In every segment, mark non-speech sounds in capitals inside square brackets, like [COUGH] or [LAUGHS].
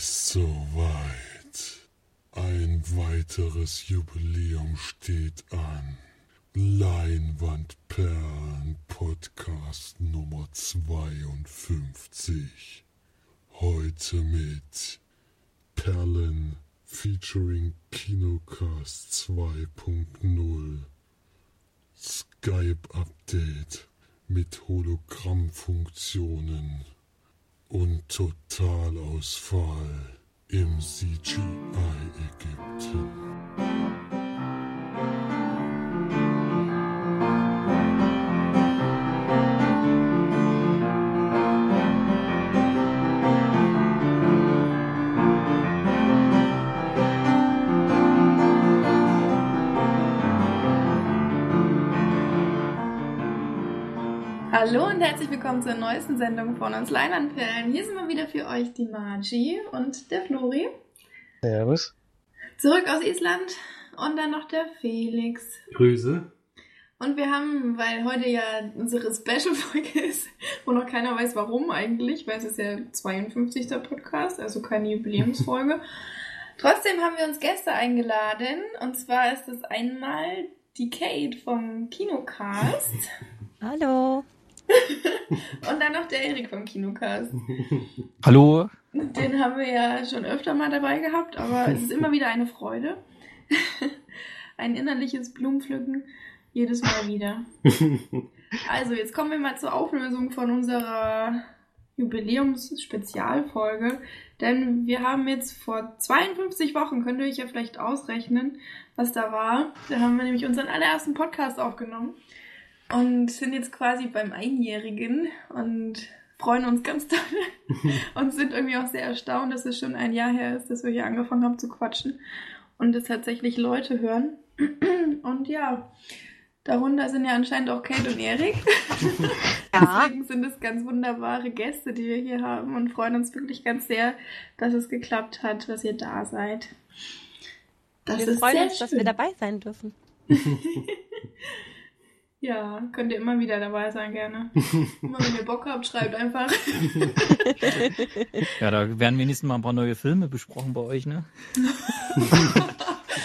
ist soweit. Ein weiteres Jubiläum steht an. Leinwandperlen Podcast Nummer 52. Heute mit Perlen featuring Kinocast 2.0. Skype Update mit Hologrammfunktionen und Totalausfall im CGI Hallo und herzlich willkommen zur neuesten Sendung von uns Leinwandperlen. Hier sind wir wieder für euch die Magi und der Flori. Servus. Zurück aus Island und dann noch der Felix. Grüße. Und wir haben, weil heute ja unsere Special-Folge ist, wo noch keiner weiß warum eigentlich, weil es ist ja 52. Podcast, also keine Jubiläumsfolge. [LAUGHS] Trotzdem haben wir uns Gäste eingeladen und zwar ist es einmal die Kate vom Kinocast. Hallo. Und dann noch der Erik vom Kinocast. [LAUGHS] Hallo. Den haben wir ja schon öfter mal dabei gehabt, aber es ist immer wieder eine Freude. [LAUGHS] Ein innerliches Blumenpflücken jedes Mal wieder. [LAUGHS] Also, jetzt kommen wir mal zur Auflösung von unserer Jubiläums-Spezialfolge. Denn wir haben jetzt vor 52 Wochen, könnt ihr euch ja vielleicht ausrechnen, was da war. Da haben wir nämlich unseren allerersten Podcast aufgenommen und sind jetzt quasi beim Einjährigen und freuen uns ganz doll [LAUGHS] und sind irgendwie auch sehr erstaunt, dass es schon ein Jahr her ist, dass wir hier angefangen haben zu quatschen und es tatsächlich Leute hören. [CLEARS THROAT] Und ja, darunter sind ja anscheinend auch Kate und Erik. [LAUGHS] Ja. Deswegen sind es ganz wunderbare Gäste, die wir hier haben und freuen uns wirklich ganz sehr, dass es geklappt hat, dass ihr da seid. Das wir ist freuen sehr uns, dass schön. wir dabei sein dürfen. [LAUGHS] Ja, könnt ihr immer wieder dabei sein, gerne. [LAUGHS] immer wenn ihr Bock habt, schreibt einfach. Ja, da werden wenigstens mal ein paar neue Filme besprochen bei euch, ne? [LAUGHS]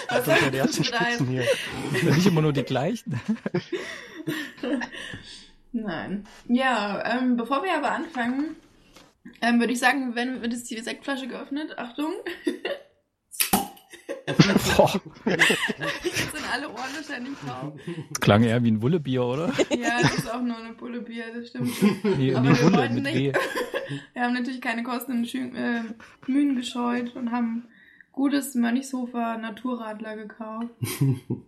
Was ja soll das schreiben? hier. Nicht immer nur die gleichen. Nein. Ja, ähm, bevor wir aber anfangen, ähm, würde ich sagen, wenn wird jetzt die Sektflasche geöffnet. Achtung. Boah, Jetzt [LAUGHS] sind alle Ohren wahrscheinlich taub. klang eher wie ein Wullebier, oder? Ja, das ist auch nur eine Pulle Bier, das stimmt. [LAUGHS] Nee, Aber nee wir Wulle wollten nicht. Wir haben natürlich keine Kosten Schü äh, Mühen gescheut und haben gutes Mönchshofer Naturradler gekauft,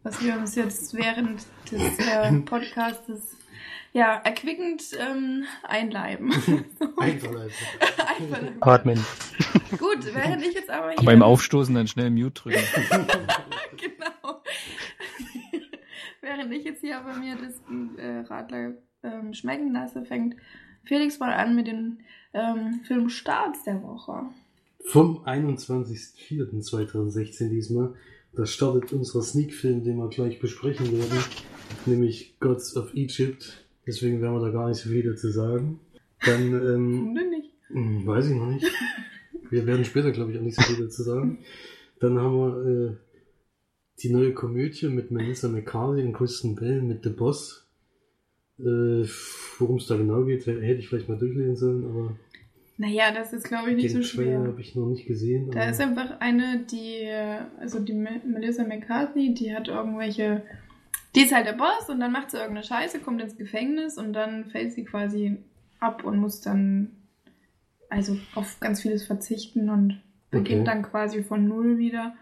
was wir uns jetzt während des äh, Podcastes ja erquickend ähm, einleiben. [LAUGHS] Einverleiben. Einverleiben. Atmen. [LAUGHS] Gut, während ich jetzt aber hier Aber im Aufstoßen dann schnell Mute drücken. [LAUGHS] genau. Während ich jetzt hier aber mir das äh, Radler ähm, schmecken lasse, fängt Felix mal an mit den ähm, Filmstarts der Woche. Vom 21.04.2016 diesmal. Da startet unser Sneak-Film, den wir gleich besprechen werden, nämlich Gods of Egypt. Deswegen werden wir da gar nicht so viel dazu sagen. Dann, ähm, [LAUGHS] Warum denn nicht? hm, weiß ich noch nicht. Wir werden später, glaube ich, auch nicht so viel dazu sagen. Dann haben wir äh, die neue Komödie mit Melissa McCarthy und Kristen Bell mit The Boss. Äh, Worum es da genau geht, hätte ich vielleicht mal durchlesen sollen, aber Naja, das ist, glaube ich, nicht so schwer. habe ich noch nicht gesehen. Da ist einfach eine, die, also die Me- Melissa McCarthy, die hat irgendwelche, die ist halt der Boss und dann macht sie irgendeine Scheiße, kommt ins Gefängnis und dann fällt sie quasi ab und muss dann also auf ganz vieles verzichten und beginnt Okay. dann quasi von null wieder.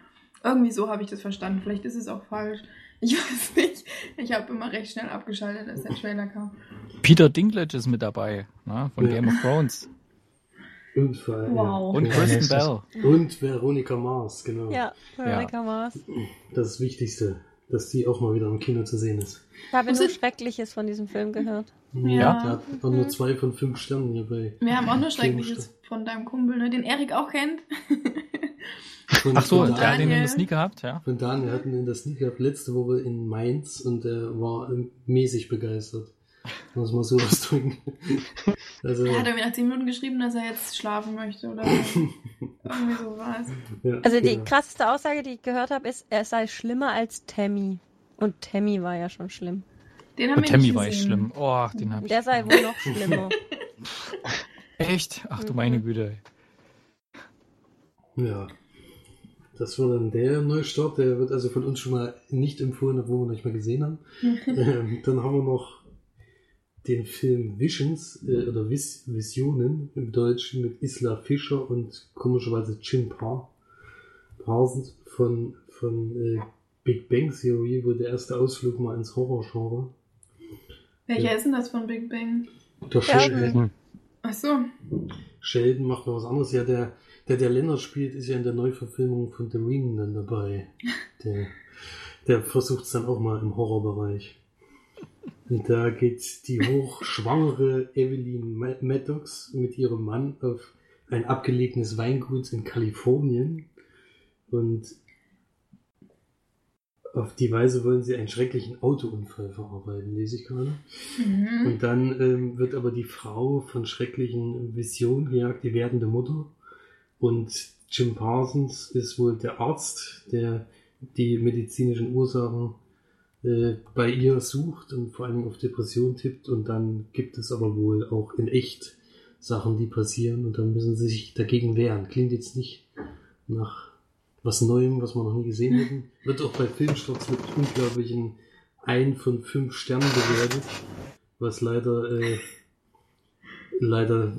Irgendwie so habe ich das verstanden. Vielleicht ist es auch falsch. Ich [LAUGHS] weiß nicht. Ich habe immer recht schnell abgeschaltet, als der Trailer kam. Peter Dinklage ist mit dabei, ne? von Ja. Game of Thrones. Und, vor- Wow. Und ja. Kristen ist das? Bell. Und Veronika Mars, genau. Ja, Veronica Mars. Das ist das Wichtigste, dass die auch mal wieder im Kino zu sehen ist. Ich habe nur Schreckliches von diesem Film gehört. Ja. Der hat auch nur zwei von fünf Sternen hierbei. Wir haben auch noch Schreckliches von deinem Kumpel, ne? den Erik auch kennt. Von, Ach so, von, der hat den in der Sneak gehabt, ja. von Daniel hatten wir in der Sneak gehabt letzte Woche in Mainz und er war mäßig begeistert. Muss man so ausdrücken. Also, Er hat irgendwie nach 10 Minuten geschrieben, dass er jetzt schlafen möchte oder [LAUGHS] irgendwie so war es. ja, Also die genau. krasseste Aussage, die ich gehört habe, ist, er sei schlimmer als Tammy. Und Tammy war ja schon schlimm. Den haben Und wir Tammy nicht war ich schlimm. Oh, den hab ich. Der sei wohl noch schlimmer. [LAUGHS] Echt? Ach du meine Güte. Ja. Das war dann der Neustart, der wird also von uns schon mal nicht empfohlen, obwohl wir ihn nicht mehr gesehen haben. [LAUGHS] ähm, dann haben wir noch den Film Visions äh, oder Vis Visionen im Deutschen mit Isla Fischer und komischerweise Jim Par Parsons von, von äh, Big Bang Theory, wo der erste Ausflug mal ins Horrorgenre. Welcher Ja. ist denn das von Big Bang? Der Sheldon, Ach so. Sheldon macht noch was anderes. Ja, der, der, der Lennart spielt, ist ja in der Neuverfilmung von The Ring dann dabei. [LAUGHS] Der, der versucht es dann auch mal im Horrorbereich. Und da geht die hochschwangere Evelyn Ma- Maddox mit ihrem Mann auf ein abgelegenes Weingut in Kalifornien. Und auf die Weise wollen sie einen schrecklichen Autounfall verarbeiten, lese ich gerade. Mhm. Und dann ähm, wird aber die Frau von schrecklichen Visionen gejagt, die werdende Mutter. Und Jim Parsons ist wohl der Arzt, der die medizinischen Ursachen äh, bei ihr sucht und vor allem auf Depression tippt. Und dann gibt es aber wohl auch in echt Sachen, die passieren. Und dann müssen sie sich dagegen wehren. Klingt jetzt nicht nach was Neuem, was wir noch nie gesehen hätten. Wird auch bei Filmstarts mit unglaublichen ein von fünf Sternen bewertet, was leider äh, leider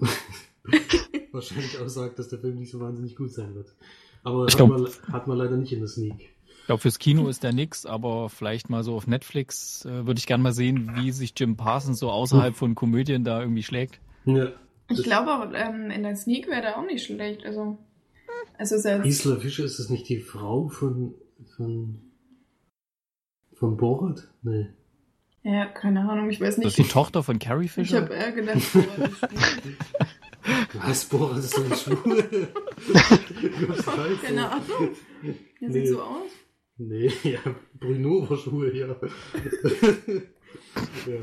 [LAUGHS] wahrscheinlich aussagt, dass der Film nicht so wahnsinnig gut sein wird. Aber hat, man, hat man leider nicht in der Sneak. Ich glaube, fürs Kino ist der nix, aber vielleicht mal so auf Netflix äh, würde ich gerne mal sehen, wie sich Jim Parsons so außerhalb von Komödien da irgendwie schlägt. Ja, Ich glaube auch, ähm, in der Sneak wäre der auch nicht schlecht. Also, also ist jetzt, Isla Fischer, ist das nicht die Frau von von von Borat? Nee. ja, keine Ahnung, ich weiß Das nicht. ist die Tochter von Carrie Ich Fisher. habe eher gedacht. Was, Borat ist doch nicht schwul? [LAUGHS] Du hast falsch. keine Ahnung. Der Nee. sieht so aus. Nee, [LAUGHS] ja, Bruno war schwul, ja. ja.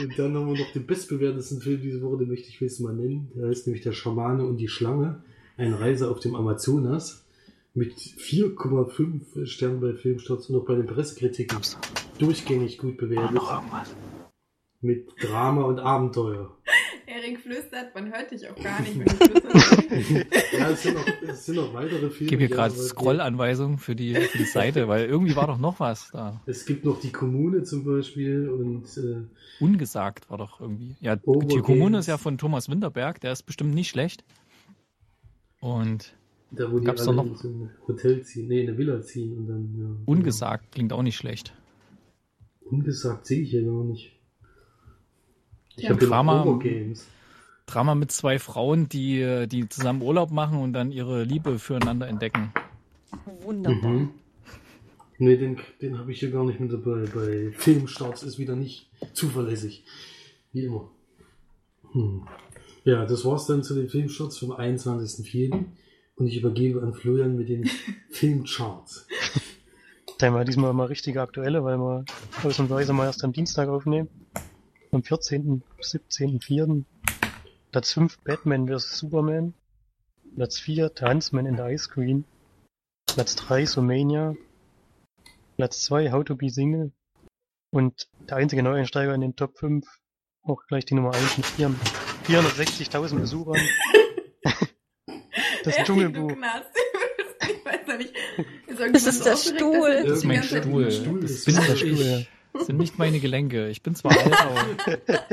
Und dann haben wir noch den bestbewertesten Film diese Woche, den möchte ich jetzt mal nennen. Der heißt nämlich Der Schamane und die Schlange. Eine Reise auf dem Amazonas. Mit 4,5 Sternen bei Filmstarts und auch bei den Pressekritiken. Durchgängig gut bewertet. noch irgendwas. Mit Drama und Abenteuer. Erik flüstert, man hört dich auch gar nicht, wenn du [LAUGHS] flüsterst. Ja, es sind noch, es sind noch weitere Ich Filme. gebe hier die gerade Scrollanweisungen für die, für die Seite, weil irgendwie war doch noch was da. Es gibt noch die Kommune zum Beispiel und äh, Ungesagt war doch irgendwie. Ja, die Overgames. Kommune ist ja von Thomas Winterberg, der ist bestimmt nicht schlecht. Und Da, wo die Gab's alle noch- in so ein Hotel ziehen, nee, in eine Villa ziehen und dann, ja. ungesagt klingt auch nicht schlecht. Ja. Ungesagt sehe ich hier gar nicht. Ich Ja, habe hier noch Drama- mit zwei Frauen, die, die zusammen Urlaub machen und dann ihre Liebe füreinander entdecken. Wunderbar. Mhm. Nee, den, den habe ich hier gar nicht mit dabei. Bei Filmstarts ist wieder nicht zuverlässig. Wie immer. Hm. Ja, das war's dann zu den Filmstarts vom 21.04. Und ich übergebe an Florian mit den [LAUGHS] Filmcharts. Dann war diesmal mal richtige aktuelle, weil wir ausnahmsweise mal erst am Dienstag aufnehmen. Am 14., 17.04. Platz 5 Batman vs. Superman. Platz 4 The Huntsman in the Ice Queen. Platz 3 Sumania. Platz 2 How to be Single. Und der einzige Neueinsteiger in den Top 5, auch gleich die Nummer 1 mit 4 460.000 Besuchern. Das [LAUGHS] Dschungelbuch. Du knarzt. [LAUGHS] Ich weiß ja nicht. Ist Das ist der Stuhl. Das ist mein Stuhl. Stuhl Das [LAUGHS] ist bin nicht ich. Das sind nicht meine Gelenke. Ich bin zwar alt, aber.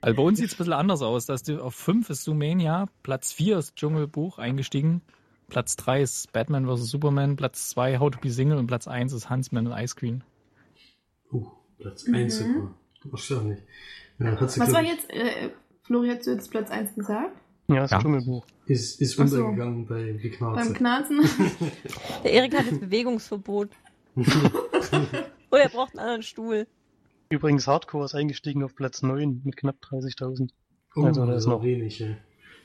Also bei uns sieht es ein bisschen anders aus. Dass die, auf 5 ist Sumania, Platz 4 ist Dschungelbuch eingestiegen, Platz 3 ist Batman vs. Superman, Platz 2 How to be Single und Platz 1 ist Huntsman und Ice Cream. Uh, Platz 1 Mhm. sogar. Wahrscheinlich. Ja, Was glaub war jetzt, äh, Flori, hast du jetzt Platz 1 gesagt? Ja, das Ja. Dschungelbuch. Ist, ist Ach so. bei die Beim Knarze. Knarzen? [LAUGHS] Der Erik hat jetzt Bewegungsverbot. [LAUGHS] [LAUGHS] Oh, er braucht einen anderen Stuhl. Übrigens Hardcore ist eingestiegen auf Platz 9 mit knapp 30.000. Oh, Also, da das ist noch wenig, ja.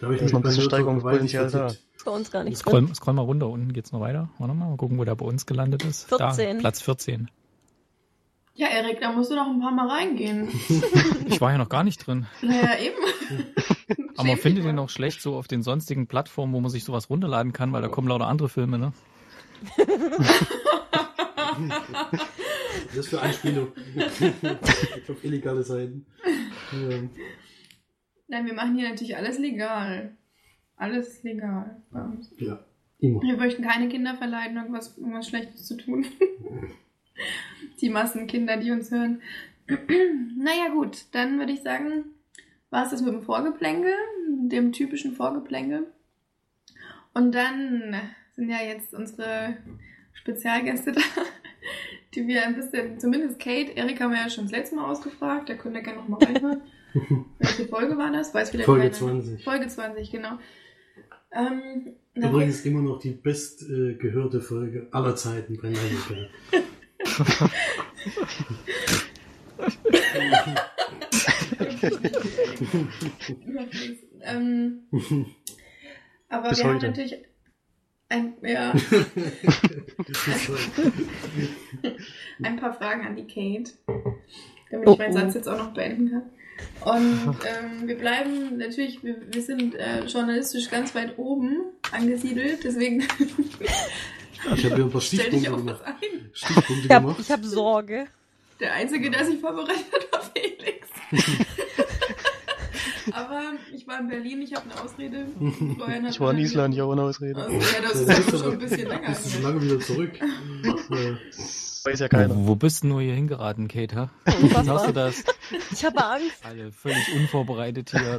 Da habe ich mich noch ein bisschen Steigerungspotenzial da. bei uns gar nicht Scroll, scroll mal runter, unten geht's noch weiter. Warte mal, mal gucken, wo der bei uns gelandet ist. 14. Da, Platz 14. Ja, Erik, da musst du noch ein paar Mal reingehen. [LAUGHS] Ich war ja noch gar nicht drin. Naja, eben. [LAUGHS] Aber man findet den auch schlecht so auf den sonstigen Plattformen, wo man sich sowas runterladen kann, weil da kommen lauter andere Filme, ne? [LAUGHS] Das ist für Anspielung. [LAUGHS] auf illegale Seiten. Ja. Nein, wir machen hier natürlich alles legal. Alles legal bei uns. ja, immer. Wir möchten keine Kinder verleiten, irgendwas, irgendwas Schlechtes zu tun. [LAUGHS] Die Massenkinder, die uns hören. [CLEARS THROAT] naja, gut, dann würde ich sagen, war es das mit dem Vorgeplänkel, dem typischen Vorgeplänkel. Und dann sind ja jetzt unsere Spezialgäste [LAUGHS] da, die wir ein bisschen, zumindest Kate, Erik haben wir ja schon das letzte Mal ausgefragt, der könnte gerne nochmal reinhören. [LAUGHS] Welche Folge war das? Weiß wieder Folge keiner. 20. Folge 20, genau. Ähm, da- Übrigens immer noch die best äh, Folge aller Zeiten bei Nigel [LAUGHS] [LAUGHS] ähm, aber Bis wir haben heute. natürlich ein, ja, [LAUGHS] ein paar Fragen an die Kate, damit Oh, ich meinen oh. Satz jetzt auch noch beenden kann. Und ähm, wir bleiben natürlich, wir, wir sind äh, journalistisch ganz weit oben angesiedelt, deswegen Ich habe ja ein paar [LAUGHS] stell dich Stichpunkte gemacht. was ein. Stichpunkte Ich habe gemacht. ich hab Sorge. Der Einzige, der sich vorbereitet hat, war Felix. [LAUGHS] Aber ich war in Berlin, ich habe eine Ausrede. Ich war in eine Island, ja, ohne Ausrede. Ausrede. Ja, das ist schon ein bisschen länger. Bist du schon lange wieder zurück. Weiß ja keiner. Wo, wo bist du nur hier hingeraten, Kate, ha? Was Hast du das? Ich habe Angst. Alle völlig unvorbereitet hier. Ja,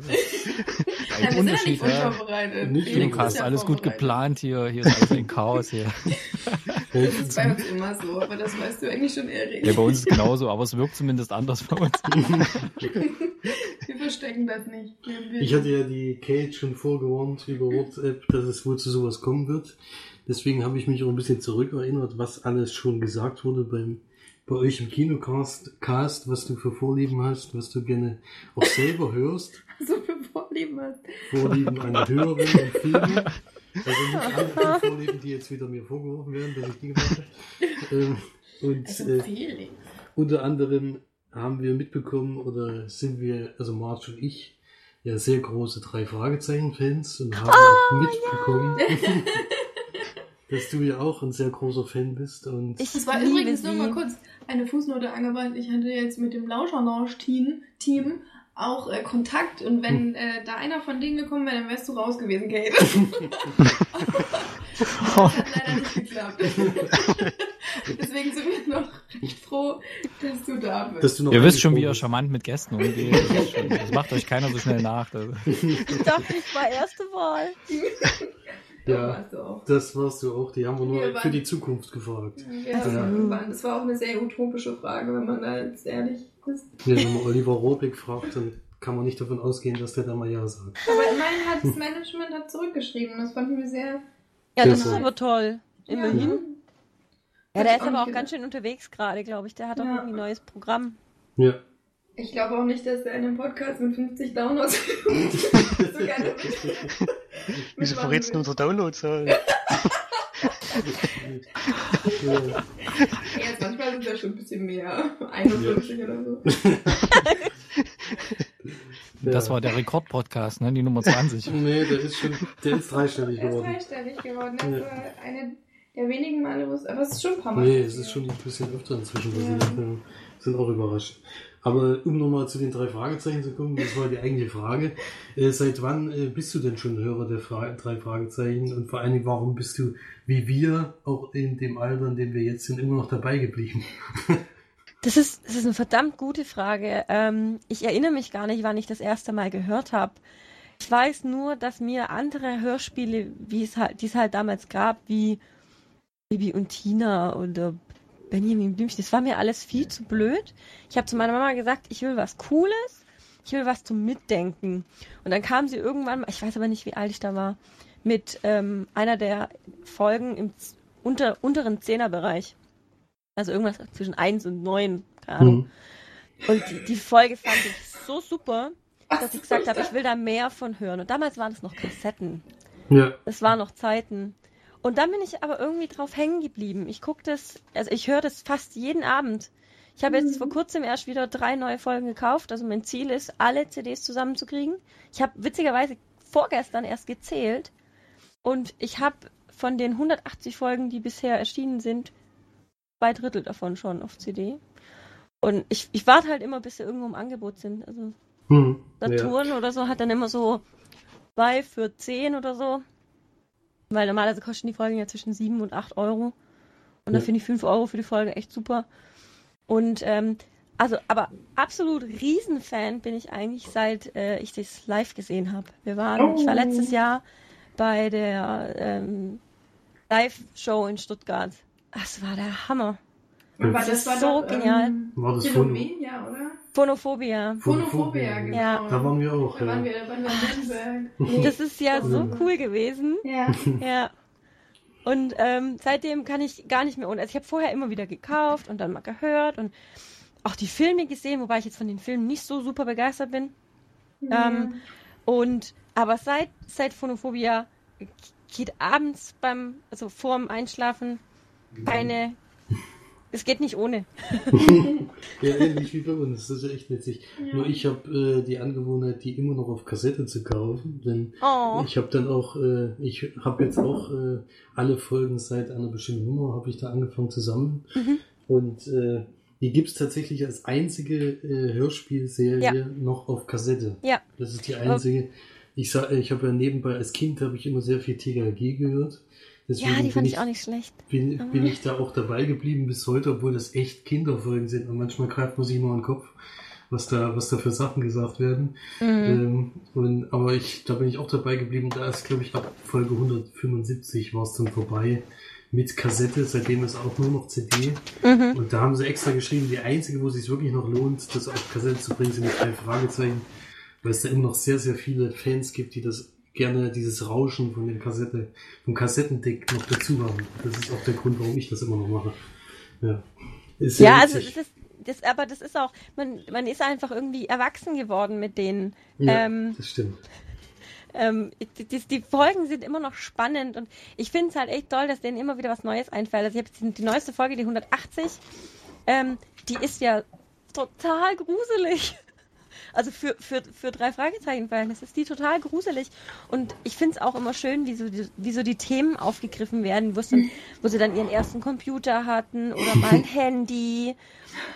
ein ja Unterschied, nicht ja. unvorbereitet. Nicht ist ja alles gut geplant hier. Hier ist alles ein Chaos hier. [LAUGHS] Das ist bei uns immer so, aber das weißt du eigentlich schon, Erik. Ja, bei uns ist es [LAUGHS] genauso, aber es wirkt zumindest anders bei uns. Wir verstecken das nicht. Wir, Ich hatte ja die Kate schon vorgewarnt über WhatsApp, dass es wohl zu sowas kommen wird. Deswegen habe ich mich auch ein bisschen zurückerinnert, was alles schon gesagt wurde beim, bei euch im Kinocast, Cast, was du für Vorlieben hast, was du gerne auch selber hörst. [LAUGHS] so viel Vorlieben hast. Vorlieben einer Hörerin und Filme. Also nicht andere Vorlieben, die jetzt wieder mir vorgeworfen werden, dass ich die gemacht habe. [LAUGHS] Ähm, und Also äh, unter anderem haben wir mitbekommen oder sind wir, also Marge und ich, ja sehr große drei Fragezeichen-Fans und haben auch mitbekommen, [LAUGHS] [LAUGHS] dass du ja auch ein sehr großer Fan bist und Ich Das war übrigens nur mal kurz eine Fußnote angebracht. Ich hatte jetzt mit dem Lauscherlounge-Team Team auch äh, Kontakt und wenn äh, da einer von denen gekommen wäre, dann wärst du raus gewesen, Kate. [LAUGHS] das hat leider nicht geklappt. [LAUGHS] Deswegen sind wir noch recht froh, dass du da bist. dass du noch Ihr wisst schon, wie ihr charmant mit Gästen umgeht. Das, macht euch keiner so schnell nach. Das, Ich dachte, ich war erste Wahl. Ja. Das warst du auch, die haben wir nur Wir waren- für die Zukunft gefragt. Ja, das, Ja. war, das war auch eine sehr utopische Frage, wenn man da jetzt ehrlich ist. Ja, wenn man Oliver Rohrbeck fragt, dann kann man nicht davon ausgehen, dass der da mal Ja sagt. Aber immerhin hat das Management hat zurückgeschrieben. Das fanden wir sehr. Ja, Sehr das ist aber toll. Immerhin. Ja, Hab der ich ist aber auch gedacht. ganz schön unterwegs gerade, glaube ich. Der hat auch Ja. irgendwie ein neues Programm. Ja. Ich glaube auch nicht, dass er in einem Podcast mit 50 Downloads [LAUGHS] so gerne [LAUGHS] Wieso verrätst du unsere Downloadzahlen? [LAUGHS] ja. Ja, jetzt manchmal sind ja schon ein bisschen mehr. 51 oder so. [LAUGHS] das war der Rekord-Podcast, ne? die Nummer 20. [LAUGHS] Nee, der ist schon, der ist dreistellig Er ist geworden. dreistellig geworden. Das Ja. war eine der wenigen Male, wo es. Aber es ist schon ein paar Mal. Nee, es ist schon ein bisschen öfter inzwischen passiert. Ja. Ja. Sind auch überrascht. Aber um nochmal zu den drei Fragezeichen zu kommen, das war die eigentliche Frage. Äh, seit wann äh, bist du denn schon Hörer der Fra drei Fragezeichen? Und vor allen Dingen, warum bist du, wie wir, auch in dem Alter, in dem wir jetzt sind, immer noch dabei geblieben? [LAUGHS] Das ist, das ist eine verdammt gute Frage. Ähm, ich erinnere mich gar nicht, wann ich das erste Mal gehört habe. Ich weiß nur, dass mir andere Hörspiele, wie es halt, die es halt damals gab, wie Baby und Tina oder Benjamin Blümchen, das war mir alles viel zu blöd. Ich habe zu meiner Mama gesagt, ich will was Cooles, ich will was zum Mitdenken. Und dann kam sie irgendwann, ich weiß aber nicht, wie alt ich da war, mit ähm, einer der Folgen im unter, unteren Zehnerbereich. Also irgendwas zwischen 1 und 9, keine Ahnung. Hm. Und die, die Folge fand ich so super, dass ich gesagt habe, ich will da mehr von hören. Und damals waren es noch Kassetten. Ja. Das waren noch Zeiten. Und dann bin ich aber irgendwie drauf hängen geblieben. Ich gucke das, also ich höre das fast jeden Abend. Ich habe jetzt vor kurzem erst wieder drei neue Folgen gekauft. Also mein Ziel ist, alle CDs zusammenzukriegen. Ich habe witzigerweise vorgestern erst gezählt und ich habe von den 180 Folgen, die bisher erschienen sind, zwei Drittel davon schon auf CD. Und ich, ich warte halt immer, bis sie irgendwo im Angebot sind. Also Hm, Saturn oder so hat dann immer so zwei für 10 oder so. Weil normalerweise kosten die Folgen ja zwischen 7 und 8 Euro. Und da Ja. finde ich 5 Euro für die Folge echt super. Und ähm, also, aber absolut Riesenfan bin ich eigentlich, seit äh, ich das live gesehen habe. Wir waren, ich war Oh. letztes Jahr bei der ähm, Live-Show in Stuttgart. Das war der Hammer. Aber Das das war so doch, genial. Ähm, Ja. War das Phono? Phänomen, oder? Phonophobia. Phonophobia, genau. Ja. Da waren wir auch. Da waren Ja. wir, da waren wir. Das ist ja so cool gewesen. Ja. Ja. Und ähm, seitdem kann ich gar nicht mehr ohne. Also ich habe vorher immer wieder gekauft und dann mal gehört und auch die Filme gesehen, wobei ich jetzt von den Filmen nicht so super begeistert bin. Ähm, und aber seit seit Phonophobia geht abends beim also vorm Einschlafen keine es geht nicht ohne. [LAUGHS] ja, ähnlich wie bei uns. Das ist ja echt witzig. Nur ich habe äh, die Angewohnheit, die immer noch auf Kassette zu kaufen. Denn Oh. ich habe dann auch, äh, ich habe jetzt auch äh, alle Folgen seit einer bestimmten Nummer, habe ich da angefangen zu sammeln. Mhm. Und äh, die gibt's tatsächlich als einzige äh, Hörspielserie Ja. noch auf Kassette. Ja. Das ist die einzige. Ich sag, ich habe ja nebenbei als Kind habe ich immer sehr viel TKG gehört. Deswegen Ja, die fand ich auch nicht schlecht. bin, Mhm. bin ich da auch dabei geblieben bis heute, obwohl das echt Kinderfolgen sind. Und manchmal greift man sich nur an den Kopf, was da, was da für Sachen gesagt werden. Mhm. Ähm, und, aber ich, da bin ich auch dabei geblieben. Da ist, glaube ich, ab Folge 175 war es dann vorbei mit Kassette. Seitdem ist auch nur noch CD. Mhm. Und da haben sie extra geschrieben, die einzige, wo es sich wirklich noch lohnt, das auf Kassette zu bringen, sind die drei Fragezeichen. Weil es da immer noch sehr, sehr viele Fans gibt, die das gerne dieses Rauschen von den Kassette, vom Kassettendeck noch dazu haben. Das ist auch der Grund, warum ich das immer noch mache. Ja, ist Ja, also das ist, das, aber das ist auch, man, man ist einfach irgendwie erwachsen geworden mit denen. ja, ähm, das stimmt. Ähm, die, die, die Folgen sind immer noch spannend und ich finde es halt echt toll, dass denen immer wieder was Neues einfällt. Also ich habe die, die neueste Folge, die 180, ähm, die ist ja total gruselig. Also für, für, für drei Fragezeichen-Verhältnisse ist die total gruselig. Und ich finde es auch immer schön, wie so, die, wie so die Themen aufgegriffen werden, wo, dann, wo sie dann ihren ersten Computer hatten oder mal ein [LAUGHS] Handy.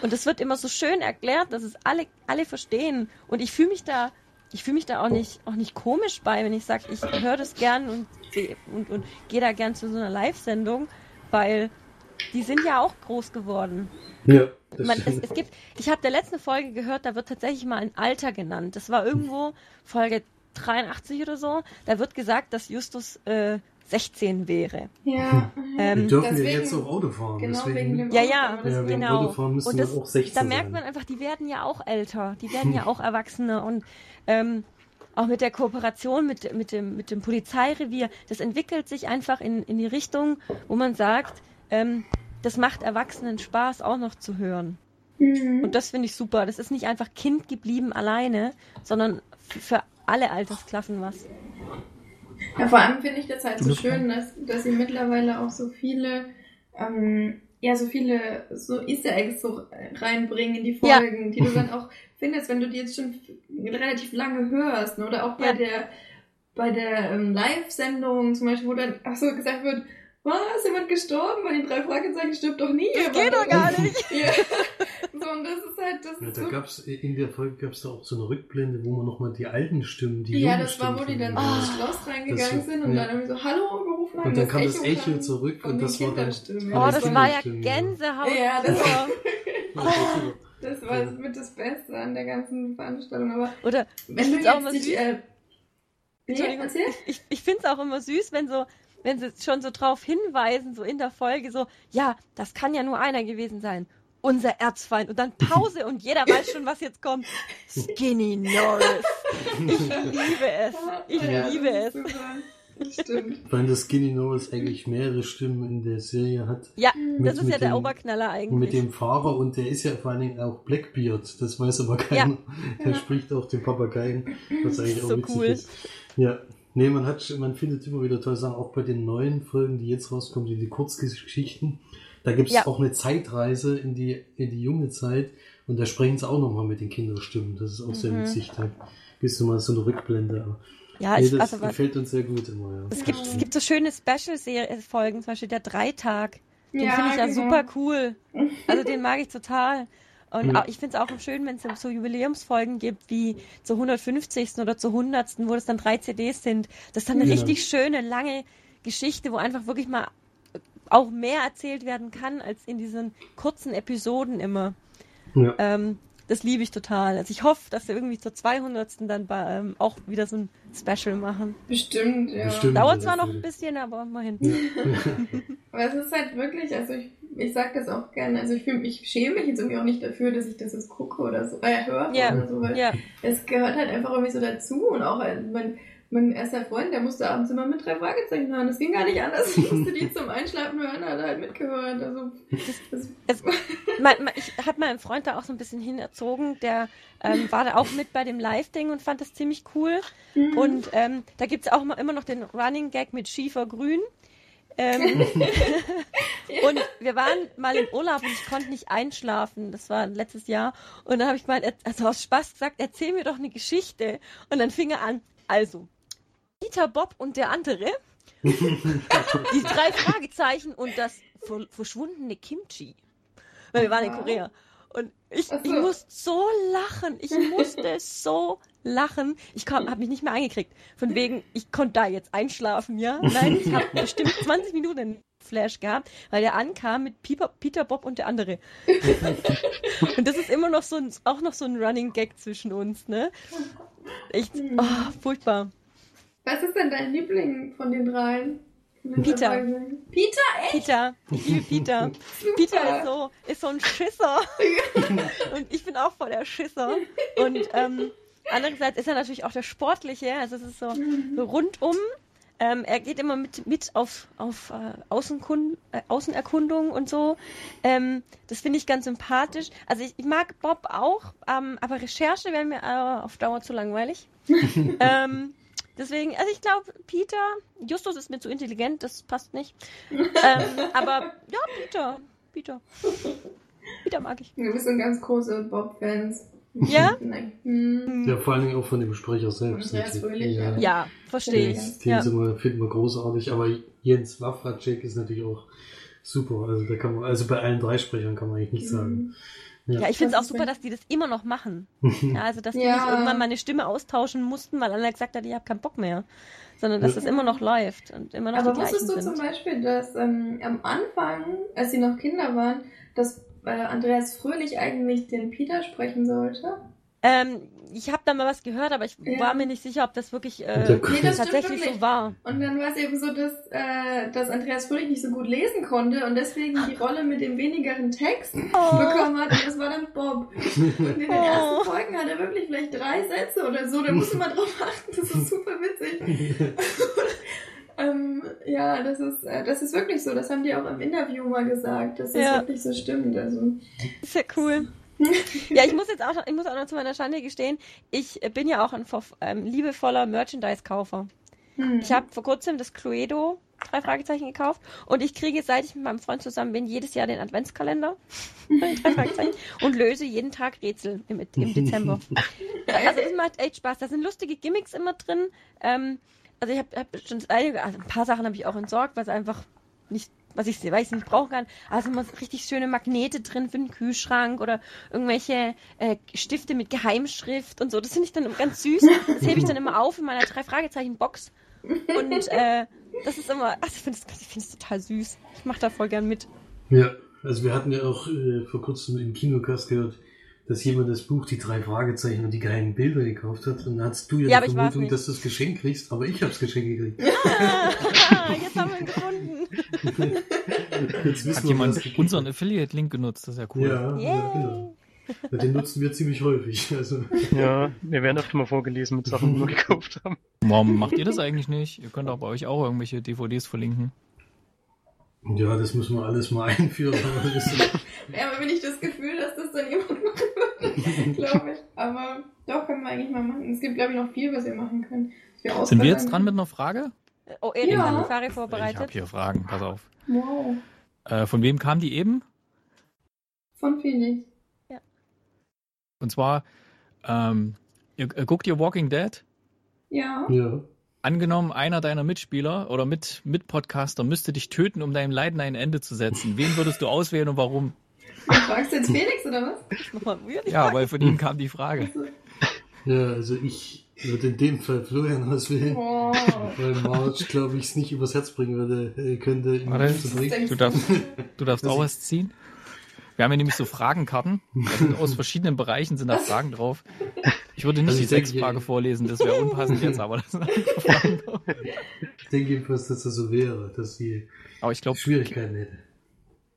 Und es wird immer so schön erklärt, dass es alle, alle verstehen. Und ich fühle mich da, ich fühle mich da auch nicht, auch nicht komisch bei, wenn ich sage, ich höre das gern und, und, und gehe da gern zu so einer Live-Sendung, weil die sind ja auch groß geworden. Ja, das Man, es, es gibt, ich habe der letzten Folge gehört, da wird tatsächlich mal ein Alter genannt. Das war irgendwo Folge 83 oder so. Da wird gesagt, dass Justus äh, 16 wäre. Ja. Wir Ähm, dürfen ja deswegen- jetzt auch Auto fahren. Genau deswegen, wegen dem Ja, Auto, ja, Ja, wegen genau. Autofahren müssen Und wir das, auch 16 da merkt sein. man einfach, die werden ja auch älter, die werden ja auch Erwachsene und ähm, auch mit der Kooperation mit, mit, dem, mit dem Polizeirevier, das entwickelt sich einfach in, in die Richtung, wo man sagt, ähm, das macht Erwachsenen Spaß, auch noch zu hören. Mhm. Und das finde ich super. Das ist nicht einfach Kind geblieben alleine, sondern für alle Altersklassen was. Ja, vor allem finde ich das halt so schön, dass, dass sie mittlerweile auch so viele, ähm, ja, so viele so Easter Eggs so reinbringen in die Ja. Folgen, die du dann auch findest, wenn du die jetzt schon relativ lange hörst, ne? oder auch bei Ja. der, bei der ähm, Live-Sendung zum Beispiel, wo dann auch so gesagt wird, was, jemand gestorben? Bei den drei Fragezeichen stirbt doch nie Das jemand. geht doch gar nicht. [LAUGHS] Ja. So, und das ist halt, das Ja, ist da so gab's, in der Folge gab es da auch so eine Rückblende, wo man nochmal die alten Stimmen, die Ja, jungen das war, wo Stimmen die dann von- Ah. ins Schloss reingegangen Das- sind und ja. dann irgendwie so Hallo gerufen haben. Und dann kam das Echo zurück und das war dann-. Oh, Ja, das das war ja ja. Gänsehaut. Ja, das war, Oh. das war mit das Beste an der ganzen Veranstaltung. Aber Oder wenn Ich du auch jetzt immer dich, süß. äh, nee, ich, ich finde es auch immer süß, wenn so, wenn sie schon so drauf hinweisen, so in der Folge, so, ja, das kann ja nur einer gewesen sein. Unser Erzfeind. Und dann Pause und jeder weiß schon, was jetzt kommt. Skinny Norris. Ich liebe es. Ich Ja, liebe es. stimmt. Weil das Skinny Norris eigentlich mehrere Stimmen in der Serie hat. Ja, Mit- das ist ja der dem- Oberknaller eigentlich. Mit dem Fahrer und der ist ja vor allen Dingen auch Blackbeard. Das weiß aber keiner. Der Ja. spricht auch den Papageien, was eigentlich auch So witzig cool. ist. Ja. Nee, man hat, man findet immer wieder tolle Sachen, auch bei den neuen Folgen, die jetzt rauskommen, die, die Kurzgeschichten. Da gibt es Ja. auch eine Zeitreise in die, in die junge Zeit und da sprechen sie auch nochmal mit den Kinderstimmen. Das ist auch sehr Mhm. witzig. Da gibt es mal so eine Rückblende. Aber Ja, nee, ich, das also gefällt uns sehr gut immer. Ja. es gibt, es gibt so schöne Special-Folgen, zum Beispiel der Dreitag. Den Ja, finde ich ja genau. super cool. Also den mag ich total. Und Ja. auch, ich finde es auch schön, wenn es so Jubiläumsfolgen gibt, wie zur 150. oder zur 100., wo das dann drei CDs sind. Das ist dann eine Genau. richtig schöne, lange Geschichte, wo einfach wirklich mal auch mehr erzählt werden kann, als in diesen kurzen Episoden immer. Ja. Ähm, das liebe ich total. Also ich hoffe, dass wir irgendwie zur 200. dann bei, ähm, auch wieder so ein Special machen. Bestimmt, ja. Bestimmt. Dauert zwar noch ein bisschen, aber immerhin. [LAUGHS] Aber es ist halt wirklich, also ich, ich sag das auch gerne, also ich, fühl, ich schäme mich jetzt irgendwie auch nicht dafür, dass ich das jetzt gucke oder so, äh, höre Ja. oder so, weil Ja, es gehört halt einfach irgendwie so dazu und auch äh, mein, mein erster Freund, der musste abends immer mit drei Fragezeichen hören, das ging gar nicht anders, ich musste die zum Einschlafen hören, hat er halt mitgehört, also das, Es, mein, mein, ich habe meinen Freund da auch so ein bisschen hinerzogen, der ähm, war da auch mit bei dem Live-Ding und fand das ziemlich cool. Mhm. Und ähm, da gibt's auch mal, immer noch den Running Gag mit Schiefergrün. Ähm, [LAUGHS] und wir waren mal im Urlaub und ich konnte nicht einschlafen. Das war letztes Jahr. Und dann habe ich mal, also aus Spaß gesagt, erzähl mir doch eine Geschichte. Und dann fing er an, also, Peter Bob und der andere, [LAUGHS] die drei Fragezeichen und das ver- verschwundene Kimchi. Weil wir waren in. Korea. Und ich, so. ich musste so lachen. Ich musste so lachen. Ich habe mich nicht mehr eingekriegt. Von wegen, ich konnte da jetzt einschlafen, ja? Nein, ich habe bestimmt 20 Minuten einen Flash gehabt, weil der ankam mit Peter, Peter Bob und der andere. [LAUGHS] und das ist immer noch so ein, auch noch so ein Running Gag zwischen uns, ne? Echt, oh, furchtbar. Was ist denn dein Liebling von den dreien? Peter. Peter, echt? Peter, ich liebe Peter. Peter ist so, ist so ein Schisser. [LAUGHS] und ich bin auch voll der Schisser. Und ähm, andererseits ist er natürlich auch der Sportliche. Also es ist so, so rundum. Ähm, er geht immer mit, mit auf, auf äh, Außenkund, äh, Außenerkundung und so. Ähm, das finde ich ganz sympathisch. Also ich, ich mag Bob auch, ähm, aber Recherche wäre mir äh, auf Dauer zu langweilig. [LAUGHS] ähm, deswegen, also ich glaube, Peter, Justus ist mir zu intelligent, das passt nicht. [LAUGHS] ähm, aber ja, Peter, Peter. Peter mag ich. Wir sind ganz große Bob-Fans. Ja? [LAUGHS] Nein. Hm. Ja, vor allen Dingen auch von dem Sprecher selbst. Andreas Fröhlich, ja. ja. Ja, verstehe ich. den Ja. wir, finden wir großartig, aber Jens Wawracek ist natürlich auch super. Also da kann man, also bei allen drei Sprechern kann man eigentlich nichts sagen. Ja, ich finde es auch super, dass die das immer noch machen. [LAUGHS] Ja, also, dass die Ja. nicht irgendwann mal eine Stimme austauschen mussten, weil einer gesagt hat, ich habe keinen Bock mehr. Sondern dass Ja. das immer noch läuft und immer noch Aber die wusstest du sind. zum Beispiel, dass ähm, am Anfang, als sie noch Kinder waren, dass äh, Andreas Fröhlich eigentlich den Peter sprechen sollte? Ähm, ich habe da mal was gehört, aber ich Ja. war mir nicht sicher, ob das wirklich äh, Nee, das tatsächlich so war. Und dann war es eben so, dass, äh, dass Andreas Fröhlich nicht so gut lesen konnte und deswegen die Rolle mit dem wenigeren Text Oh. bekommen hat und das war dann Bob. [LAUGHS] Und in den Oh. ersten Folgen hat er wirklich vielleicht drei Sätze oder so, da musst du mal drauf achten, das ist super witzig. [LAUGHS] ähm, ja, das ist, äh, das ist wirklich so, das haben die auch im Interview mal gesagt, dass das Ja. wirklich so stimmt. Also, Ist ja cool. [LAUGHS] ja, ich muss jetzt auch, noch- ich muss auch noch zu meiner Schande gestehen, ich bin ja auch ein ähm, liebevoller Merchandise-Kaufer. hm. Ich habe vor kurzem das Cluedo drei Fragezeichen gekauft und ich kriege, seit ich mit meinem Freund zusammen bin, jedes Jahr den Adventskalender [LAUGHS] und löse jeden Tag Rätsel im, im Dezember. [LAUGHS] also das macht echt Spaß. Da sind lustige Gimmicks immer drin. Ähm, also ich habe hab schon einige, also ein paar Sachen habe ich auch entsorgt, was einfach nicht, was ich, sie nicht brauchen kann. Also so richtig schöne Magnete drin für den Kühlschrank oder irgendwelche äh, Stifte mit Geheimschrift und so. Das finde ich dann ganz süß. Das hebe ich dann immer auf in meiner drei Fragezeichen Box. Und äh, das ist immer, ach, ich finde es total süß. Ich mache da voll gern mit. Ja, also wir hatten ja auch äh, vor kurzem im Kinocast gehört, dass jemand das Buch Die drei Fragezeichen und die geheimen Bilder gekauft hat. Und dann hast du ja, Ja, die ich Vermutung, dass du das Geschenk kriegst, aber ich hab's Geschenk gekriegt. Ah, jetzt haben wir ihn gefunden. [LAUGHS] Jetzt wissen Hat wir, jemand unseren. Affiliate-Link genutzt? Das ist ja cool. Ja, ja, genau. Ja, Den nutzen wir ziemlich häufig. Also, Ja, wir werden öfter mal vorgelesen mit Sachen, die wir gekauft haben. Warum macht ihr das eigentlich nicht? Ihr könnt auch bei euch auch irgendwelche DVDs verlinken. ja, das müssen wir alles mal einführen. das [LAUGHS] Ja, aber nicht das Gefühl, dass das dann jemand [LAUGHS] glaube ich. Aber doch, können wir eigentlich mal machen. Es gibt, glaube ich, noch viel, was wir machen können. Wir Sind wir jetzt dran mit einer Frage? Oh, Erik Ja. hat eine Frage Ich habe vorbereitet. hier Fragen, pass auf. Wow. Äh, von wem kam die eben? Von Felix. Und zwar, ähm, ihr, äh, guckt ihr Walking Dead? Ja. Ja. Angenommen, einer deiner Mitspieler oder mit, Mitpodcaster müsste dich töten, um deinem Leiden ein Ende zu setzen. Wen würdest du auswählen und warum? Du fragst jetzt Felix oder was? Ja, weil von ihm [LAUGHS] kam die Frage. Ja, also ich würde in dem Fall Florian auswählen, Oh. weil Marge, glaube ich, es nicht übers Herz bringen würde, äh, könnte ihn Warte. Du darfst, du darfst auch was ziehen. Wir haben hier nämlich so Fragenkarten. Sind aus verschiedenen Bereichen sind da Fragen drauf. Ich würde nicht Also die ich denke, Sechsfrage vorlesen, das wäre unpassend jetzt, aber das sind andere Fragen drauf. Ich denke jedenfalls, dass das so wäre, dass sie Aber ich glaube, Schwierigkeiten hätte.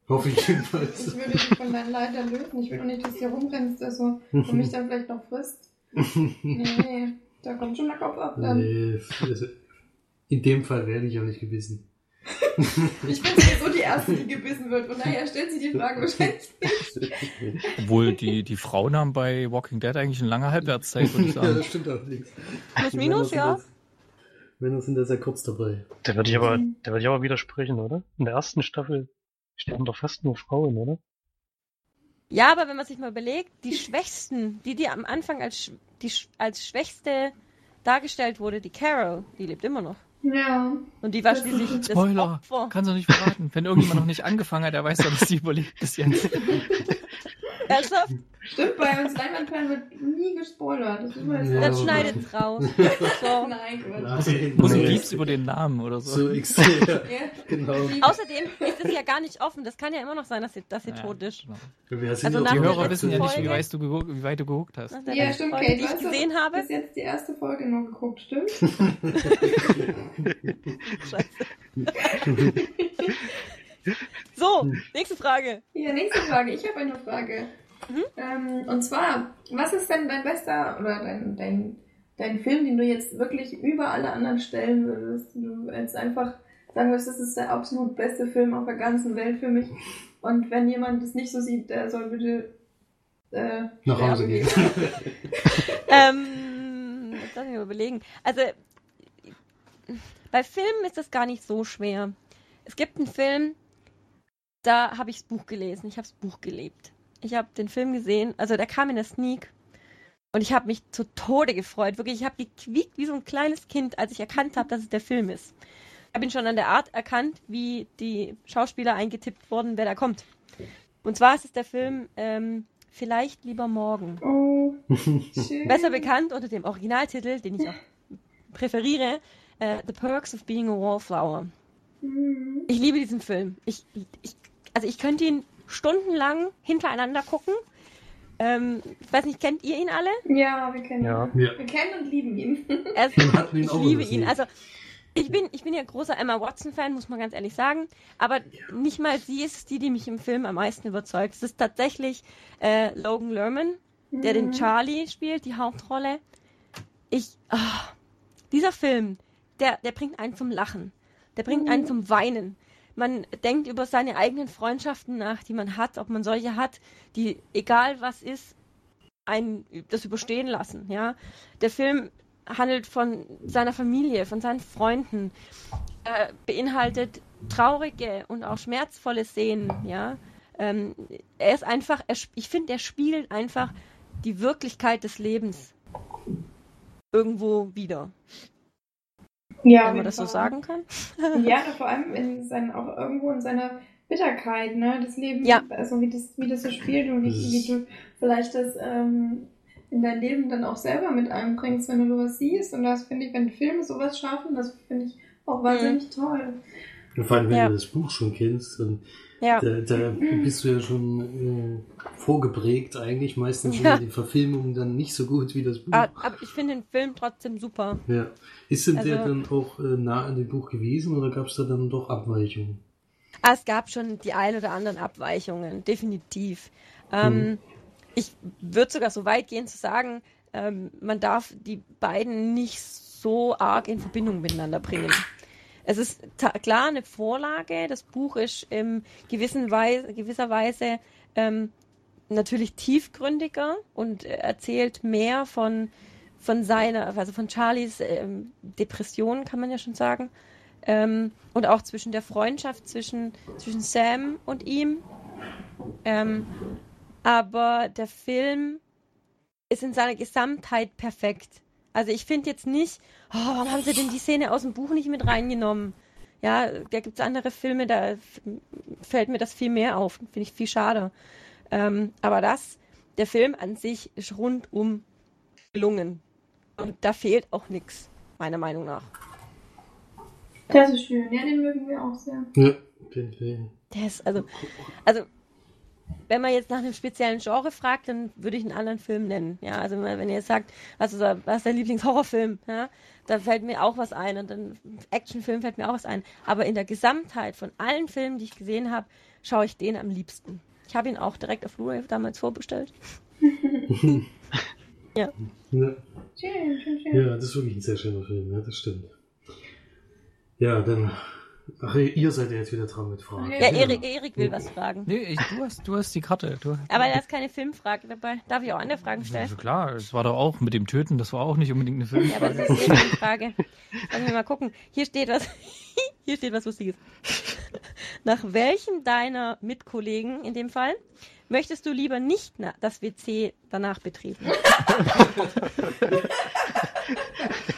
Hoffe ich jedenfalls. Ich würde dich von deinen Leitern lösen. Ich will doch nicht, dass du hier rumrennst also, und mich dann vielleicht noch frisst. [LAUGHS] Nee, da kommt schon der Kopf ab dann. Nee, also in dem Fall werde ich auch nicht gebissen. [LAUGHS] Ich bin sowieso die Erste, die gebissen wird. Von daher stellt sie die Frage wahrscheinlich nicht. obwohl die, die Frauen haben bei Walking Dead eigentlich eine lange Halbwertszeit, würde ich ja, sagen. das stimmt allerdings. Plus minus, ja. Männer sind da sehr kurz dabei. Da würde ich aber, Mhm. da würde ich aber widersprechen, oder? In der ersten Staffel sterben doch fast nur Frauen, oder? Ja, aber wenn man sich mal überlegt, die Schwächsten, die, die am Anfang als, die, als Schwächste dargestellt wurde, die Carol, die lebt immer noch. Ja. Und die war ist schließlich das Spoiler, Opfer. kannst du nicht verraten. Wenn irgendjemand noch nicht angefangen hat, der weiß doch, dass sie überlebt bis jetzt. [LAUGHS] Ernsthaft? Stimmt, bei uns Leinwandperlen wird nie gespoilert. Das Ja, Dann aber- schneidet's raus. [LAUGHS] So. Nein, Quatsch. Nein, Muss. Pieps über den Namen oder so. So. Ja, Ja. genau. Außerdem ist es ja gar nicht offen. Das kann ja immer noch sein, dass sie, dass sie Ja, tot ist. genau. Also Die Hörer wissen ja nicht, wie weit du, geguckt, wie weit du geguckt hast. Nach Ja, stimmt, Folge, Kate. die Du ich gesehen habe. bis jetzt die erste Folge nur geguckt, stimmt? [LAUGHS] [LAUGHS] Scheiße. [LAUGHS] So, nächste Frage. Ja, nächste Frage. Ich habe eine Frage. Mhm. Ähm, und zwar, was ist denn dein bester oder dein, dein, dein Film, den du jetzt wirklich über alle anderen stellen würdest? Du jetzt einfach sagen würdest, das ist der absolut beste Film auf der ganzen Welt für mich. Und wenn jemand das nicht so sieht, der soll bitte äh, nach Hause gehen. [LAUGHS] Ähm, jetzt lass mich mal überlegen. Also, bei Filmen ist das gar nicht so schwer. Es gibt einen Film, da habe ich das Buch gelesen. Ich habe das Buch gelebt. Ich habe den Film gesehen, also der kam in der Sneak und ich habe mich zu Tode gefreut. Wirklich, ich habe gequiekt wie so ein kleines Kind, als ich erkannt habe, dass es der Film ist. Ich habe ihn schon an der Art erkannt, wie die Schauspieler eingetippt wurden, wer da kommt. Und zwar ist es der Film ähm, Vielleicht lieber morgen. Oh, schön. [LAUGHS] Besser bekannt unter dem Originaltitel, den ich auch präferiere, äh, The Perks of Being a Wallflower. Mhm. Ich liebe diesen Film. Ich, ich, also ich könnte ihn stundenlang hintereinander gucken. Ähm, ich weiß nicht, kennt ihr ihn alle? Ja, wir kennen Ja. ihn. Ja. Wir kennen und lieben ihn. [LAUGHS] Ihn ich liebe ihn. Also ich bin, ich bin ja großer Emma Watson-Fan, muss man ganz ehrlich sagen. Aber nicht mal sie ist die, die mich im Film am meisten überzeugt. Es ist tatsächlich äh, Logan Lerman, der den Mhm. Charlie spielt, die Hauptrolle. Ich, ah, dieser Film, der, der bringt einen zum Lachen. Der bringt Mhm. einen zum Weinen. Man denkt über seine eigenen Freundschaften nach, die man hat, ob man solche hat, die, egal was ist, einen das überstehen lassen, ja. Der Film handelt von seiner Familie, von seinen Freunden, äh, beinhaltet traurige und auch schmerzvolle Szenen, ja. Ähm, er ist einfach, er, ich finde, er spiegelt einfach die Wirklichkeit des Lebens irgendwo wieder, Ja, wenn man das so sagen kann. Ja, [LAUGHS] vor allem in sein, auch irgendwo in seiner Bitterkeit, ne? Das Leben, Ja. also wie das, wie das so spielt und wie, wie du vielleicht das ähm, in dein Leben dann auch selber mit einbringst, wenn du sowas siehst. Und das finde ich, wenn Filme sowas schaffen, das finde ich auch wahnsinnig toll. Und vor allem, wenn Ja. du das Buch schon kennst, dann Ja, da, da bist du ja schon äh, vorgeprägt eigentlich. Meistens sind Ja. ja die Verfilmungen dann nicht so gut wie das Buch. aber, aber ich finde den Film trotzdem super. Ja. Ist denn der Also- dann auch äh, nah an dem Buch gewesen oder gab es da dann doch Abweichungen? Ah, es gab schon die ein oder anderen Abweichungen, definitiv. Ähm, Mhm. Ich würde sogar so weit gehen zu sagen, ähm, man darf die beiden nicht so arg in Verbindung miteinander bringen. Es ist klar eine Vorlage, das Buch ist in gewissen Weise, gewisser Weise ähm, natürlich tiefgründiger und äh, erzählt mehr von, von seiner, also von Charlies ähm, Depression, kann man ja schon sagen. Ähm, und auch zwischen der Freundschaft zwischen, zwischen Sam und ihm. Ähm, aber der Film ist in seiner Gesamtheit perfekt. Also ich finde jetzt nicht, oh, warum haben sie denn die Szene aus dem Buch nicht mit reingenommen? Ja, da gibt es andere Filme, da fällt mir das viel mehr auf. Finde ich viel schade. Ähm, aber das, der Film an sich ist rundum gelungen. Und da fehlt auch nichts, meiner Meinung nach. Das ist schön. Ja, den mögen wir auch sehr. Ja, den Film. Der ist, also, also, wenn man jetzt nach einem speziellen Genre fragt, dann würde ich einen anderen Film nennen. Ja, also wenn ihr jetzt sagt, was ist, der- was ist dein Lieblingshorrorfilm, ja, dann fällt mir auch was ein und dann Actionfilm fällt mir auch was ein. Aber in der Gesamtheit von allen Filmen, die ich gesehen habe, schaue ich den am liebsten. Ich habe ihn auch direkt auf Blu-ray damals vorbestellt. [LAUGHS] Ja. Schön, schön, schön. ja, das ist wirklich ein sehr schöner Film, ja, das stimmt. Ja, dann. Ach, ihr seid ja jetzt wieder dran mit Fragen. Ja, Ja, Erik, Erik will was fragen. Nee, ich, du, hast, du hast die Karte. Du, Aber da ist keine Filmfrage dabei. Darf ich auch andere Fragen stellen? Also klar, es war doch auch mit dem Töten, das war auch nicht unbedingt eine Ja, aber Filmfrage. das ist eh eine Frage. Lass mich mal gucken. Hier steht was. [LAUGHS] Hier steht was Lustiges. Nach welchem deiner Mitkollegen in dem Fall möchtest du lieber nicht das WC danach betreten? [LAUGHS]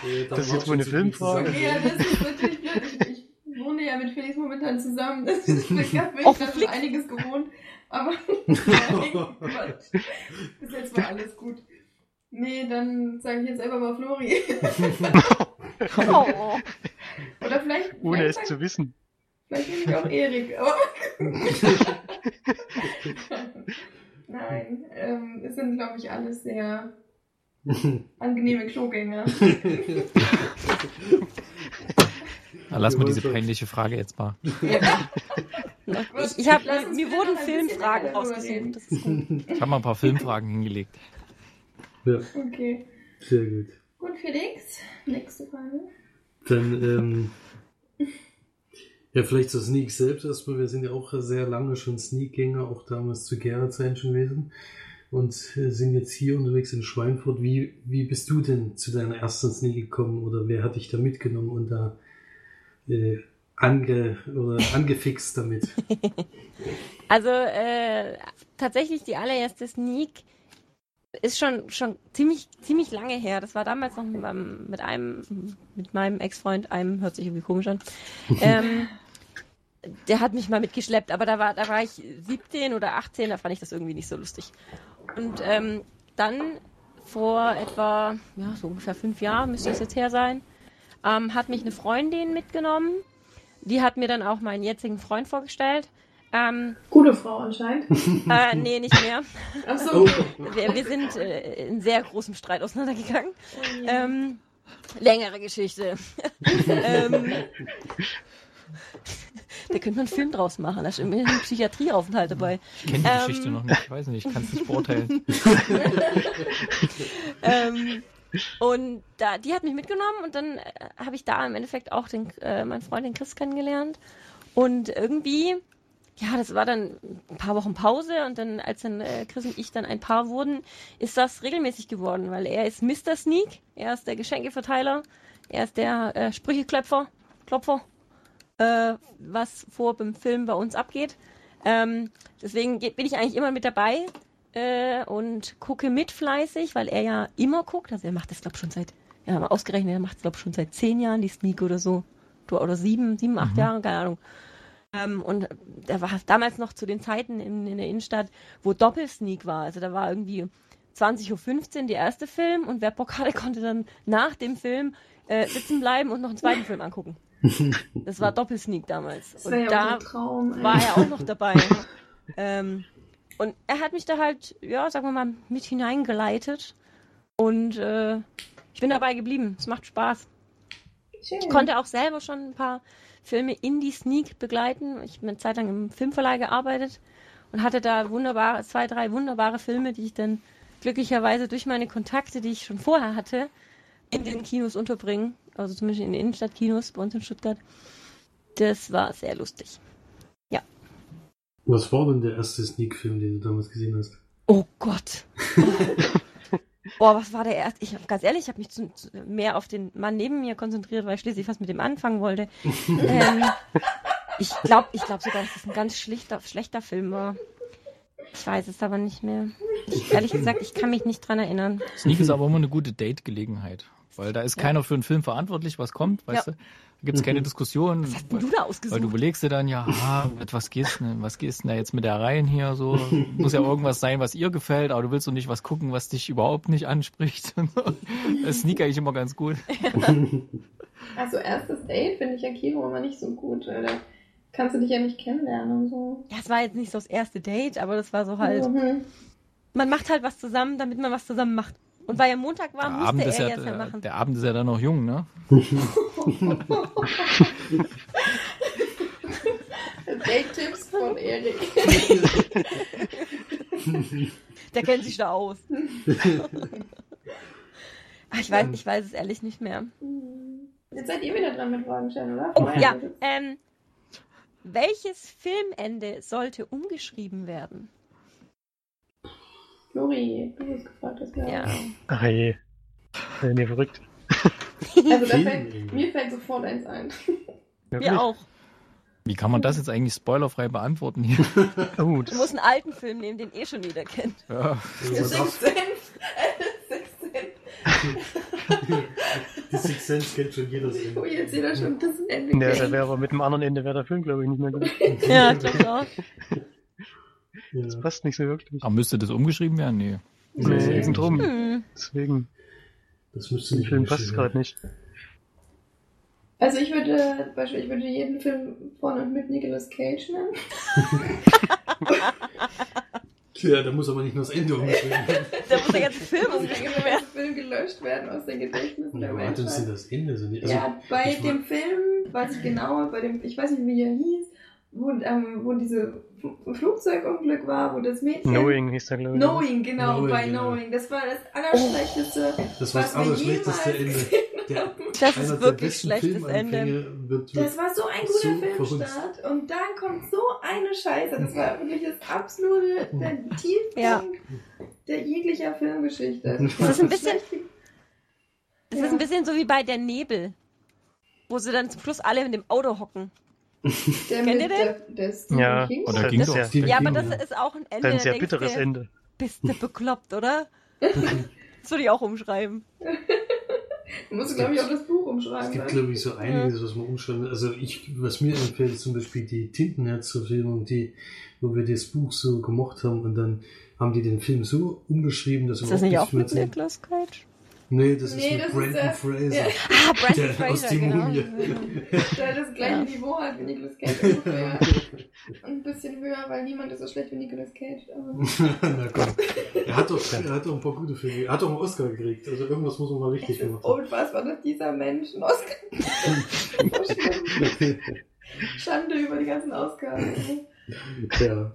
Äh, Das ist jetzt wohl eine Filmfrage. Ja, das ist natürlich blöd. Ich, ich wohne ja mit Felix momentan zusammen. Das [LAUGHS] ist, ich habe Oh, mich da schon Flick. einiges gewohnt. Aber [LAUGHS] [LAUGHS] bis jetzt war alles gut. Nee, dann sage ich jetzt einfach mal Flori. Oh. Oder vielleicht, Ohne vielleicht, es zu wissen. vielleicht nehme ich auch Erik. Aber Nein, ähm, es sind, glaube ich, alles sehr angenehme Klogänger. Lass mal diese peinliche Frage jetzt mal. Ich, [LAUGHS] ich hab, mir wurden Filmfragen gut. [LAUGHS] Ich habe mal ein paar Filmfragen hingelegt. Ja, Okay. sehr gut. Gut, Felix. Nächste Frage. Dann, ähm, ja, vielleicht zur Sneak selbst erstmal. Wir sind ja auch sehr lange schon Sneak-Gänger, auch damals zu Gera-Zeiten schon gewesen. Und äh, sind jetzt hier unterwegs in Schweinfurt. Wie, wie bist du denn zu deiner ersten Sneak gekommen oder wer hat dich da mitgenommen und da äh, ange, oder angefixt damit? [LAUGHS] Also äh, tatsächlich die allererste Sneak ist schon schon ziemlich ziemlich lange her. Das war damals noch mit meinem, mit einem mit meinem Ex-Freund, einem hört sich irgendwie komisch an. [LAUGHS] Ähm, der hat mich mal mitgeschleppt, aber da war da war ich 17 oder 18, da fand ich das irgendwie nicht so lustig. Und ähm, dann vor etwa ja so ungefähr fünf Jahren müsste es jetzt her sein, ähm, hat mich eine Freundin mitgenommen. Die hat mir dann auch meinen jetzigen Freund vorgestellt. Ähm, Gute Frau anscheinend. [LAUGHS] äh, nee, nicht mehr. Achso, Oh, [LAUGHS] Wir, wir sind äh, in sehr großem Streit auseinandergegangen. Ähm, längere Geschichte. [LAUGHS] ähm, da könnte man einen Film draus machen. Da ist immerhin ein Psychiatrieaufenthalt dabei. Ich kenne die Ähm. Geschichte noch nicht, ich weiß nicht, ich kann es nicht beurteilen. ähm, und da, die hat mich mitgenommen und dann äh, habe ich da im Endeffekt auch den, äh, meinen Freund, den Chris, kennengelernt. Und irgendwie, ja, das war dann ein paar Wochen Pause und dann, als dann äh, Chris und ich dann ein Paar wurden, ist das regelmäßig geworden, weil er ist Mr. Sneak, er ist der Geschenkeverteiler, er ist der äh, Sprücheklopfer, Klopfer, äh, was vor beim Film bei uns abgeht. Ähm, deswegen ge- bin ich eigentlich immer mit dabei äh, und gucke mit fleißig, weil er ja immer guckt. Also er macht das, glaube ich, schon seit, ja, mal ausgerechnet, er macht es, glaube ich, schon seit zehn Jahren, die Sneak oder so. Du- Oder sieben, sieben, acht Jahre, keine Ahnung. Ähm, und da war damals noch zu den Zeiten in, in der Innenstadt, wo Doppelsneak war. Also da war irgendwie 20.15 Uhr der erste Film und wer Bock hatte, konnte dann nach dem Film äh, sitzen bleiben und noch einen zweiten Film angucken. [LAUGHS] Das war Doppelsneak damals. das Und ja da Traum. war er auch noch dabei. [LAUGHS] ähm, und er hat mich da halt, ja, sagen wir mal, mit hineingeleitet. Und äh, ich bin dabei geblieben. Es macht Spaß. Schön. Ich konnte auch selber schon ein paar Filme in die Sneak begleiten. Ich habe eine Zeit lang im Filmverleih gearbeitet und hatte da wunderbare, zwei, drei wunderbare Filme, die ich dann glücklicherweise durch meine Kontakte, die ich schon vorher hatte, in den Kinos unterbringen. Also zumindest in den Innenstadtkinos bei uns in Stuttgart. Das war sehr lustig. Was war denn der erste Sneak-Film, den du damals gesehen hast? Oh Gott. [LAUGHS] Boah, was war der erste? Ich ganz ehrlich, ich habe mich zu, zu, mehr auf den Mann neben mir konzentriert, weil ich schließlich was mit dem anfangen wollte. [LAUGHS] ähm, ich glaube ich glaub sogar, dass es ein ganz schlichter, schlechter Film war. Ich weiß es aber nicht mehr. Ich, ehrlich gesagt, ich kann mich nicht dran erinnern. Sneak ist aber immer eine gute Date-Gelegenheit. Weil da ist Ja. keiner für einen Film verantwortlich, was kommt, weißt Ja. du? Da gibt es keine Diskussion. Was hast denn du da Weil du ausgesucht? überlegst dir dann, ja, ah, mit was gehst denn, was gehst denn da jetzt mit der Reihen hier so? [LAUGHS] Muss ja irgendwas sein, was ihr gefällt, aber du willst doch nicht was gucken, was dich überhaupt nicht anspricht. [LAUGHS] Das ist Sneak eigentlich immer ganz gut. [LAUGHS] Also erstes Date finde ich ja Kino immer nicht so gut. Weil da kannst du dich ja nicht kennenlernen und so. Ja, es war jetzt nicht so das erste Date, aber das war so halt. Mhm. Man macht halt was zusammen, damit man was zusammen macht. Und weil ja Montag war, Der musste Abend, ist er ja, jetzt ja machen. der Abend ist ja dann noch jung, ne? Date-Tipps von Erik. Der kennt sich da aus. Ach, ich weiß, ich weiß es ehrlich nicht mehr. Jetzt seid ihr wieder dran mit Fragen stellen, oder? Oh, ja, ähm, welches Filmende sollte umgeschrieben werden? Flori, du bist gefragt, das wäre. Ja. Ach je. Äh, nee, verrückt. [LAUGHS] Also da fällt, mir fällt sofort eins ein. Wirklich? Wir auch. Wie kann man das jetzt eigentlich spoilerfrei beantworten hier? Oh, Du musst einen alten Film nehmen, den eh schon jeder kennt. Ja. Der [LAUGHS] Sixth Sense. [LAUGHS] Sixth Sense. Die Six Sense kennt schon jeder. Oh, jetzt jeder schon das Ende. der, der kennt. wäre aber mit dem anderen Ende wäre der Film, glaube ich, nicht mehr gut. Ja, auch. Das Ja. passt nicht so wirklich. Aber müsste das umgeschrieben werden? Nee. Nee, eben drum. Hm. Deswegen, Das müsste nicht Film passt gerade nicht. Also ich würde, Beispiel, ich würde jeden Film von und mit Nicolas Cage nennen. [LAUGHS] Ja, da muss aber nicht nur das Ende umgeschrieben werden. [LAUGHS] Da muss der ganze Film Muss der umgeschrieben ganze werden. Film gelöscht werden aus den Gedächtnissen der denn das Ende so nicht? Also, ja, bei ich dem Film, weiß ich genau, bei dem, ich weiß nicht, wie er hieß, wo, ähm, wo diese Flugzeugunglück war, wo das Mädchen... Knowing hieß der, glaube ich. Knowing, genau, Knowing, bei. Knowing. Das war das allerschlechteste, das war das allerschlechteste Ende. Der. Das ist wirklich schlechtes Ende. Wird, Das war so ein guter So Filmstart und dann kommt so eine Scheiße. Das war wirklich das absolute der Tiefpunkt Ja. der jeglicher Filmgeschichte. Das ist ein bisschen, das Ja. ist ein bisschen so wie bei Der Nebel. Wo sie dann zum Schluss alle in dem Auto hocken. [LAUGHS] Der Kennt ihr den? der, der Stephen Ja, King. Oder das ging ist doch. ja, Stephen Ja, King, aber das ist auch ein Ende. das ein sehr bitteres du, Ende. Bist du bekloppt, oder? [LAUGHS] Das würde ich auch umschreiben. [LAUGHS] Musst du, glaube ich, auch das Buch umschreiben. Es gibt, ne? glaube ich, so einiges, was man umschreiben Also ich, was mir einfällt, ist zum Beispiel die Tintenherz-Verfilmung, die, wo wir das Buch so gemocht haben und dann haben die den Film so umgeschrieben, dass Ist das nicht auch mit Nicolas Cage? Nee, das ist Nee, mit das ist Brandon der- Fraser. ja. Ah, Brandon Der aus Fraser, die genau. Mumie. [LAUGHS] Der das gleiche Ja. Niveau hat wie Nicolas Cage ungefähr. [LAUGHS] Ein bisschen höher, weil niemand ist so schlecht wie Nicolas Cage. Aber [LAUGHS] Na komm. Er hat, doch, er hat doch ein paar gute Filme. Er hat doch einen Oscar gekriegt. Also irgendwas muss man mal richtig ist gemacht haben. unfassbar, dass dieser Mensch einen Oscar so schlimm. Schande über die ganzen Oscars. ja.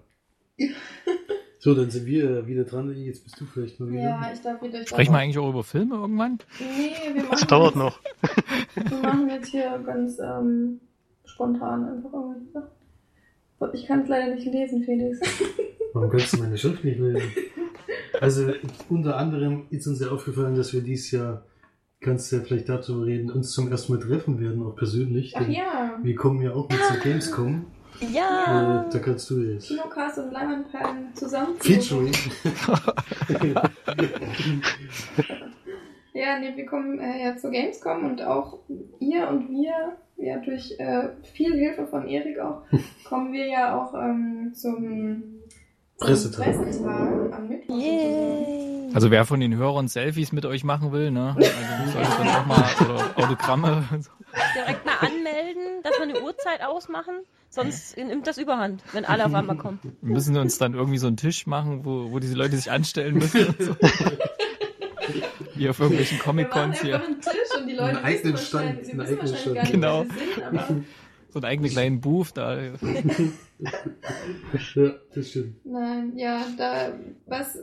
So, dann sind wir wieder dran. Jetzt bist du vielleicht mal wieder. Ja, ich darf wieder. Sprechen wir eigentlich auch über Filme irgendwann? Nee, wir machen Das dauert jetzt, noch. Wir machen jetzt hier ganz ähm, spontan einfach irgendwelche Sachen. Ich kann es leider nicht lesen, Felix. [LAUGHS] Warum kannst du meine Schrift nicht lesen? Also unter anderem ist uns ja aufgefallen, dass wir dieses Jahr, kannst du ja vielleicht dazu reden, uns zum ersten Mal treffen werden, auch persönlich. Ach denn ja, Wir kommen ja auch mit zur [LAUGHS] Gamescom. Ja. Äh, da kannst du jetzt. Kinocast und Leinwandperlen zusammen. Featuring. [LAUGHS] Ja, nee, wir kommen äh, ja zur Gamescom und auch ihr und wir, ja durch äh, viel Hilfe von Erik auch, [LAUGHS] kommen wir ja auch ähm, zum, zum Pressetag. Pressetag am Mittwoch. Yay. Also wer von den Hörern Selfies mit euch machen will, ne? Also [LAUGHS] soll ich dann auch mal oder Autogramme. Direkt mal anmelden, dass wir eine Uhrzeit ausmachen. Sonst nimmt das überhand, wenn alle auf einmal kommen. [LAUGHS] Wir müssen uns dann irgendwie so einen Tisch machen, wo, wo diese Leute sich anstellen müssen. [LAUGHS] So. Wie auf irgendwelchen Wir machen Comic-Cons einfach hier. einen Tisch und die Leute Einen eigenen Stand, wahrscheinlich, sie einen wissen eigenen wahrscheinlich gar nicht, Genau. wer wir sind, aber So einen eigenen kleinen Booth da. [LAUGHS] Ja, das stimmt. nein, ja, da, was,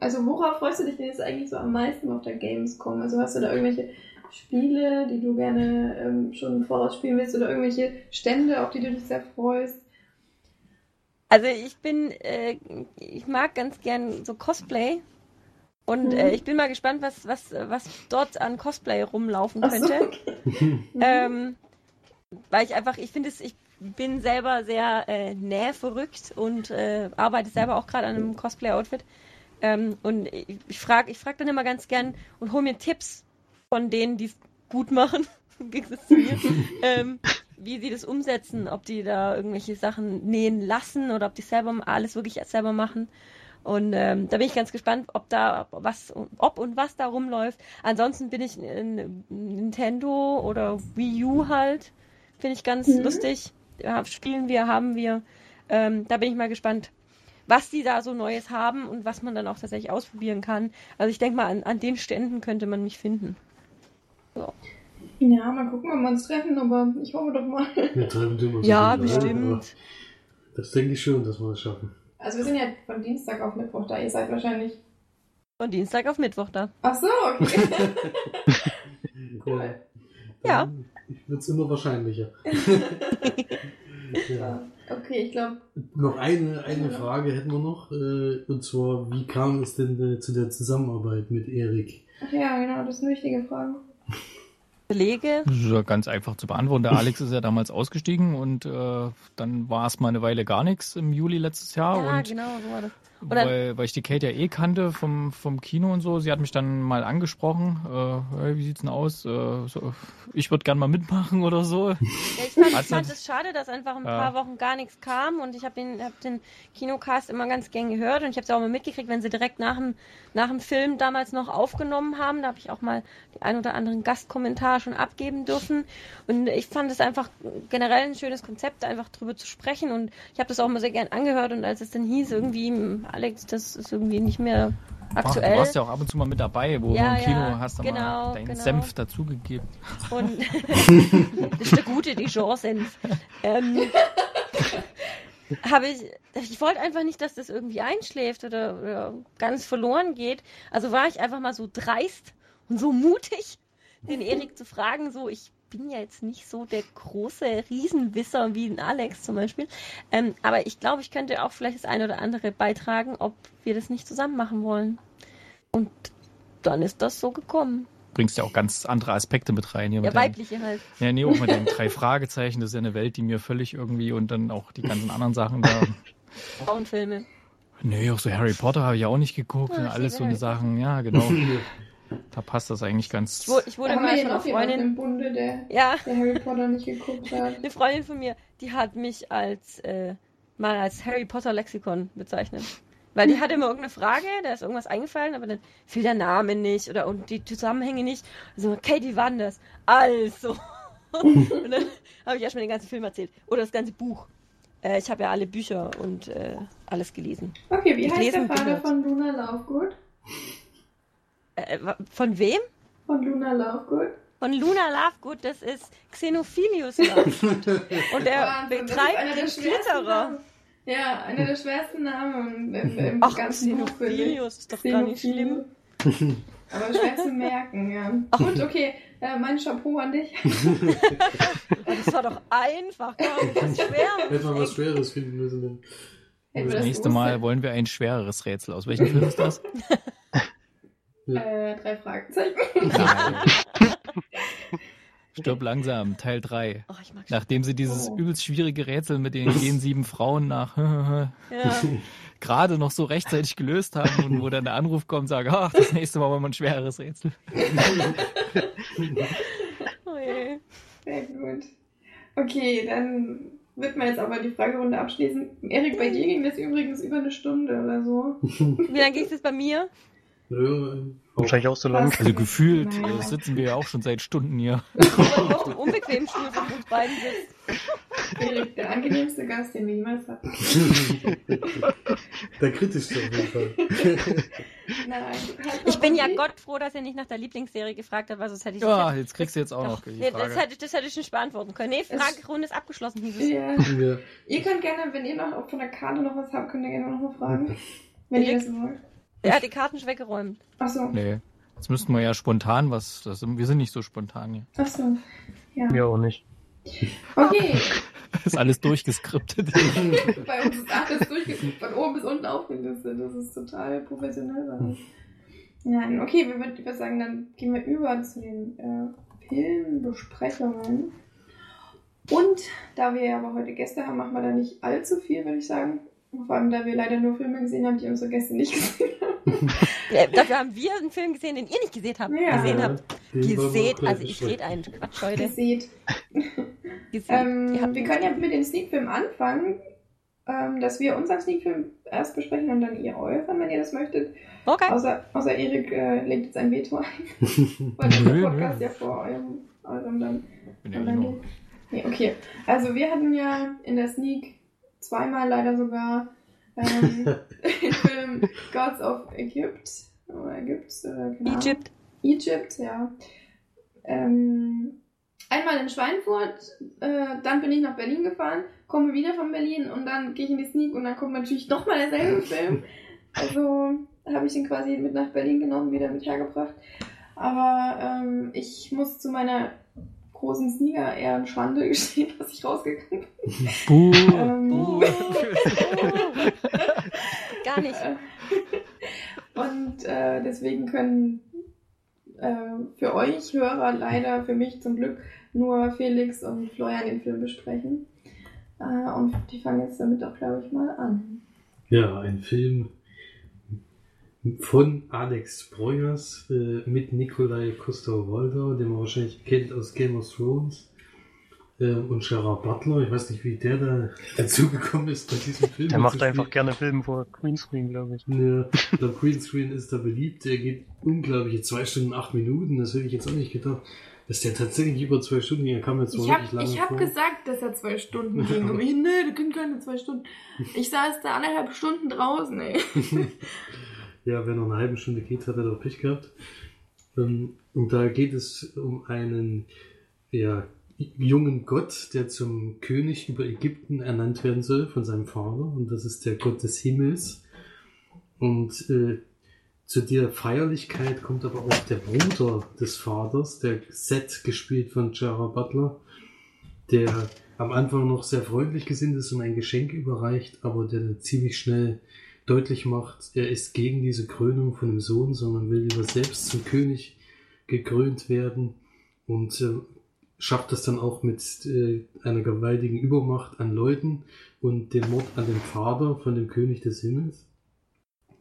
also worauf freust du dich denn jetzt eigentlich so am meisten auf der Gamescom? Also hast du da irgendwelche Spiele, die du gerne ähm, schon im Voraus spielen willst oder irgendwelche Stände, auf die du dich sehr freust? Also ich bin, äh, ich mag ganz gern so Cosplay. Und Mhm. äh, ich bin mal gespannt, was, was, was dort an Cosplay rumlaufen Ach so, könnte. okay. [LAUGHS] Ähm, weil ich einfach, ich finde es, ich bin selber sehr äh, nähverrückt und äh, arbeite selber auch gerade an einem Cosplay-Outfit. Ähm, und ich, ich frage ich frag dann immer ganz gern und hole mir Tipps von denen, die es gut machen, [LAUGHS] [LAUGHS] ähm, wie sie das umsetzen, ob die da irgendwelche Sachen nähen lassen oder ob die selber alles wirklich selber machen. Und ähm, da bin ich ganz gespannt, ob da was, ob und was da rumläuft. Ansonsten bin ich in Nintendo oder Wii U halt. Finde ich ganz Mhm. lustig. Spielen wir, haben wir. Ähm, da bin ich mal gespannt, was die da so Neues haben und was man dann auch tatsächlich ausprobieren kann. Also ich denke mal, an, an den Ständen könnte man mich finden. Ja, mal gucken, ob wir uns treffen, aber ich hoffe doch mal. Wir treffen so Ja, bestimmt. Das denke ich schon, dass wir das schaffen. Also wir sind ja von Dienstag auf Mittwoch da. Ihr seid wahrscheinlich. Von Dienstag auf Mittwoch da. Ach so, okay. [LAUGHS] Ja. Ja. Dann wird es immer wahrscheinlicher. [LAUGHS] ja. okay, ich glaube. Noch eine, eine Frage hätten wir noch, äh, und zwar, wie kam es denn äh, zu der Zusammenarbeit mit Erik? Ach ja, genau, das ist eine wichtige Frage. Belege. Das ist ja ganz einfach zu beantworten. Der [LAUGHS] Alex ist ja damals ausgestiegen und äh, dann war es mal eine Weile gar nichts im Juli letztes Jahr. Ja, und genau, so war das. Oder- weil, weil ich die Kate ja eh kannte vom, vom Kino und so. Sie hat mich dann mal angesprochen. Äh, hey, wie sieht's denn aus? Äh, so, ich würde gern mal mitmachen oder so. Ja, ich fand, ich fand es schade, dass einfach ein Ja. paar Wochen gar nichts kam und ich habe den, hab den Kinocast immer ganz gern gehört und ich habe es auch mal mitgekriegt, wenn sie direkt nach dem, nach dem Film damals noch aufgenommen haben. Da habe ich auch mal die ein oder anderen Gastkommentar schon abgeben dürfen und ich fand es einfach generell ein schönes Konzept, einfach drüber zu sprechen und ich habe das auch mal sehr gern angehört und als es dann hieß, irgendwie, Alex, das ist irgendwie nicht mehr Du aktuell. warst ja auch ab und zu mal mit dabei, wo Ja, du im Kino ja, hast du genau, mal deinen genau. Senf dazugegeben. Und [LAUGHS] [LAUGHS] das ist der gute Dijon-Senf. Ähm, habe ich, ich wollte einfach nicht, dass das irgendwie einschläft oder, oder ganz verloren geht. Also war ich einfach mal so dreist und so mutig, den Erik zu fragen, so ich bin ja jetzt nicht so der große Riesenwisser wie ein Alex zum Beispiel. Ähm, aber ich glaube, ich könnte auch vielleicht das eine oder andere beitragen, ob wir das nicht zusammen machen wollen. Und dann ist das so gekommen. Bringst ja auch ganz andere Aspekte mit rein. Hier Ja, weibliche halt. Ja, nee, auch mit den drei [LAUGHS] Fragezeichen. Das ist ja eine Welt, die mir völlig irgendwie und dann auch die ganzen anderen Sachen da. Frauenfilme. Nee, auch so Harry Potter habe ich auch nicht geguckt Ja, und alles so eine Sachen. Ja, genau. [LAUGHS] Da passt das eigentlich ganz. Ich, wurde- ich wurde mal von hier einer Freundin, im Bunde, der, ja, der Harry Potter nicht geguckt hat? eine Freundin von mir, die hat mich als äh, mal als Harry Potter Lexikon bezeichnet. Weil die hatte immer irgendeine Frage, da ist irgendwas eingefallen, aber dann fiel der Name nicht oder und die Zusammenhänge nicht. Also, okay, wie war denn das? Also. [LAUGHS] und dann habe ich erstmal den ganzen Film erzählt. Oder das ganze Buch. Äh, ich habe ja alle Bücher und äh, alles gelesen. Okay, wie heißt der Vater gehört. von Luna Lovegood? Äh, von wem? Von Luna Lovegood? Von Luna Lovegood, das ist Xenophilius Lovegood. [LAUGHS] Und er Wahnsinn, das betreibt den. Namen. Ja, einer der schwersten Namen im, im, im Ach, ganzen. Xenophilius ist doch gar nicht schlimm. Aber schwer zu merken, ja. Gut, okay, äh, mein Chapeau an dich. [LAUGHS] [LAUGHS] Das war doch einfach, gar nicht so schwer. Hätte man was Schweres finden müssen. Dann. Hätten wir Das das nächste Mal wollen wir ein schwereres Rätsel. Aus welchem Film ist das? Äh, drei Fragezeichen. [LAUGHS] Stirb langsam, Teil 3. Oh, Nachdem sie dieses Oh. übelst schwierige Rätsel mit den gen sieben Frauen nach [LAUGHS] Ja. gerade noch so rechtzeitig gelöst haben und wo dann der Anruf kommt und sagt, ach, das nächste Mal wollen wir ein schwereres Rätsel. [LAUGHS] Oh je. Sehr gut. Okay, dann wird man jetzt aber die Fragerunde abschließen. Erik, bei dir ging das übrigens über eine Stunde oder so. Wie lange ging es jetzt bei mir? Wahrscheinlich auch so lang. Also gefühlt Nein. äh, sitzen wir ja auch schon seit Stunden hier. Du auf dem unbequemen Stuhl von uns beiden sitzt. Der angenehmste Gast, den wir jemals hatten. Der kritischste auf jeden Fall. [LAUGHS] Nein. halt Ich bin ja. Gott froh, dass er nicht nach der Lieblingsserie gefragt hat, weil sonst hätte ich Ja, das jetzt kriegst du jetzt auch noch Doch, die nee, das, Frage. hätte, das hätte ich nicht beantworten können. Nee, Fragerunde ist abgeschlossen. Ja. Ja. Ihr könnt gerne, wenn ihr noch von der Karte noch was habt, könnt ihr gerne noch mal fragen. Wenn ihr das wollt. Er hat die Karten schon weggeräumt. Achso. Nee. Jetzt müssten wir ja spontan was. Das, wir sind nicht so spontan hier. Achso. Ja. Mir auch nicht. Okay. Das [LAUGHS] ist alles durchgeskriptet. [LAUGHS] Bei uns ist alles durchgeguckt, von oben bis unten aufgelistet. Das ist total professionell. Nein, okay, wir würden ich würde sagen, dann gehen wir über zu den äh, Filmbesprechungen. Und da wir ja aber heute Gäste haben, machen wir da nicht allzu viel, würde ich sagen. Vor allem, da wir leider nur Filme gesehen haben, die unsere Gäste nicht [LAUGHS] gesehen haben. Dafür haben wir einen Film gesehen, den ihr nicht gesehen habt. Ja. Gesehen habt. Gesehen, also ich rede einen Quatsch heute. Gesehen. [LAUGHS] Ähm, wir können ja mit dem Sneakfilm anfangen, ähm, dass wir unseren Sneakfilm erst besprechen und dann ihr euren, wenn ihr das möchtet. Okay. Außer, außer Erik äh, legt jetzt ein Veto ein, [LAUGHS] weil der Podcast ja vor eurem, eurem dann Bin ja eh geht. Nee, okay. Also wir hatten ja in der Sneak zweimal leider sogar ähm, [LAUGHS] den Film Gods of Egypt oder Ägypt oder Ahnung. Egypt. Egypt, ja. Ähm, einmal in Schweinfurt, äh, dann bin ich nach Berlin gefahren, komme wieder von Berlin und dann gehe ich in die Sneak und dann kommt natürlich doch mal derselbe Film. Also habe ich ihn quasi mit nach Berlin genommen, wieder mit hergebracht. Aber ähm, ich muss zu meiner großen Sneaker eher eine Schande [LAUGHS] gestehen, dass ich rausgegangen bin. Buh. [LAUGHS] Ähm, Buh. [LAUGHS] Gar nicht. Und äh, deswegen können äh, für euch Hörer leider, für mich zum Glück, nur Felix und Florian den Film besprechen. Äh, und die fangen jetzt damit auch, glaube ich, mal an. Ja, ein Film von Alex Breuers äh, mit Nikolai Coster-Waldau, den man wahrscheinlich kennt aus Game of Thrones. Äh, und Gerard Butler, ich weiß nicht, wie der da [LAUGHS] dazu gekommen ist, bei diesem Film. Der macht einfach gerne Filme vor Greenscreen, glaube ich. Ja, der Greenscreen ist da beliebt. Der geht unglaubliche zwei Stunden, acht Minuten. Das hätte ich jetzt auch nicht gedacht. Dass der tatsächlich über zwei Stunden ging. Er kam jetzt Ich habe wirklich lange ich hab vor. gesagt, dass er zwei Stunden ging. [LAUGHS] Und ich, nee, ging keine zwei Stunden. Ich saß da anderthalb Stunden draußen, ey. [LAUGHS] Ja, wenn er eine halbe Stunde geht, hat er doch Pech gehabt. Ähm, Und da geht es um einen ja, jungen Gott, der zum König über Ägypten ernannt werden soll von seinem Vater. Und das ist der Gott des Himmels. Und äh, zu der Feierlichkeit kommt aber auch der Bruder des Vaters, der Seth, gespielt von Gerard Butler, der am Anfang noch sehr freundlich gesinnt ist und ein Geschenk überreicht, aber der ziemlich schnell deutlich macht, er ist gegen diese Krönung von dem Sohn, sondern will lieber selbst zum König gekrönt werden und äh, schafft das dann auch mit äh, einer gewaltigen Übermacht an Leuten und dem Mord an dem Vater von dem König des Himmels.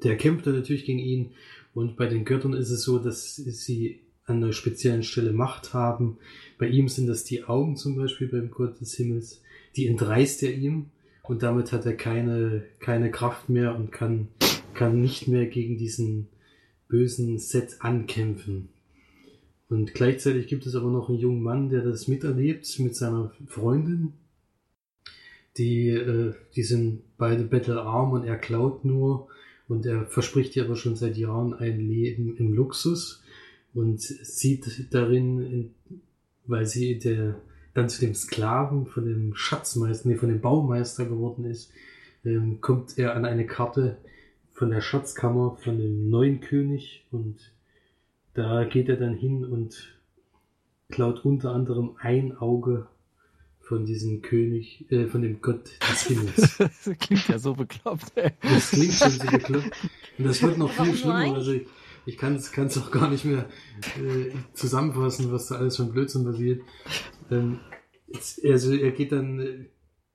Der kämpft dann natürlich gegen ihn und bei den Göttern ist es so, dass sie an einer speziellen Stelle Macht haben. Bei ihm sind das die Augen zum Beispiel beim Gott des Himmels. Die entreißt er ihm und damit hat er keine, keine Kraft mehr und kann, kann nicht mehr gegen diesen bösen Set ankämpfen. Und gleichzeitig gibt es aber noch einen jungen Mann, der das miterlebt mit seiner Freundin. Die, äh, die sind beide bettelarm und er klaut nur und er verspricht ihr aber schon seit Jahren ein Leben im Luxus und sieht darin, in, weil sie der, dann zu dem Sklaven von dem Schatzmeister, nee, von dem Baumeister geworden ist, ähm, kommt er an eine Karte von der Schatzkammer von dem neuen König und da geht er dann hin und klaut unter anderem ein Auge von diesem König, äh, von dem Gott des Himmels. [LAUGHS] Das klingt ja so bekloppt, ey. Das klingt schon so bekloppt. Und das wird noch viel Warum schlimmer. Also ich, ich kann es auch gar nicht mehr äh, zusammenfassen, was da alles von Blödsinn passiert. Ähm, also er geht dann,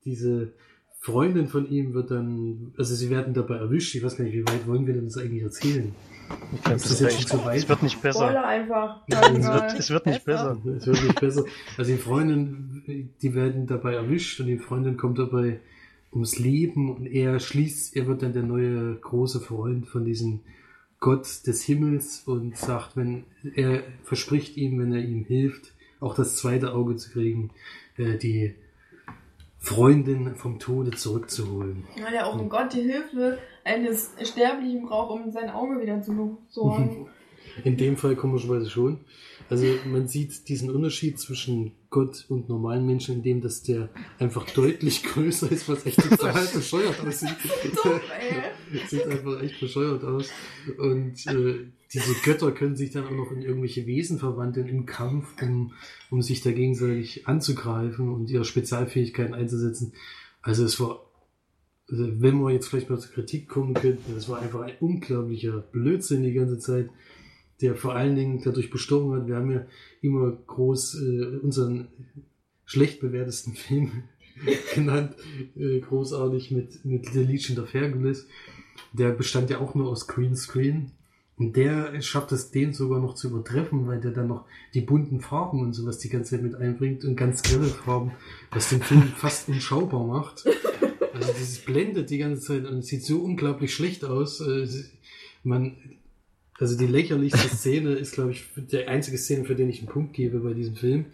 diese Freundin von ihm wird dann, also sie werden dabei erwischt. Ich weiß gar nicht, wie weit wollen wir denn das eigentlich erzählen? Ich glaube, Ist das das jetzt schon zu weit? Es wird nicht besser. Spoiler einfach. [LAUGHS] Es wird, es wird nicht besser. Es wird nicht besser. Also die Freundin, die werden dabei erwischt und die Freundin kommt dabei ums Leben und er schließt, er wird dann der neue große Freund von diesem Gott des Himmels und sagt, wenn er verspricht ihm, wenn er ihm hilft, auch das zweite Auge zu kriegen, äh, die Freundin vom Tode zurückzuholen. Weil er auch ein Gott die Hilfe eines Sterblichen braucht, um sein Auge wieder zu [LAUGHS] besorgen. In dem Fall komischerweise schon. Also man sieht diesen Unterschied zwischen Gott und normalen Menschen, in dem, dass der einfach deutlich [LAUGHS] größer ist, was echt total [LAUGHS] bescheuert aussieht. [LAUGHS] Sieht einfach echt bescheuert aus. Und äh, diese Götter können sich dann auch noch in irgendwelche Wesen verwandeln im Kampf, um, um sich da gegenseitig anzugreifen und ihre Spezialfähigkeiten einzusetzen. Also es war, also wenn wir jetzt vielleicht mal zur Kritik kommen könnten, das war einfach ein unglaublicher Blödsinn die ganze Zeit. Der vor allen Dingen dadurch bestochen hat. Wir haben ja immer groß äh, unseren schlecht bewertesten [LAUGHS] Film genannt, äh, großartig mit, mit The Legion of Hercules. Der bestand ja auch nur aus Greenscreen. Und der schafft es, den sogar noch zu übertreffen, weil der dann noch die bunten Farben und sowas die ganze Zeit mit einbringt und ganz grelle Farben, was den Film [LAUGHS] fast unschaubar macht. Also dieses blendet die ganze Zeit und es sieht so unglaublich schlecht aus. Äh, Man, also die lächerlichste Szene ist, glaube ich, der einzige Szene, für den ich einen Punkt gebe bei diesem Film.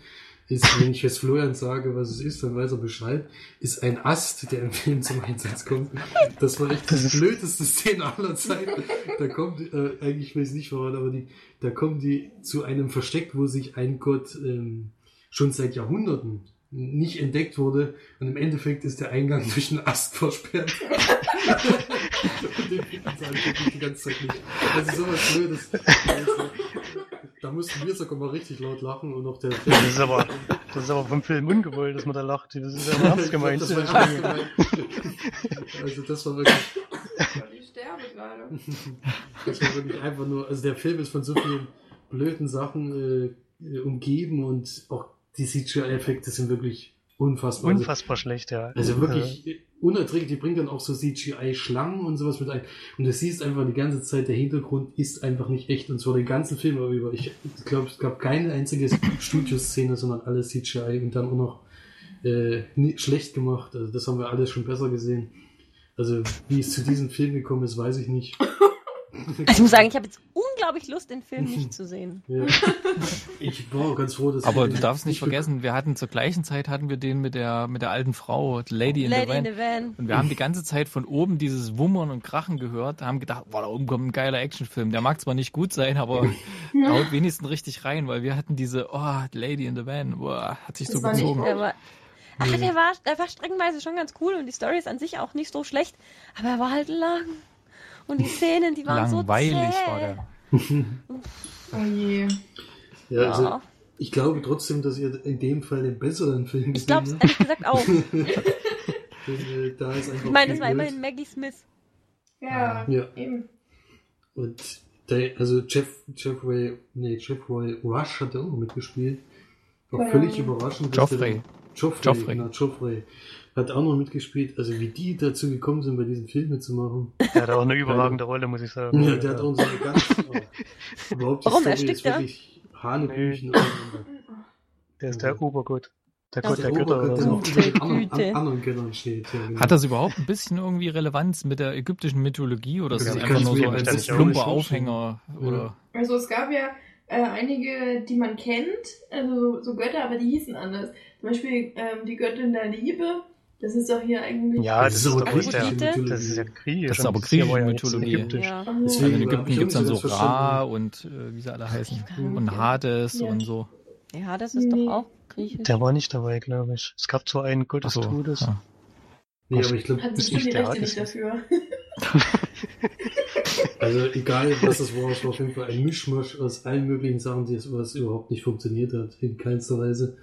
Ist, wenn ich jetzt Florian sage, was es ist, dann weiß er Bescheid, ist ein Ast, der im Film zum Einsatz kommt. Das war echt die blödeste Szene aller Zeiten. Da kommt, äh, eigentlich will ich es nicht verraten, aber die, da kommen die zu einem Versteck, wo sich ein Gott ähm, schon seit Jahrhunderten nicht entdeckt wurde und im Endeffekt ist der Eingang [LAUGHS] durch einen Ast versperrt. Den die ganze Zeit nicht. Das [LAUGHS] ist sowas Blödes. Also, da mussten wir sogar mal richtig laut lachen und auch der Das ist aber, das ist aber vom Film ungewollt, dass man da lacht. Das ist ja [LAUGHS] ernst gemeint. Das war ernst gemeint. Also das war wirklich, Ich sterbe gerade. das war wirklich einfach nur, also der Film ist von so vielen blöden Sachen äh, umgeben und auch die CGI-Effekte sind wirklich unfassbar. Also- Unfassbar schlecht, ja. Also wirklich unerträglich, die bringt dann auch so CGI-Schlangen und sowas mit ein. Und du siehst einfach die ganze Zeit, der Hintergrund ist einfach nicht echt. Und zwar den ganzen Film über. Ich glaube, es gab keine einzige Studioszene, sondern alles CGI und dann auch noch äh, schlecht gemacht. Also das haben wir alles schon besser gesehen. Also wie es zu diesem Film gekommen ist, weiß ich nicht. Also ich muss sagen, ich habe jetzt unglaublich Lust, den Film nicht zu sehen. [LAUGHS] Ja. Ich war auch ganz froh, dass Aber ich du darfst nicht vergessen, wir hatten zur gleichen Zeit hatten wir den mit der mit der alten Frau, Lady in Lady the in Van. the Van. Und wir haben die ganze Zeit von oben dieses Wummern und Krachen gehört, haben gedacht, boah, da oben kommt ein geiler Actionfilm. Der mag zwar nicht gut sein, aber [LAUGHS] haut wenigstens richtig rein, weil wir hatten diese, oh, Lady in the Van, boah, hat sich Das so gezogen. gut. Der war, ach, der war, der war streckenweise schon ganz cool und die Story ist an sich auch nicht so schlecht, aber er war halt lang. Und die Szenen, die waren Langweilig so zäh. war der. [LAUGHS] Oh je. Ja, also Ja. ich glaube trotzdem, dass ihr in dem Fall den besseren Film Ich glaube es gesehen ehrlich gesagt auch. [LAUGHS] habt. Äh, da ist einfach Ich meine, es war immerhin Maggie Smith. Ja, Ja. eben. Und der, also Jeff, Jeffrey, nee, Jeffrey Rush hat ja auch noch mitgespielt. War Ja. völlig überraschend. dass Joffrey. der- Joffrey, Joffrey. Genau, Joffrey. Hat auch noch mitgespielt. Also wie die dazu gekommen sind, bei diesem Film mitzumachen. Der hat auch eine [LAUGHS] überragende Rolle, muss ich sagen. Ja, der hat auch so eine ganz, [LAUGHS] oh, überhaupt die Warum? Story Erstickt ist er? wirklich Hanebüchen. [LAUGHS] Der ist der Obergott. Der Gott so. der Götter oder der so. an, anderen Göttern steht. Ja, genau. Hat das überhaupt ein bisschen irgendwie Relevanz mit der ägyptischen Mythologie oder ist es ich einfach nur so ein plumper. Aufhänger? Ja. Oder? Also es gab ja äh, einige, die man kennt, also so, so Götter, aber die hießen anders. Zum Beispiel ähm, die Göttin der Liebe. Das ist doch hier eigentlich. Ja, Das das ist aber? Mythologie. Das ist ja griechisch. Das ist aber griechische Mythologie. Ja. Also, in Ägypten gibt es dann so das Ra und äh, wie sie alle heißen. Und. Hades Ja. und so. Ja, das ist Nee. doch auch griechisch. Der war nicht dabei, glaube ich. Es gab zwar einen Gott des so, Todes. ja. Nee, aber ich glaube, Hat ist nicht der Rechte nicht Hades. dafür. [LAUGHS] Also egal, was das war, es war auf jeden Fall ein Mischmasch aus allen möglichen Sachen, die es was überhaupt nicht funktioniert hat, in keinster Weise.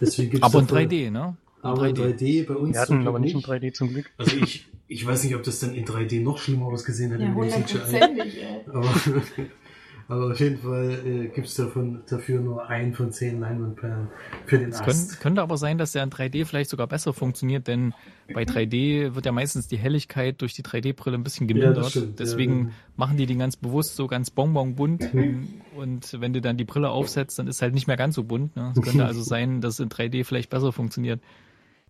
Deswegen gibt's Aber in davon- 3D, ne? In Aber in 3D bei uns Wir zum hatten aber Glück nicht in 3D zum Glück. Also ich, ich weiß nicht, ob das dann in 3D noch schlimmer ausgesehen hätte Ja, dem CGI. Aber, [LAUGHS] aber auf jeden Fall äh, gibt es dafür nur ein von zehn Leinwandperlen für den Es Ast. können, könnte aber sein, dass der in 3D vielleicht sogar besser funktioniert, denn bei 3D wird ja meistens die Helligkeit durch die 3D-Brille ein bisschen Ja, gemindert. das stimmt, ja, Deswegen ja. machen die den ganz bewusst so ganz bonbonbunt. [LAUGHS] Und wenn du dann die Brille aufsetzt, dann ist halt nicht mehr ganz so bunt. Ne? Es könnte [LAUGHS] also sein, dass in 3D vielleicht besser funktioniert.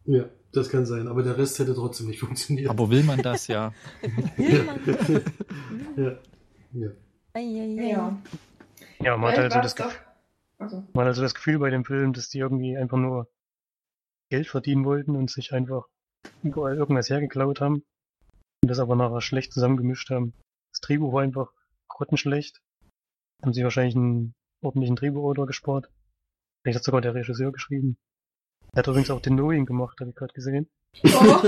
Ja, das kann sein, aber der Rest hätte trotzdem nicht [LAUGHS] funktioniert. Aber will man das ja? [LAUGHS] Will man- ja. ja. Eieiei. Ja. Ja, man hat also das. Gef- Also, man hat also das Gefühl bei dem Film, dass die irgendwie einfach nur Geld verdienen wollten und sich einfach überall irgendwas hergeklaut haben und das aber nachher schlecht zusammengemischt haben. Das Drehbuch war einfach grottenschlecht. Haben sie wahrscheinlich einen ordentlichen Drehbuchautor gespart. Vielleicht hat sogar der Regisseur geschrieben. Er hat übrigens auch den Knowing gemacht, habe ich gerade gesehen. oh,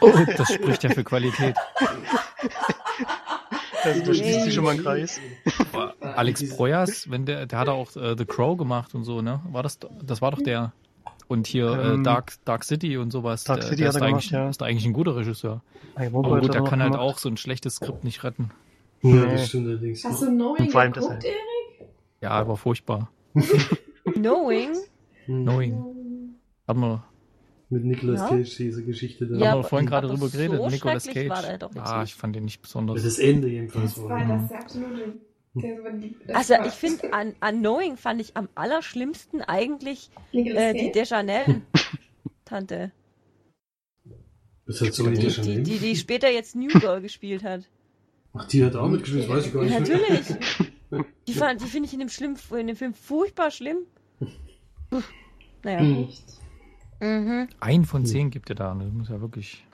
Oh, [LAUGHS] das spricht ja für Qualität. Also da schließt sich schon mal ein Kreis. Alex Proyas, wenn der, der hat auch äh, The Crow gemacht und so, ne? War das, das war doch der. Und hier Ähm, äh, Dark, Dark City und sowas. Dark der, City der hat ist, er eigentlich, gemacht, ja. ist eigentlich ein guter Regisseur. Aber gut, der er kann halt gemacht. auch so ein schlechtes Skript nicht retten. ja, Nee. das stimmt allerdings. hast du Knowing Und vor allem das geguckt, halt. Erik? Ja, war furchtbar. Knowing? Hm. Knowing. Haben wir, Mit Nicolas Ja. Cage, diese Geschichte da. haben Ja, wir aber- vorhin gerade drüber geredet. so Nicolas Cage. ah, nicht. ich fand den nicht Das besonders. ist Ende jedenfalls. Das war. das absolute. Das Also ich finde, an, an Knowing fand ich am allerschlimmsten eigentlich äh, die. [LAUGHS] Das hat so Die- nicht Die, die, die, später jetzt New Girl gespielt hat. Ach, die hat auch mitgespielt, das weiß ich gar nicht. Ja, natürlich. [LAUGHS] Die, fand- die finde ich in dem, schlimm, in dem Film furchtbar schlimm. [LAUGHS] Puh. Naja. Hm. Mhm. Ein von zehn gibt ihr da. Das muss ja wirklich.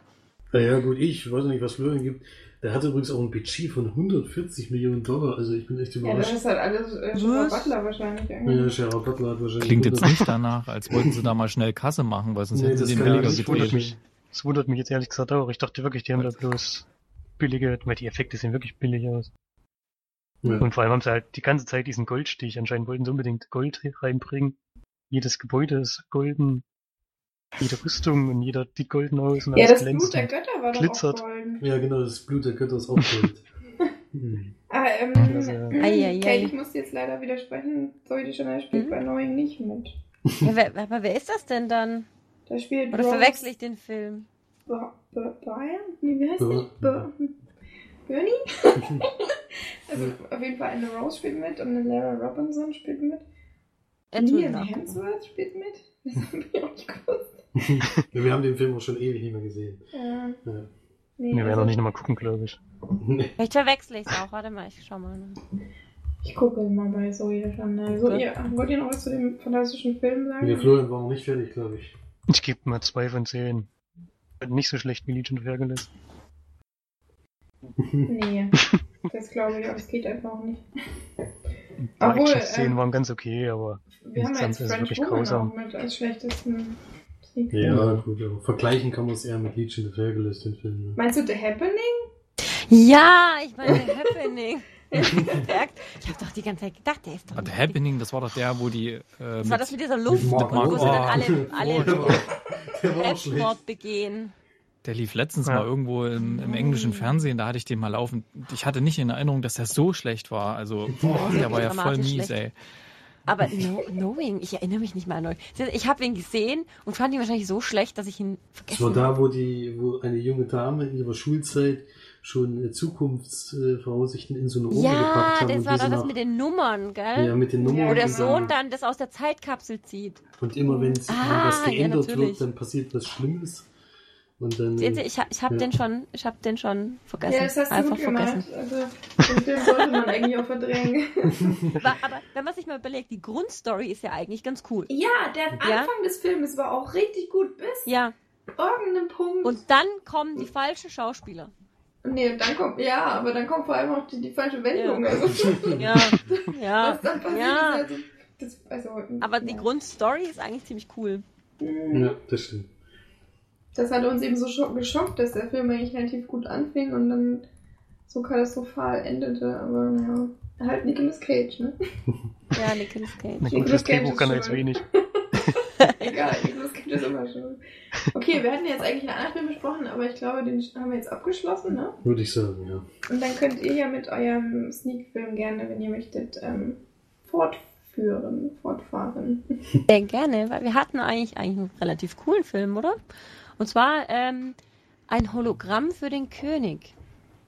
Ja, ja, gut, ich weiß nicht, was Florian gibt. Der hatte übrigens auch ein Budget von 140 Millionen Dollar. Also ich bin echt Ja, das überrascht. ist halt alles äh, Gerard? Butler wahrscheinlich. Ja, Irgendwie. Gerard Butler hat wahrscheinlich. Klingt jetzt 100 nicht danach, als wollten sie da mal schnell Kasse machen, weil sonst Nee, hätten sie das den ja billiger wundert gedreht. mich. Das wundert mich jetzt ehrlich gesagt auch. Ich dachte wirklich, die haben da bloß billige, weil die Effekte sehen wirklich billig aus. Ja. Und vor allem haben sie halt die ganze Zeit diesen Goldstich. Anscheinend wollten sie unbedingt Gold reinbringen. Jedes Gebäude ist golden. Jede Rüstung und jeder die golden aus und Ja, alles das Blut der Götter war glitzert. doch auch golden. Ja, genau, das Blut der Götter ist auch Gold. [LAUGHS] Hm. Ah, ähm, Also. Kate, ich muss jetzt leider widersprechen. Zoe Deschanel spielt Mhm. bei Knowing nicht mit. Ja, wer, aber wer ist das denn dann? Da spielt Oder Rose verwechsel ich den Film? Brian? Nee, wie heißt? Ba- Bernie? [LAUGHS] also auf jeden Fall eine Rose spielt mit und eine Lara Robinson spielt mit. Liam. Hemsworth spielt mit. Das habe ich auch nicht gewusst. [LAUGHS] Wir haben den Film auch schon ewig nicht mehr gesehen. Ja, Ja. nee, Wir werden also, noch nicht nochmal gucken, glaube ich. Nee. Vielleicht verwechsel ich es auch. Warte mal, ich schau mal. Ich gucke mal bei Zoe Deschanel. So, Okay. ihr, wollt ihr noch was zu dem fantastischen Film sagen? Der Florian war noch nicht fertig, glaube ich. Ich gebe mal zwei von zehn. Nicht so schlecht wie Legion of Hercules. Nee, [LAUGHS] das glaube ich, aber es geht einfach auch nicht. Paar Obwohl, Action-Szenen ähm, waren ganz okay, aber Wir haben ja Insgesamt jetzt ist es French wirklich Woman grausam. auch mit als schlechtesten Sneak Ja, gut, aber vergleichen kann man es eher mit Legion of Hercules, den Film. Ne? Meinst du The Happening? Ja, ich meine Happening. [LAUGHS] Merkt, ich habe doch die ganze Zeit gedacht, der ist doch. Ah, The Happening, das war doch der, wo die. Äh, Das war das mit, dieser Luft, Mit Mark wo sie dann alle, alle. Selbstmord [LAUGHS] begehen. der lief letztens Ja. mal irgendwo im, im englischen Fernsehen, da hatte ich den mal laufen. Ich hatte nicht in Erinnerung, dass der so schlecht war. Also, boah, der war ja voll mies, schlecht. ey. Aber no, Knowing, ich erinnere mich nicht mal an Knowing. Ich habe ihn gesehen und fand ihn wahrscheinlich so schlecht, dass ich ihn Das war vergessen da, habe. wo die, wo eine junge Dame in ihrer Schulzeit schon äh, Zukunftsvoraussichten in so eine Urne Ja, gepackt haben. das und war doch das mit den Nummern, gell? Ja, mit den Nummern. Wo der Sohn dann das aus der Zeitkapsel zieht. Und immer wenn es- Ah, was ja, geändert natürlich. wird, dann passiert was Schlimmes. Und dann. Sehen Sie, ich, hab- ich habe Ja. den schon, ich habe den schon vergessen. Ja, das hast du Einfach gut gemacht. vergessen. Also, den Film sollte man eigentlich auch verdrängen. [LAUGHS] Aber, aber wenn man sich mal überlegt, die Grundstory ist ja eigentlich ganz cool. ja, der Ja? Anfang des Filmes war auch richtig gut bis Ja, irgendeinem Punkt. und dann kommen die falschen Schauspieler. nee, und dann kommt, ja, aber dann kommt vor allem auch die, die falsche Wendung. Ja. Also, [LAUGHS] Ja, ja, was dann passiert ja. ist, also, das, also, Aber die ja. Grundstory ist eigentlich ziemlich cool. Ja, das stimmt. Das hat uns eben so schock geschockt, dass der Film eigentlich relativ gut anfing und dann so katastrophal endete. Aber naja, halt Nicolas Cage, ne? [LAUGHS] Ja, Nicolas Cage. Na Nicolas gut, das Cage Drehbuch kann er jetzt wenig. [LAUGHS] Egal, Nicolas Cage ist immer schuld. [LAUGHS] Okay, wir hatten jetzt eigentlich einen anderen Film besprochen, aber ich glaube, den haben wir jetzt abgeschlossen, ne? Würde ich sagen, ja. Und dann könnt ihr ja mit eurem Sneak-Film gerne, wenn ihr möchtet, ähm, fortführen, fortfahren. Sehr gerne, weil wir hatten eigentlich, eigentlich einen relativ coolen Film, oder? Und zwar ähm, ein Hologramm für den König.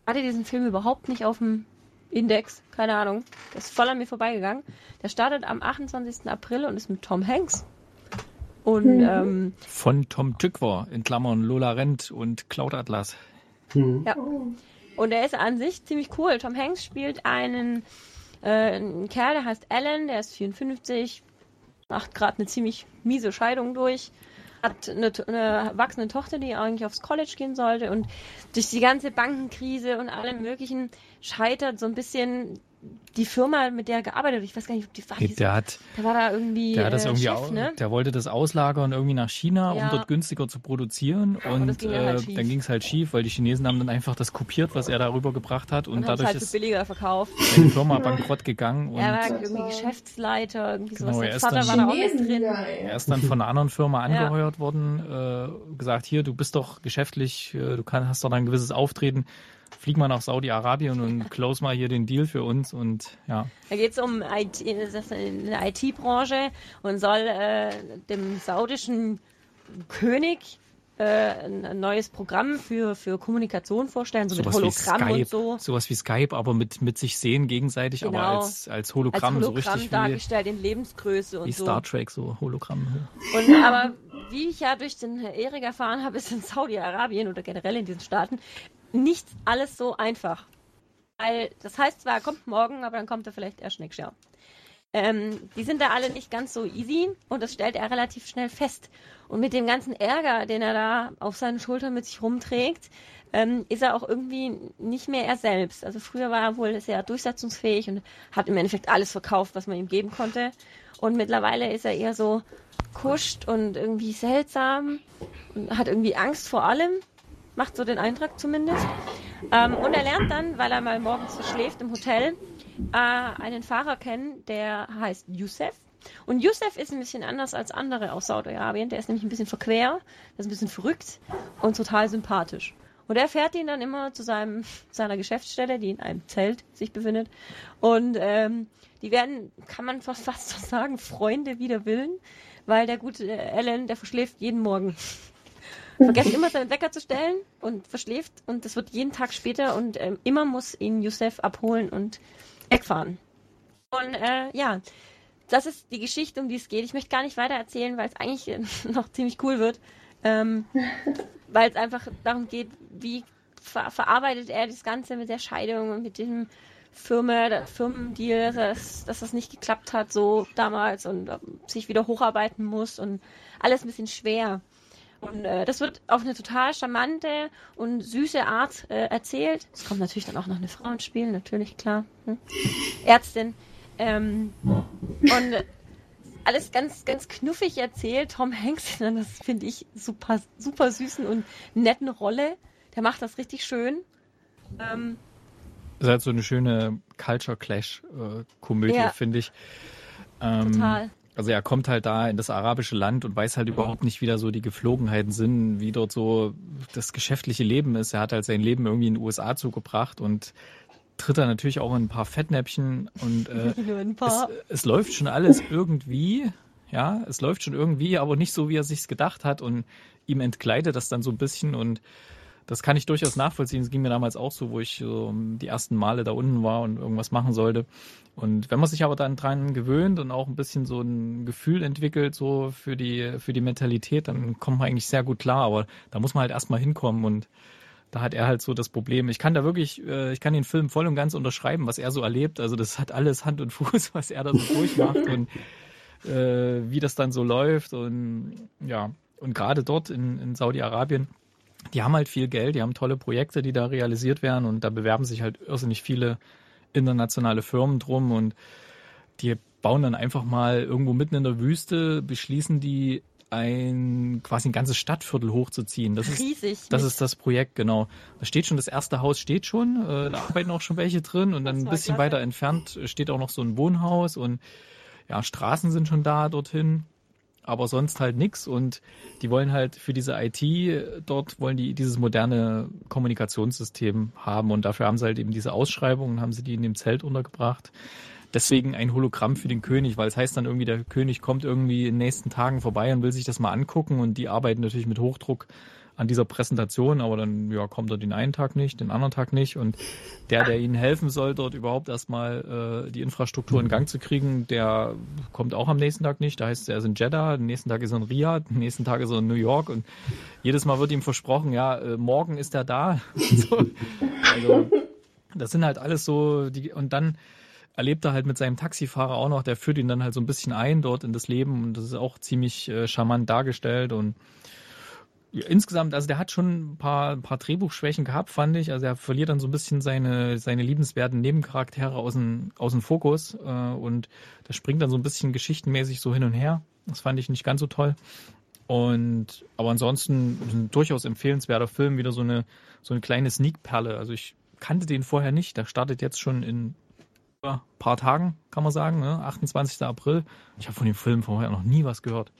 Ich hatte diesen Film überhaupt nicht auf dem Index, keine Ahnung. Der ist voll an mir vorbeigegangen. Der startet am 28. April und ist mit Tom Hanks. Und Mhm. ähm, Von Tom Tykwer, in Klammern Lola Rent und Cloud Atlas. Mhm. Ja. Und er ist an sich ziemlich cool. Tom Hanks spielt einen, äh, einen Kerl, der heißt Alan, der ist 54, macht gerade eine ziemlich miese Scheidung durch, hat eine, eine erwachsene Tochter, die eigentlich aufs College gehen sollte und durch die ganze Bankenkrise und allem möglichen scheitert so ein bisschen die Firma, mit der er gearbeitet hat. Ich weiß gar nicht, ob die war. die- Der hat, Der war da irgendwie, der hat das äh, irgendwie Chef, ne? der wollte das auslagern irgendwie nach China, Ja. um dort günstiger zu produzieren. Das Und ging dann halt äh, schief. dann ging es halt schief, weil die Chinesen haben dann einfach das kopiert, was er darüber gebracht hat. Und, Und, hat dadurch halt ist billiger verkauft. seine Firma [LAUGHS] bankrott gegangen. Und er war irgendwie Geschäftsleiter, irgendwie Genau, sowas. er Der ist Vater dann- war da auch Chinesen drin. wieder, Er ist dann von einer anderen Firma [LAUGHS] Ja. angeheuert worden, äh, gesagt, hier, du bist doch geschäftlich, äh, du kann, hast doch ein gewisses Auftreten, flieg mal nach Saudi-Arabien und close mal hier den Deal für uns und ja. Da geht es um IT, ist eine IT-Branche und soll äh, dem saudischen König äh, ein neues Programm für, für Kommunikation vorstellen, so Sowas mit wie Hologramm Skype, und so. sowas wie Skype, aber mit, mit sich sehen gegenseitig, aber Genau. als, als Hologramm, Als so Hologramm richtig wie, dargestellt in Lebensgröße und wie so. Star Trek, so Hologramm. Und, aber wie ich ja durch den Erik erfahren habe, ist in Saudi-Arabien oder generell in diesen Staaten nicht alles so einfach. Weil das heißt zwar, er kommt morgen, aber dann kommt er vielleicht erst nächstes Jahr. Ähm, die sind da alle nicht ganz so easy und das stellt er relativ schnell fest. Und mit dem ganzen Ärger, den er da auf seinen Schultern mit sich rumträgt, ähm, ist er auch irgendwie nicht mehr er selbst. Also früher war er wohl sehr durchsetzungsfähig und hat im Endeffekt alles verkauft, was man ihm geben konnte. Und mittlerweile ist er eher so kuscht und irgendwie seltsam und hat irgendwie Angst vor allem. Macht so den Eindruck zumindest. Ähm, und er lernt dann, weil er mal morgens verschläft im Hotel, äh, einen Fahrer kennen, der heißt Youssef. Und Youssef ist ein bisschen anders als andere aus Saudi-Arabien. Der ist nämlich ein bisschen verquer, der ist ein bisschen verrückt und total sympathisch. Und er fährt ihn dann immer zu seinem, seiner Geschäftsstelle, die in einem Zelt sich befindet. Und ähm, die werden, kann man fast, fast so sagen, Freunde wider Willen, weil der gute Alan, der verschläft jeden Morgen. Vergesst immer seinen Wecker zu stellen und verschläft und das wird jeden Tag später und ähm, immer muss ihn Youssef abholen und wegfahren. Und äh, ja, das ist die Geschichte, um die es geht. Ich möchte gar nicht weiter erzählen, weil es eigentlich äh, [LAUGHS] noch ziemlich cool wird. Ähm, [LAUGHS] weil es einfach darum geht, wie ver verarbeitet er das Ganze mit der Scheidung und mit dem Firma, Firmendeal, dass, dass das nicht geklappt hat so damals und ähm, sich wieder hocharbeiten muss und alles ein bisschen schwer. Und äh, das wird auf eine total charmante und süße Art äh, erzählt. Es kommt natürlich dann auch noch eine Frau ins Spiel, natürlich, klar. Hm? Ärztin. Ähm, und äh, alles ganz, ganz knuffig erzählt. Tom Hanks, in einer, das finde ich super, super süßen und netten Rolle. Der macht das richtig schön. Ähm, Das ist halt so eine schöne Culture Clash-Komödie, Ja. finde ich. Ähm, total. Also er kommt halt da in das arabische Land und weiß halt überhaupt nicht, wie da so die Geflogenheiten sind, wie dort so das geschäftliche Leben ist. Er hat halt sein Leben irgendwie in den USA zugebracht und tritt da natürlich auch in ein paar Fettnäpfchen und äh, [LAUGHS] ein es, paar. es läuft schon alles irgendwie, ja, es läuft schon irgendwie, aber nicht so, wie er sich's gedacht hat und ihm entgleitet das dann so ein bisschen und das kann ich durchaus nachvollziehen. Es ging mir damals auch so, wo ich so die ersten Male da unten war und irgendwas machen sollte. Und wenn man sich aber dann dran gewöhnt und auch ein bisschen so ein Gefühl entwickelt, so für die, für die Mentalität, dann kommt man eigentlich sehr gut klar. Aber da muss man halt erstmal hinkommen und da hat er halt so das Problem. Ich kann da wirklich, äh, ich kann den Film voll und ganz unterschreiben, was er so erlebt. Also das hat alles Hand und [LAUGHS] Fuß, was er da so durchmacht und äh, wie das dann so läuft. Und ja, und gerade dort in, in Saudi-Arabien, die haben halt viel Geld, die haben tolle Projekte, die da realisiert werden und da bewerben sich halt irrsinnig viele internationale Firmen drum und die bauen dann einfach mal irgendwo mitten in der Wüste, beschließen die ein quasi ein ganzes Stadtviertel hochzuziehen. Das ist Riesig. das ist das Projekt, genau. Da steht schon, das erste Haus steht schon, äh, da arbeiten auch schon welche drin und dann ein bisschen klasse. weiter entfernt steht auch noch so ein Wohnhaus und ja, Straßen sind schon da dorthin, aber sonst halt nix. Und die wollen halt für diese IT dort wollen die dieses moderne Kommunikationssystem haben. Und dafür haben sie halt eben diese Ausschreibungen, haben sie die in dem Zelt untergebracht. Deswegen ein Hologramm für den König, weil es heißt dann irgendwie, der König kommt irgendwie in den nächsten Tagen vorbei und will sich das mal angucken. Und die arbeiten natürlich mit Hochdruck an dieser Präsentation, aber dann ja, kommt er den einen Tag nicht, den anderen Tag nicht und der, der ihnen helfen soll, dort überhaupt erstmal äh, die Infrastruktur in Gang zu kriegen, der kommt auch am nächsten Tag nicht. Da heißt es, er ist in Jeddah, den nächsten Tag ist er in Riyadh, den nächsten Tag ist er in New York und jedes Mal wird ihm versprochen, ja, äh, morgen ist er da. [LAUGHS] so. Also das sind halt alles so die und dann erlebt er halt mit seinem Taxifahrer auch noch, der führt ihn dann halt so ein bisschen ein dort in das Leben und das ist auch ziemlich äh, charmant dargestellt und insgesamt, also der hat schon ein paar, ein paar Drehbuchschwächen gehabt, fand ich. Also er verliert dann so ein bisschen seine, seine liebenswerten Nebencharaktere aus dem, aus dem Fokus äh, und das springt dann so ein bisschen geschichtenmäßig so hin und her. Das fand ich nicht ganz so toll. Und aber ansonsten ein durchaus empfehlenswerter Film, wieder so eine so eine kleine Sneakperle. Also ich kannte den vorher nicht. Der startet jetzt schon in ein paar Tagen, kann man sagen, ne? 28. April. Ich habe von dem Film vorher noch nie was gehört.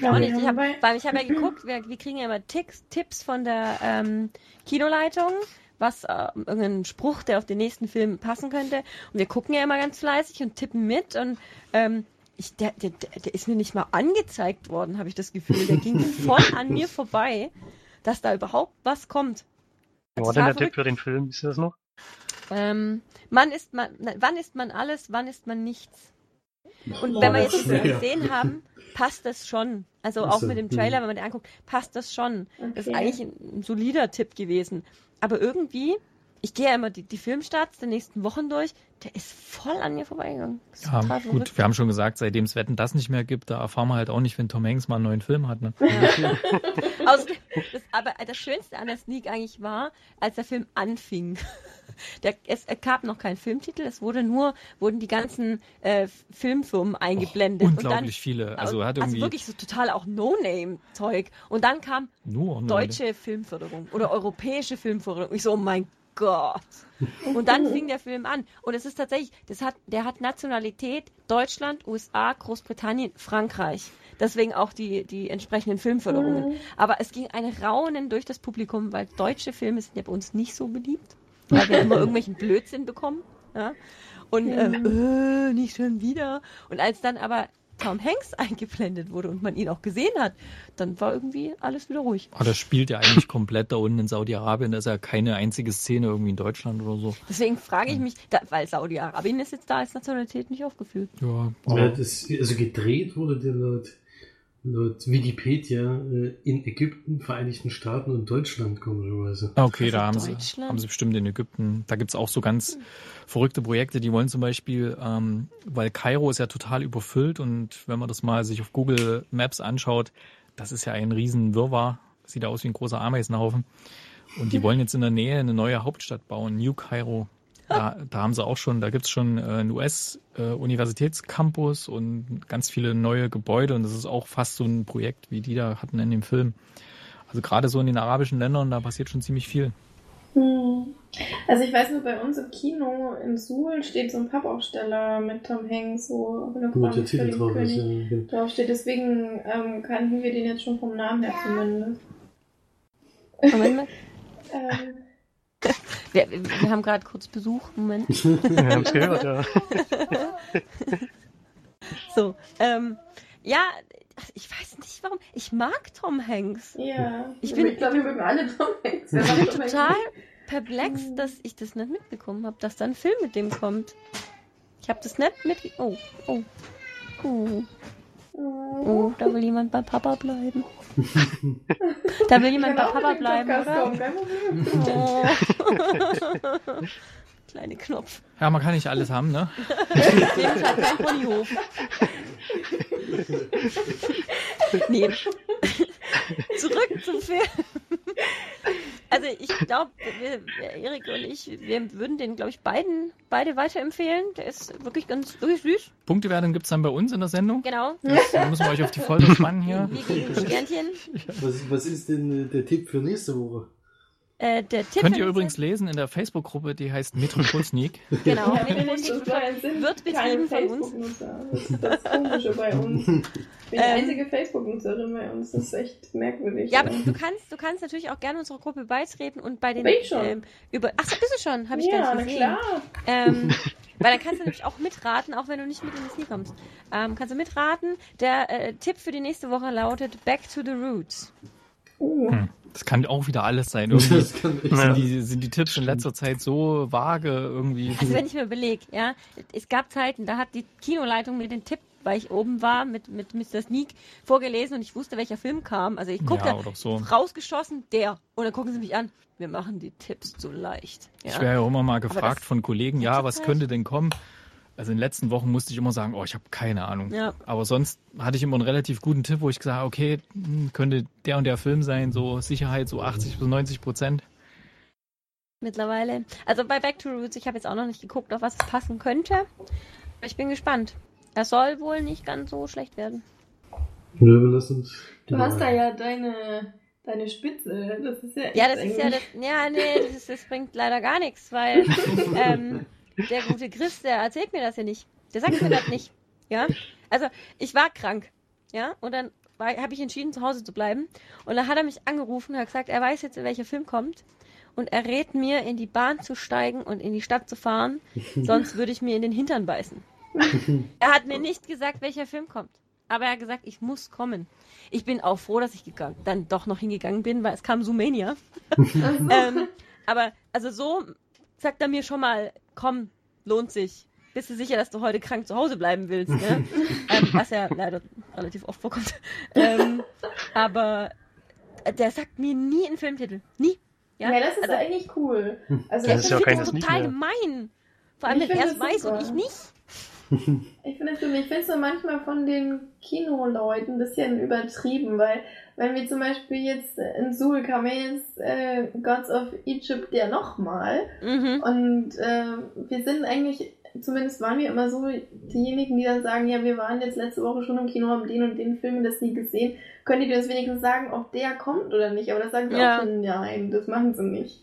Ja, Ich hab, weil ich habe ja [LAUGHS] geguckt, wir, wir kriegen ja immer Ticks, Tipps von der ähm, Kinoleitung, was äh, irgendein Spruch, der auf den nächsten Film passen könnte. Und wir gucken ja immer ganz fleißig und tippen mit und ähm, ich, der, der, der ist mir nicht mal angezeigt worden, habe ich das Gefühl. Der ging [LAUGHS] voll an mir vorbei, dass da überhaupt was kommt. Wo war denn der Tipp für den Film? Wisst ihr das noch? Ähm, man ist man, wann ist man alles, wann ist man nichts? Und Oh, wenn wir das jetzt ist den Film schwer. gesehen haben, passt das schon. Also auch mit dem hm. Trailer, wenn man den anguckt, passt das schon. Das ist Okay. eigentlich ein, solider Tipp gewesen. Aber irgendwie, ich gehe ja immer die, die Filmstarts der nächsten Wochen durch, der ist voll an mir vorbeigegangen. Das Ja, gut, verrückt. wir haben schon gesagt, seitdem es Wetten das nicht mehr gibt, da erfahren wir halt auch nicht, wenn Tom Hanks mal einen neuen Film hat. Ne? [LAUGHS] Außerdem, das, aber das Schönste an der Sneak eigentlich war, als der Film anfing. Der, es, es gab noch keinen Filmtitel, es wurde nur, wurden die ganzen äh, Filmfirmen eingeblendet. Unglaublich viele. Also hat irgendwie wirklich so total auch No-Name-Zeug. Und dann kam nur Leute. deutsche Filmförderung oder europäische Filmförderung. Ich so, oh mein Gott. Und dann fing der Film an. Und es ist tatsächlich, das hat, der hat Nationalität Deutschland, USA, Großbritannien, Frankreich. Deswegen auch die, die entsprechenden Filmförderungen. Aber es ging ein Raunen durch das Publikum, weil deutsche Filme sind ja bei uns nicht so beliebt. Weil wir immer irgendwelchen Blödsinn bekommen. Ja? Und äh, äh, nicht schon wieder. Und als dann aber Tom Hanks [LAUGHS] eingeblendet wurde und man ihn auch gesehen hat, dann war irgendwie alles wieder ruhig. Ah, das spielt ja eigentlich komplett da unten in Saudi-Arabien. Da ist ja keine einzige Szene irgendwie in Deutschland oder so. Deswegen frage ich mich, da, weil Saudi-Arabien ist jetzt da als Nationalität nicht aufgeführt. Ja, Ja, aber das, also gedreht wurde der laut, laut Wikipedia äh, in Ägypten, Vereinigten Staaten und Deutschland, komischerweise. Ah, okay, Also da haben sie, haben sie bestimmt in Ägypten. Da gibt's auch so ganz verrückte Projekte, die wollen zum Beispiel, ähm, weil Kairo ist ja total überfüllt und wenn man das mal sich auf Google Maps anschaut, das ist ja ein riesen Wirrwarr. Sieht aus wie ein großer Ameisenhaufen. Und die wollen jetzt in der Nähe eine neue Hauptstadt bauen, New Cairo. Da, da haben sie auch schon, da gibt's schon äh, einen US-Universitätscampus und ganz viele neue Gebäude und das ist auch fast so ein Projekt, wie die da hatten in dem Film. Also gerade so in den arabischen Ländern, da passiert schon ziemlich viel. Hm. Also ich weiß nur, bei uns im Kino in Suhl steht so ein Pappaufsteller mit Tom Hanks, so Krone Titel drauf ist. König Ja. draufsteht. Deswegen ähm, kannten wir den jetzt schon vom Namen her zumindest. Moment mal. [LAUGHS] Ähm, Wir, wir haben gerade kurz Besuch. Moment. [LAUGHS] Wir haben es gehört, ja. [LAUGHS] So, ähm, ja, ich weiß nicht warum. Ich mag Tom Hanks. ja, Ich bin- ich glaube, wir mögen alle Tom Hanks. Ich bin total perplex, dass ich das nicht mitbekommen habe, dass da ein Film mit dem kommt. Ich habe das nicht mit. Oh, oh. Oh, Oh. da will jemand bei Papa bleiben. Da will jemand bei auch Papa bleiben, oder? Oh. [LAUGHS] Kleine Knopf. Ja, man kann nicht alles haben, ne? [LAUGHS] Ist halt kein Ponyhof. [LAUGHS] nee. Zurück zum Film. Also ich glaube, Erik und ich, wir würden den, glaube ich, beiden beide weiterempfehlen. Der ist wirklich ganz wirklich süß. Punktewertung gibt's dann bei uns in der Sendung. Genau. Das müssen wir euch auf die Folter spannen hier. Wir geben ein Sternchen. Was, was ist denn der Tipp für nächste Woche? Äh, der Tipp Könnt ihr übrigens lesen in der Facebook-Gruppe, die heißt Metropol Sneak. [LAUGHS] Genau. Ja, [LAUGHS] sind, wird betrieben von uns. Das ist das Komische bei [LAUGHS] uns. Ich bin die Ähm. einzige Facebook-Nutzerin bei uns. Das ist echt merkwürdig. Ja, aber du kannst, du kannst natürlich auch gerne unserer Gruppe beitreten und bei den Bin ich schon. Ähm, über. Ach, so bist du schon? Habe ich ja, gar nicht gesehen. klar. Ähm, weil dann kannst du nämlich auch mitraten, auch wenn du nicht mit in die Sneak kommst. Ähm, kannst du mitraten. Der äh, Tipp für die nächste Woche lautet Back to the Roots. Uh. Hm. Das kann auch wieder alles sein. [LAUGHS] Irgendwie Das kann echt Ja. sind, die, sind die Tipps in letzter Zeit so vage irgendwie. Also wenn ich mir überlege, ja, es gab Zeiten, da hat die Kinoleitung mir den Tipp, weil ich oben war, mit, mit Mr. Sneak vorgelesen und ich wusste, welcher Film kam. Also ich guckte, Ja, so. rausgeschossen, der. Und dann gucken sie mich an. Wir machen die Tipps so leicht. Ich Ja. wäre ja auch immer mal gefragt von Kollegen, ja, was könnte denn kommen? Also in den letzten Wochen musste ich immer sagen, oh, ich habe keine Ahnung. Ja. Aber sonst hatte ich immer einen relativ guten Tipp, wo ich gesagt habe, okay, hm, könnte der und der Film sein, so Sicherheit, so 80 bis 90 Prozent. mittlerweile. Also bei Back to Roots, ich habe jetzt auch noch nicht geguckt, auf was es passen könnte. Aber ich bin gespannt. Er soll wohl nicht ganz so schlecht werden. Nö, wir lassen uns. Du hast da ja deine, deine Spitze. Das ist ja echt Ja, das ist ja das, ja, nee, das, ist, das bringt leider gar nichts, weil [LAUGHS] ähm, der gute Chris, der erzählt mir das ja nicht. Der sagt mir das nicht. Ja? Also, ich war krank. Ja? Und dann habe ich entschieden, zu Hause zu bleiben. Und dann hat er mich angerufen und hat gesagt, er weiß jetzt, welcher Film kommt. Und er rät mir, in die Bahn zu steigen und in die Stadt zu fahren, [LAUGHS] sonst würde ich mir in den Hintern beißen. er hat mir nicht gesagt, welcher Film kommt. Aber er hat gesagt, ich muss kommen. Ich bin auch froh, dass ich gegangen, dann doch noch hingegangen bin, weil es kam Sumania. [LAUGHS] ähm, aber also so sagt er mir schon mal, komm, lohnt sich. Bist du sicher, dass du heute krank zu Hause bleiben willst? Ne? [LAUGHS] ähm, was ja leider relativ oft vorkommt. Ähm, aber der sagt mir nie einen Filmtitel. Nie. Ja, Ja, das ist also, eigentlich cool. Also der Das ist ja kein total mehr. gemein. Vor allem, Ich wenn er es finde das weiß und ich nicht. Ich finde es. Ich finde es nur manchmal von den Kinoleuten ein bisschen übertrieben, weil wenn wir zum Beispiel jetzt in Suhl kam ja jetzt äh, Gods of Egypt ja nochmal Mhm. und äh, wir sind eigentlich, zumindest waren wir immer so diejenigen, die dann sagen, ja, wir waren jetzt letzte Woche schon im Kino, haben den und den Film das nie gesehen. Könnt ihr das wenigstens sagen, ob der kommt oder nicht? Aber das sagen sie Ja. auch schon, nein, das machen sie nicht.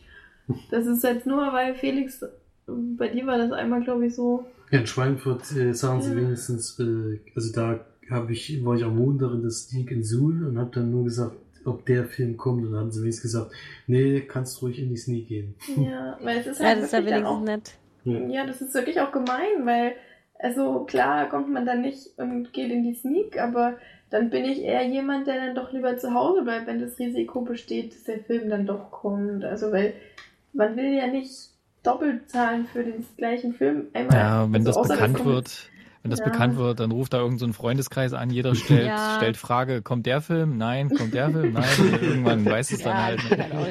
Das ist jetzt nur, weil Felix, bei dir war das einmal, glaube ich, so. Ja, in Schweinfurt äh, sagen sie Ja. wenigstens, äh, also da hab ich, war ich am Montag in der Sneak in Suhl und habe dann nur gesagt, ob der Film kommt und dann haben sie wenigstens gesagt, nee, kannst ruhig in die Sneak gehen. Ja, weil es ist Ja, halt das ist ja wirklich auch nett. Ja, das ist wirklich auch gemein, weil, also klar kommt man dann nicht und geht in die Sneak, aber dann bin ich eher jemand, der dann doch lieber zu Hause bleibt, wenn das Risiko besteht, dass der Film dann doch kommt. Also, weil man will ja nicht doppelt zahlen für den gleichen Film. Einmal, Ja, wenn also das bekannt wird, wenn das Ja. bekannt wird, dann ruft da irgendein so ein Freundeskreis an, jeder stellt, Ja. stellt Frage, kommt der Film? Nein, kommt der Film? Nein, Und irgendwann weiß es dann Ja, halt.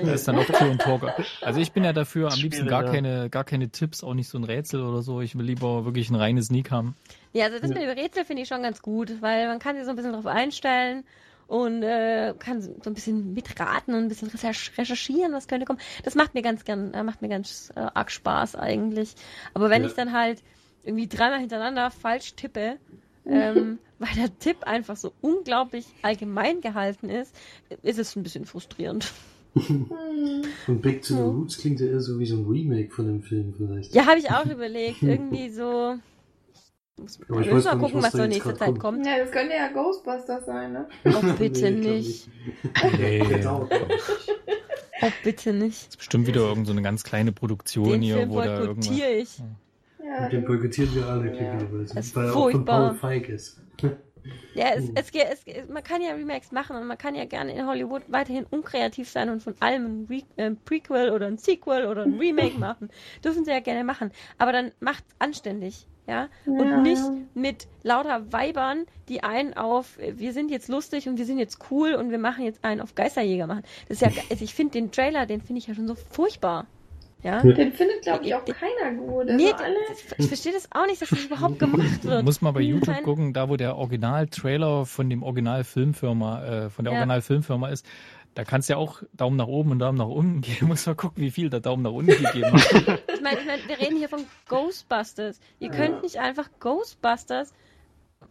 Da ist dann auch Tür und Tor. ge- Also ich bin ja dafür, am liebsten gar keine, gar keine Tipps, auch nicht so ein Rätsel oder so. Ich will lieber wirklich ein reines Sneak haben. Ja, also das mit dem Rätsel finde ich schon ganz gut, weil man kann sich so ein bisschen drauf einstellen und äh, kann so ein bisschen mitraten und ein bisschen recherch- recherchieren, was könnte kommen. Das macht mir ganz gern, äh, macht mir ganz äh, arg Spaß eigentlich. Aber wenn Ja. ich dann halt irgendwie dreimal hintereinander falsch tippe, [LAUGHS] ähm, weil der Tipp einfach so unglaublich allgemein gehalten ist, ist es ein bisschen frustrierend. [LAUGHS] Und Back to the. Roots klingt ja eher so wie so ein Remake von dem Film vielleicht. Ja, habe ich auch [LAUGHS] überlegt, irgendwie so. Muss, Aber ich wir müssen weiß mal nicht, gucken, was was da so nächste Zeit kommt. kommt. Ja, das könnte ja Ghostbusters sein, ne? Oh, bitte Nee, glaub nicht. Nee, das. Oh, bitte nicht. ist bestimmt wieder irgendeine so eine ganz kleine Produktion Den hier, Film wo da irgendwas. ich. Ja, Und den boykottieren wir alle glücklicherweise. Das ist weil er auch von furchtbar. Paul Feig ist. [LAUGHS] Ja, es, Hm. es, geht- es, es, man kann ja Remakes machen und man kann ja gerne in Hollywood weiterhin unkreativ sein und von allem ein Re äh, Prequel oder ein Sequel oder ein Remake [LAUGHS] machen. Dürfen sie ja gerne machen. Aber dann macht anständig. Ja? Ja. Und nicht mit lauter Weibern, die einen auf, wir sind jetzt lustig und wir sind jetzt cool und wir machen jetzt einen auf Geisterjäger machen. Das ist ja, [LAUGHS] also ich finde den Trailer, den finde ich ja schon so furchtbar. Ja? Den findet, glaube ich, auch keiner gut. Also Nee, alle, das, ich verstehe das auch nicht, dass das überhaupt [LAUGHS] gemacht wird. Muss mal bei YouTube Kein- gucken, da wo der Original-Trailer von dem Original-Filmfirma, äh, von der Ja. Original-Filmfirma ist, da kannst du ja auch Daumen nach oben und Daumen nach unten [LAUGHS] geben. Muss mal gucken, wie viel der Daumen nach unten gegeben hat. Ich meine, ich mein, wir reden hier von Ghostbusters. Ihr könnt nicht einfach Ghostbusters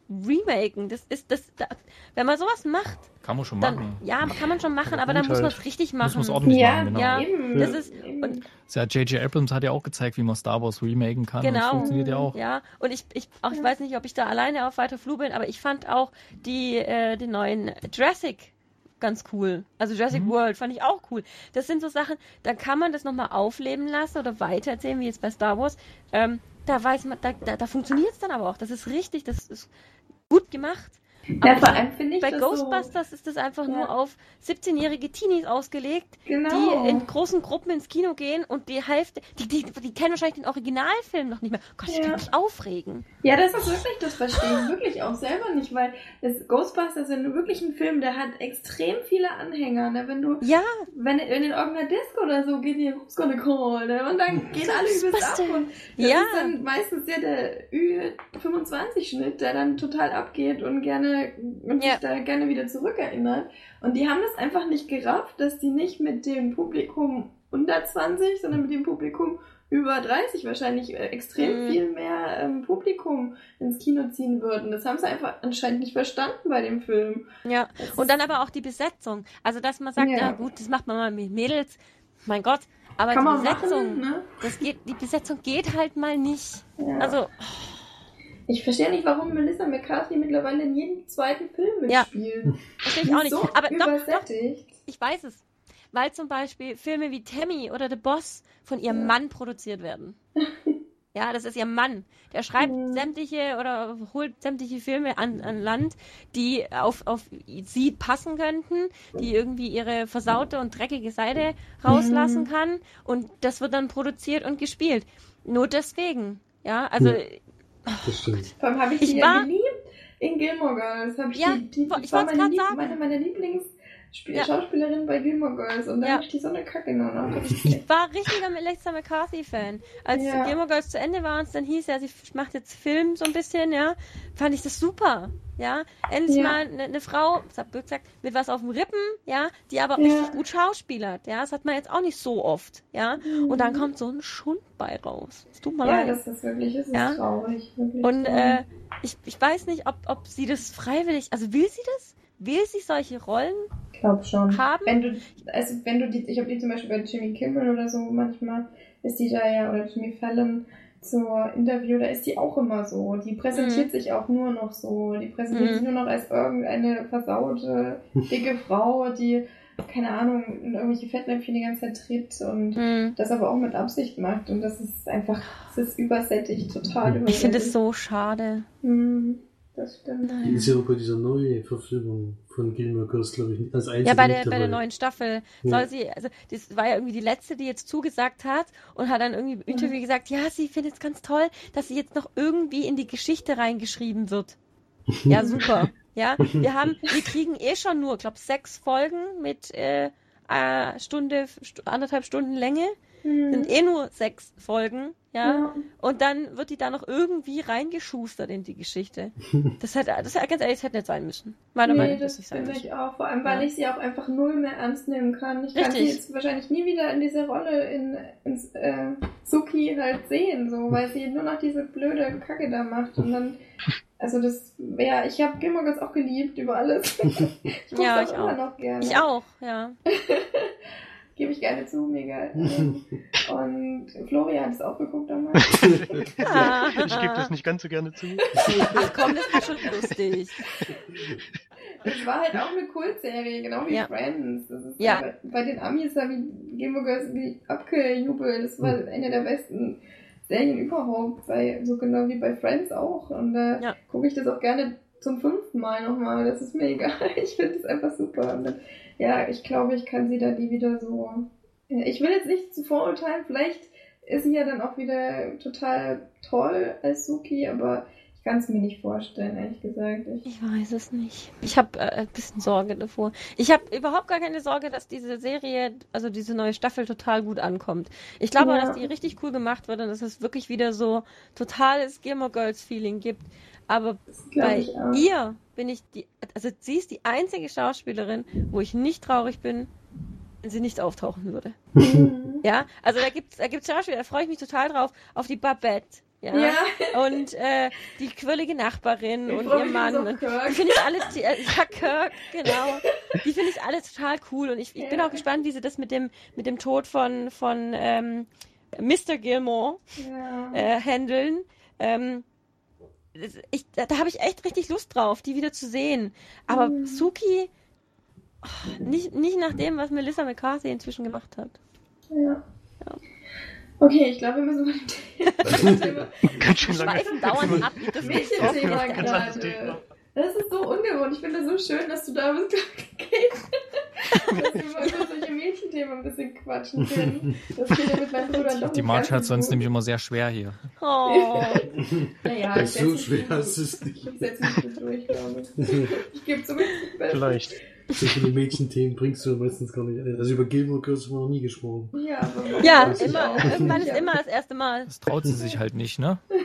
remaken. Das ist das. Da, wenn man sowas macht, Kann man schon dann machen. ja, kann man schon machen, Aber dann muss man halt. es richtig Muss machen. man es ordentlich Ja, machen, genau. ja. eben. Das ist- eben. und- Ja, J.J. Abrams hat ja auch gezeigt, wie man Star Wars remaken kann. Und das Genau. funktioniert ja auch. Ja, und ich, ich, auch, ich weiß nicht, ob ich da alleine auf weiter Flur bin, aber ich fand auch die, äh, den neuen Jurassic ganz cool. Also Jurassic Mhm. World fand ich auch cool. Das sind so Sachen, da kann man das nochmal aufleben lassen oder weitererzählen, wie jetzt bei Star Wars. Ähm, da weiß man, da, da, da funktioniert es dann aber auch. Das ist richtig, das ist gut gemacht. Ja, vor allem finde ich bei das Ghostbusters ist das einfach Ja. nur auf 17-jährige Teenies ausgelegt, so, genau. die in großen Gruppen ins Kino gehen und die Hälfte, die, die, die kennen wahrscheinlich den Originalfilm noch nicht mehr. Gott, ich Ja. kann mich aufregen. Ja, das ist wirklich, das verstehe ich wirklich auch selber nicht, weil das Ghostbusters ist wirklich ein Film, der hat extrem viele Anhänger. Ne? Wenn du, Ja, wenn in den irgendeiner Disco oder so geht hier Who's gonna call, ne? und dann gehen alle übelst ab. Und das Ja. ist dann meistens ja der Ü25-Schnitt, der dann total abgeht und gerne und Ja. sich da gerne wieder zurückerinnert. Und die haben das einfach nicht gerafft, dass die nicht mit dem Publikum unter 20, sondern mit dem Publikum über 30 wahrscheinlich äh, extrem Mhm. viel mehr ähm, Publikum ins Kino ziehen würden. Das haben sie einfach anscheinend nicht verstanden bei dem Film. ja. Das Und dann aber auch die Besetzung. Also, dass man sagt, ja, Ja. gut, das macht man mal mit Mädels. Mein Gott. Aber kann die Besetzung, machen, ne? das geht, die Besetzung geht halt mal nicht. Ja. Also, Ich verstehe nicht, warum Melissa McCarthy mittlerweile in jedem zweiten Film Ja. mitspielt. Verstehe Die ich auch nicht. So Aber doch, doch, ich weiß es. Weil zum Beispiel Filme wie Tammy oder The Boss von ihrem Ja. Mann produziert werden. Ja, das ist ihr Mann. Der schreibt Mhm. sämtliche oder holt sämtliche Filme an, an Land, die auf, auf sie passen könnten, die irgendwie ihre versaute und dreckige Seite rauslassen Mhm. kann. Und das wird dann produziert und gespielt. Nur deswegen. Ja, also Hm. Das stimmt. Vor allem habe ich, Ich die war- ja geliebt in Gilmore Girls. Hab ich Ja, die, die, das ich meine, grad Lieb sagen. meine meiner Lieblings Spiel Ja. Schauspielerin bei Gilmore Girls und dann Ja. habe ich die so eine Kacke nur noch. Das ist Ich war richtiger Melissa McCarthy-Fan. Als Ja. Gilmore Girls zu Ende war und es dann hieß, ja, sie macht jetzt Film so ein bisschen, ja, fand ich das super. Ja, endlich Ja. mal eine, eine Frau, das hat Birk gesagt, mit was auf dem Rippen, ja, die aber Ja. richtig gut schauspielert, ja, das hat man jetzt auch nicht so oft, ja, und dann kommt so ein Schund bei raus. Es tut mir ja, leid. das ist wirklich, das ist Ja. traurig. Wirklich Und traurig. äh, ich, ich weiß nicht, ob, ob sie das freiwillig, also will sie das? Will sie solche Rollen? Ich glaube schon. haben? Wenn du, also wenn du die, ich habe die zum Beispiel bei Jimmy Kimmel oder so manchmal, ist die da ja, oder Jimmy Fallon zur Interview, da ist die auch immer so. Die präsentiert Mhm. sich auch nur noch so. Die präsentiert Mhm. sich nur noch als irgendeine versaute, dicke [LAUGHS] Frau, die, keine Ahnung, in irgendwelche Fettnäpfchen die ganze Zeit tritt und Hm. das aber auch mit Absicht macht. Und das ist einfach, das ist übersättigt, total übersättigt. Ich finde es so schade. Mhm, das stimmt. Die ist ja auch bei dieser neuen Verfilmung von Gilmore Girls, glaube ich, als einzige Ja, bei der, bei der neuen Staffel Ja. soll sie, also das war ja irgendwie die letzte, die jetzt zugesagt hat und hat dann irgendwie im Interview gesagt, ja, sie findet es ganz toll, dass sie jetzt noch irgendwie in die Geschichte reingeschrieben wird. [LAUGHS] Ja, super. Ja, wir haben, wir kriegen eh schon nur, glaube sechs Folgen mit äh, Stunde, st anderthalb Stunden Länge. Mhm. Sind eh nur sechs Folgen, ja. Ja. Und dann wird die da noch irgendwie reingeschustert in die Geschichte. [LAUGHS] Das hätte, das hätte, ganz ehrlich, das hätte nicht sein müssen. Meiner nee, Meinung nach, das sein finde ich auch. Vor allem, weil Ja. ich sie auch einfach null mehr ernst nehmen kann. Ich kann sie Richtig. jetzt wahrscheinlich nie wieder in diese Rolle in, ins äh, Suki halt sehen, so, weil sie nur noch diese blöde Kacke da macht. Und dann, also das, ja, ich habe Gilmore Girls auch geliebt über alles. [LAUGHS] ich Ja, auch ich immer auch. noch gerne. Ich auch, ja. [LAUGHS] Gebe ich gerne zu, mega. [LAUGHS] Und Florian hat es auch geguckt damals. [LAUGHS] Ich gebe das nicht ganz so gerne zu. Ach komm, das war schon lustig. Das war halt auch eine Kultserie, genau wie Ja. Friends. Ja. bei, bei den Amis da wie Gilmore Girls wie abgejubelt. Das war Hm. eine der besten Serien überhaupt, bei, so genau wie bei Friends auch. Und da Ja. gucke ich das auch gerne zum fünften Mal nochmal. Das ist mir egal. [LAUGHS] Ich finde das einfach super. Dann, ja, ich glaube, ich kann sie da nie wieder so. Ich will jetzt nicht zu vorurteilen, vielleicht ist sie ja dann auch wieder total toll als Suki, aber ich kann es mir nicht vorstellen, ehrlich gesagt. Ich, Ich weiß es nicht. Ich habe äh, ein bisschen Sorge davor. Ich habe überhaupt gar keine Sorge, dass diese Serie, also diese neue Staffel total gut ankommt. Ich glaube, Ja. dass die richtig cool gemacht wird und dass es wirklich wieder so totales Gilmore Girls Feeling gibt. Aber bei ihr bin ich die, also sie ist die einzige Schauspielerin, wo ich nicht traurig bin, wenn sie nicht auftauchen würde. Mhm. Ja, also da gibt's, da gibt's Schauspieler, da freue ich mich total drauf, auf die Babette. Ja. Ja. Und äh, die quirlige Nachbarin Ich und ihr Mann. auf Und Kirk. Die finde ich alle, die, äh, ja, Kirk, genau. Die finde ich alle total cool. Und ich, ich bin Ja. auch gespannt, wie sie das mit dem, mit dem Tod von, von ähm, Mr. Gilmore Ja. äh, handeln. Ähm, ich, da habe ich echt richtig Lust drauf, die wieder zu sehen. Aber Mhm. Suki, oh, nicht, nicht nach dem, was Melissa McCarthy inzwischen gemacht hat. ja. Ja. Okay, ich glaube, wir müssen mal dem [LAUGHS] Thema, Ganz schön lange. Schweifen dauernd ab. Der Ganz anderes gerade. Thema. Das ist so ungewohnt. Ich finde das so schön, dass du da bist, [LAUGHS] Kate. [LAUGHS] dass wir mal solche Mädchenthemen ein bisschen quatschen können. Das geht ja mit meinen Brüdern doch Die Marge hat so sonst gut. nämlich immer sehr schwer hier. Oh. [LAUGHS] Naja, ich so schwer ist es nicht. Ich setze mich gut durch, glaube ich. Ich gebe zumindest das. Vielleicht. So viele Mädchenthemen bringst du meistens gar nicht ein. Also über Gilmore Girls haben wir noch nie gesprochen. Ja, aber Ja, immer. auch. Irgendwann ist immer das erste Mal. Das traut sie sich halt nicht, ne? [LAUGHS] [LAUGHS]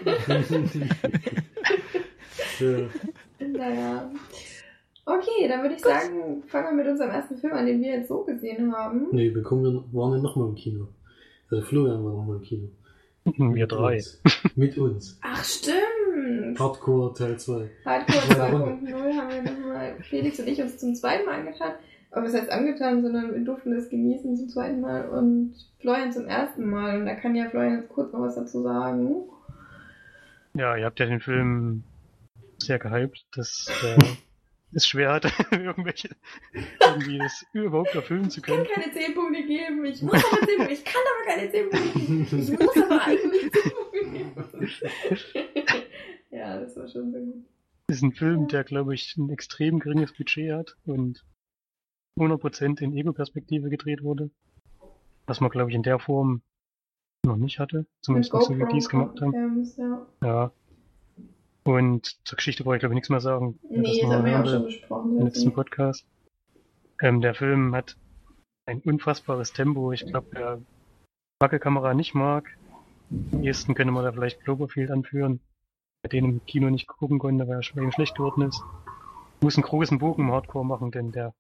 Ja. Naja. Okay, dann würde ich sagen, fangen wir mit unserem ersten Film an, den wir jetzt so gesehen haben. Nee, wir kommen ja, waren ja nochmal im Kino. Also Florian war nochmal im Kino. Wir Mit drei. uns. [LAUGHS] Mit uns. Ach, stimmt. Hardcore Teil 2. Hardcore Ja. 2.0 haben wir nochmal, Felix und ich uns zum zweiten Mal angetan. Aber was heißt angetan, sondern wir durften das genießen zum zweiten Mal und Florian zum ersten Mal. Und da kann ja Florian jetzt kurz noch was dazu sagen. Ja, ihr habt ja den Film sehr gehypt. Das äh, [LAUGHS] ist schwer, hat, [LAUGHS] irgendwelche irgendwie das überhaupt erfüllen zu Ich kann können. keine 10 Punkte geben. Ich muss aber 10 Punkte. Ich kann aber keine 10 Punkte geben. Ich muss aber [LAUGHS] eigentlich 10 Punkte geben. [LAUGHS] ja, das war schon sehr gut. ist ein Film, der, glaube ich, ein extrem geringes Budget hat und 100% in Ego-Perspektive gedreht wurde. Was man, glaube ich, in der Form noch nicht hatte. Zumindest nicht so, wie die es gemacht haben. Ja. Ja. Und zur Geschichte brauche ich, glaube ich, nichts mehr sagen. Nee, das haben wir ja auch schon besprochen. im letzten Podcast. Ähm, der Film hat ein unfassbares Tempo. Ich glaube, wer Wackelkamera nicht mag, am ehesten könnte man da vielleicht Cloverfield anführen, bei dem im Kino nicht gucken konnte, weil er schon schlecht geworden ist. Muss einen großen Bogen im Hardcore machen, denn der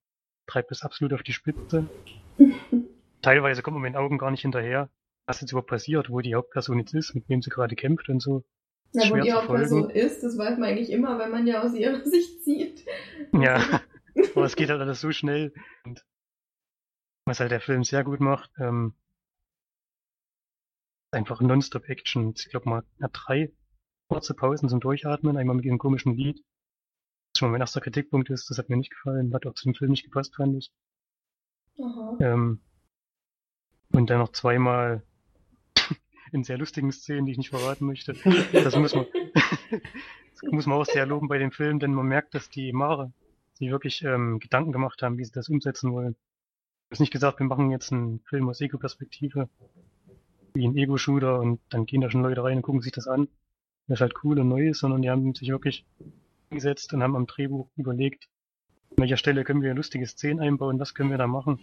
treibt es absolut auf die Spitze. [LAUGHS] Teilweise kommt man mit den Augen gar nicht hinterher, was jetzt überhaupt passiert, wo die Hauptperson jetzt ist, mit wem sie gerade kämpft und so. Na, wo die Hauptperson ist, das weiß man eigentlich immer, wenn man ja aus ihrer [LAUGHS] Sicht sieht. Ja, [LAUGHS] aber es geht halt alles so schnell. Und was halt der Film sehr gut macht, ähm, einfach Nonstop-Action. Ich glaube, man hat drei kurze Pausen zum Durchatmen, einmal mit diesem komischen Lied. Was schon mal mein erster Kritikpunkt ist, das hat mir nicht gefallen, hat auch zu dem Film nicht gepasst, fand ich. Aha. Ähm, und dann noch zweimal in sehr lustigen Szenen, die ich nicht verraten möchte. [LAUGHS] Das muss man, [LAUGHS] das muss man auch sehr loben bei dem Film, denn man merkt, dass die Mare sich wirklich ähm, Gedanken gemacht haben, wie sie das umsetzen wollen. Es ist nicht gesagt, wir machen jetzt einen Film aus Ego-Perspektive, wie ein Ego-Shooter und dann gehen da schon Leute rein und gucken sich das an, das halt cool und neu ist, sondern die haben sich wirklich hingesetzt und haben am Drehbuch überlegt, an welcher Stelle können wir lustige Szenen einbauen, was können wir da machen.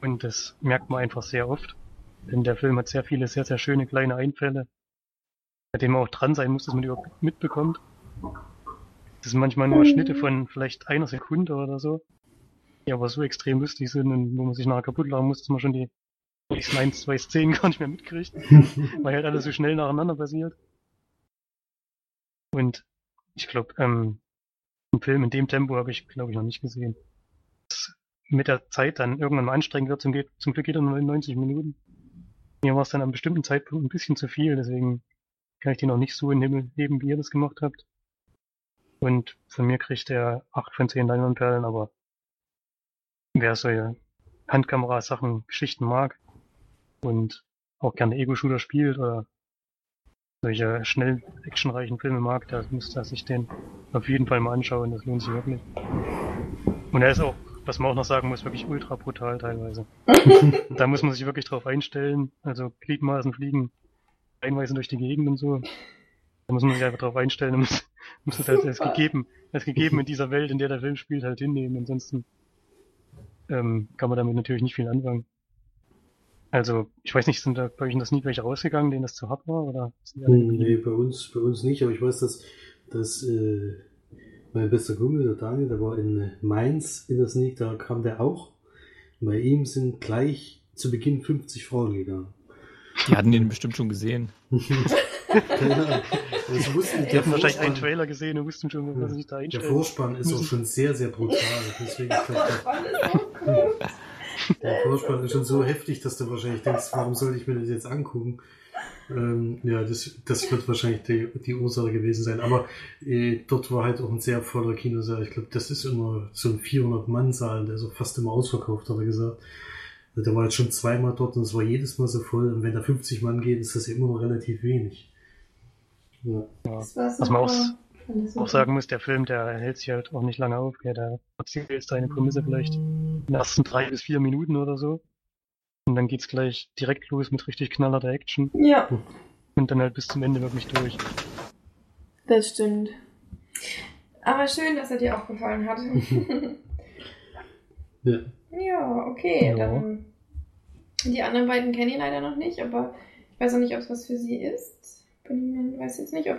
Und das merkt man einfach sehr oft. Denn der Film hat sehr viele sehr, sehr schöne kleine Einfälle, bei denen man auch dran sein muss, dass man die überhaupt mitbekommt. Das sind manchmal nur Schnitte von vielleicht einer Sekunde oder so, die aber so extrem lustig sind und wo man sich nachher kaputt lachen muss, dass man schon die nächsten ein, zwei Szenen [LAUGHS] gar nicht mehr mitkriegt, [LAUGHS] weil halt alles so schnell nacheinander passiert. Und ich glaube, ähm, einen Film in dem Tempo habe ich, glaube ich, noch nicht gesehen. Das mit der Zeit dann irgendwann mal anstrengend wird, zum, zum Glück geht er nur in 90 Minuten. Mir war es dann an einem bestimmten Zeitpunkt ein bisschen zu viel, deswegen kann ich den auch nicht so in den Himmel heben, wie ihr das gemacht habt. Und von mir kriegt er 8 von 10 Leinwandperlen, aber wer solche Handkamera-Sachen, Geschichten mag und auch gerne Ego-Shooter spielt oder solche schnell actionreichen Filme mag, der muss da sich den auf jeden Fall mal anschauen, das lohnt sich wirklich. Und er ist auch, was man auch noch sagen muss, wirklich ultra brutal teilweise. [LAUGHS] Da muss man sich wirklich drauf einstellen, also Gliedmaßen fliegen einweisen durch die Gegend und so. Da muss man sich einfach drauf einstellen und muss, muss das halt als Super. gegeben, als gegeben in [LAUGHS] dieser Welt, in der der Film spielt, halt hinnehmen. Ansonsten ähm, kann man damit natürlich nicht viel anfangen. Also, ich weiß nicht, sind da bei euch in das Sneak welche rausgegangen, denen das zu hart war? Oder sind die alle Hm? Nee, bei uns, bei uns nicht, aber ich weiß, dass, dass äh, mein bester Kumpel, der Daniel, der war in Mainz in der Sneak, da kam der auch. Und bei ihm sind gleich zu Beginn 50 Frauen gegangen. Die hatten den bestimmt schon gesehen. [LAUGHS] Keine Ahnung. Das wussten, Die hatten wahrscheinlich einen Trailer gesehen und wussten schon, was sich da der einstellen. Vorspann ist auch schon sehr, sehr brutal. Deswegen, glaub, Vorspann ist auch cool. der, der Vorspann ist schon so heftig, dass du wahrscheinlich denkst, warum sollte ich mir das jetzt angucken? Ähm, ja, das, das wird wahrscheinlich die, die Ursache gewesen sein. Aber äh, dort war halt auch ein sehr voller Kinosaal. Ich glaube, das ist immer so ein 400-Mann-Saal, der ist auch fast immer ausverkauft, hat er gesagt. Also Der war jetzt schon zweimal dort und es war jedes Mal so voll. Und wenn da 50 Mann geht, ist das immer noch relativ wenig. Ja. Das war Was man auch, auch sagen muss, der Film, der hält sich halt auch nicht lange auf. Gell? Der erzählt seine Prämisse vielleicht in den ersten drei bis vier Minuten oder so. Und dann geht's gleich direkt los mit richtig knallerter Action. Ja, Und dann halt bis zum Ende wirklich durch. das stimmt. Aber schön, dass er dir auch gefallen hat. [LAUGHS] Ja. ja, okay. Ja. Dann die anderen beiden kenne ich leider noch nicht, aber ich weiß auch nicht, ob es was für sie ist. Bin mir, weiß jetzt nicht, ob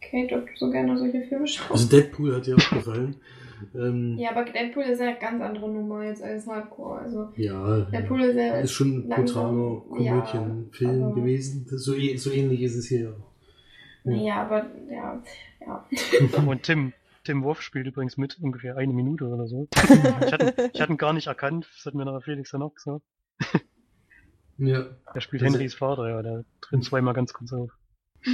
Kate, ob du so gerne solche Filme schaust. Also Deadpool hat dir auch gefallen. [LAUGHS] Ähm, Ja, aber Deadpool ist ja eine ganz andere Nummer jetzt als Hardcore. Also ja, Deadpool ist ja ist schon ein langsam- brutaler ja, Komödienfilm aber- gewesen. So, so ähnlich ist es hier ja auch. Naja, aber ja, ja. Und Tim, Tim Wolf spielt übrigens mit, ungefähr eine Minute oder so. [LAUGHS] Ich hatte, ich hatte ihn gar nicht erkannt, das hat mir nachher Felix dann auch gesagt. Ja. Er spielt Also- Henrys Vater, ja, der tritt zweimal ganz kurz auf. [LAUGHS]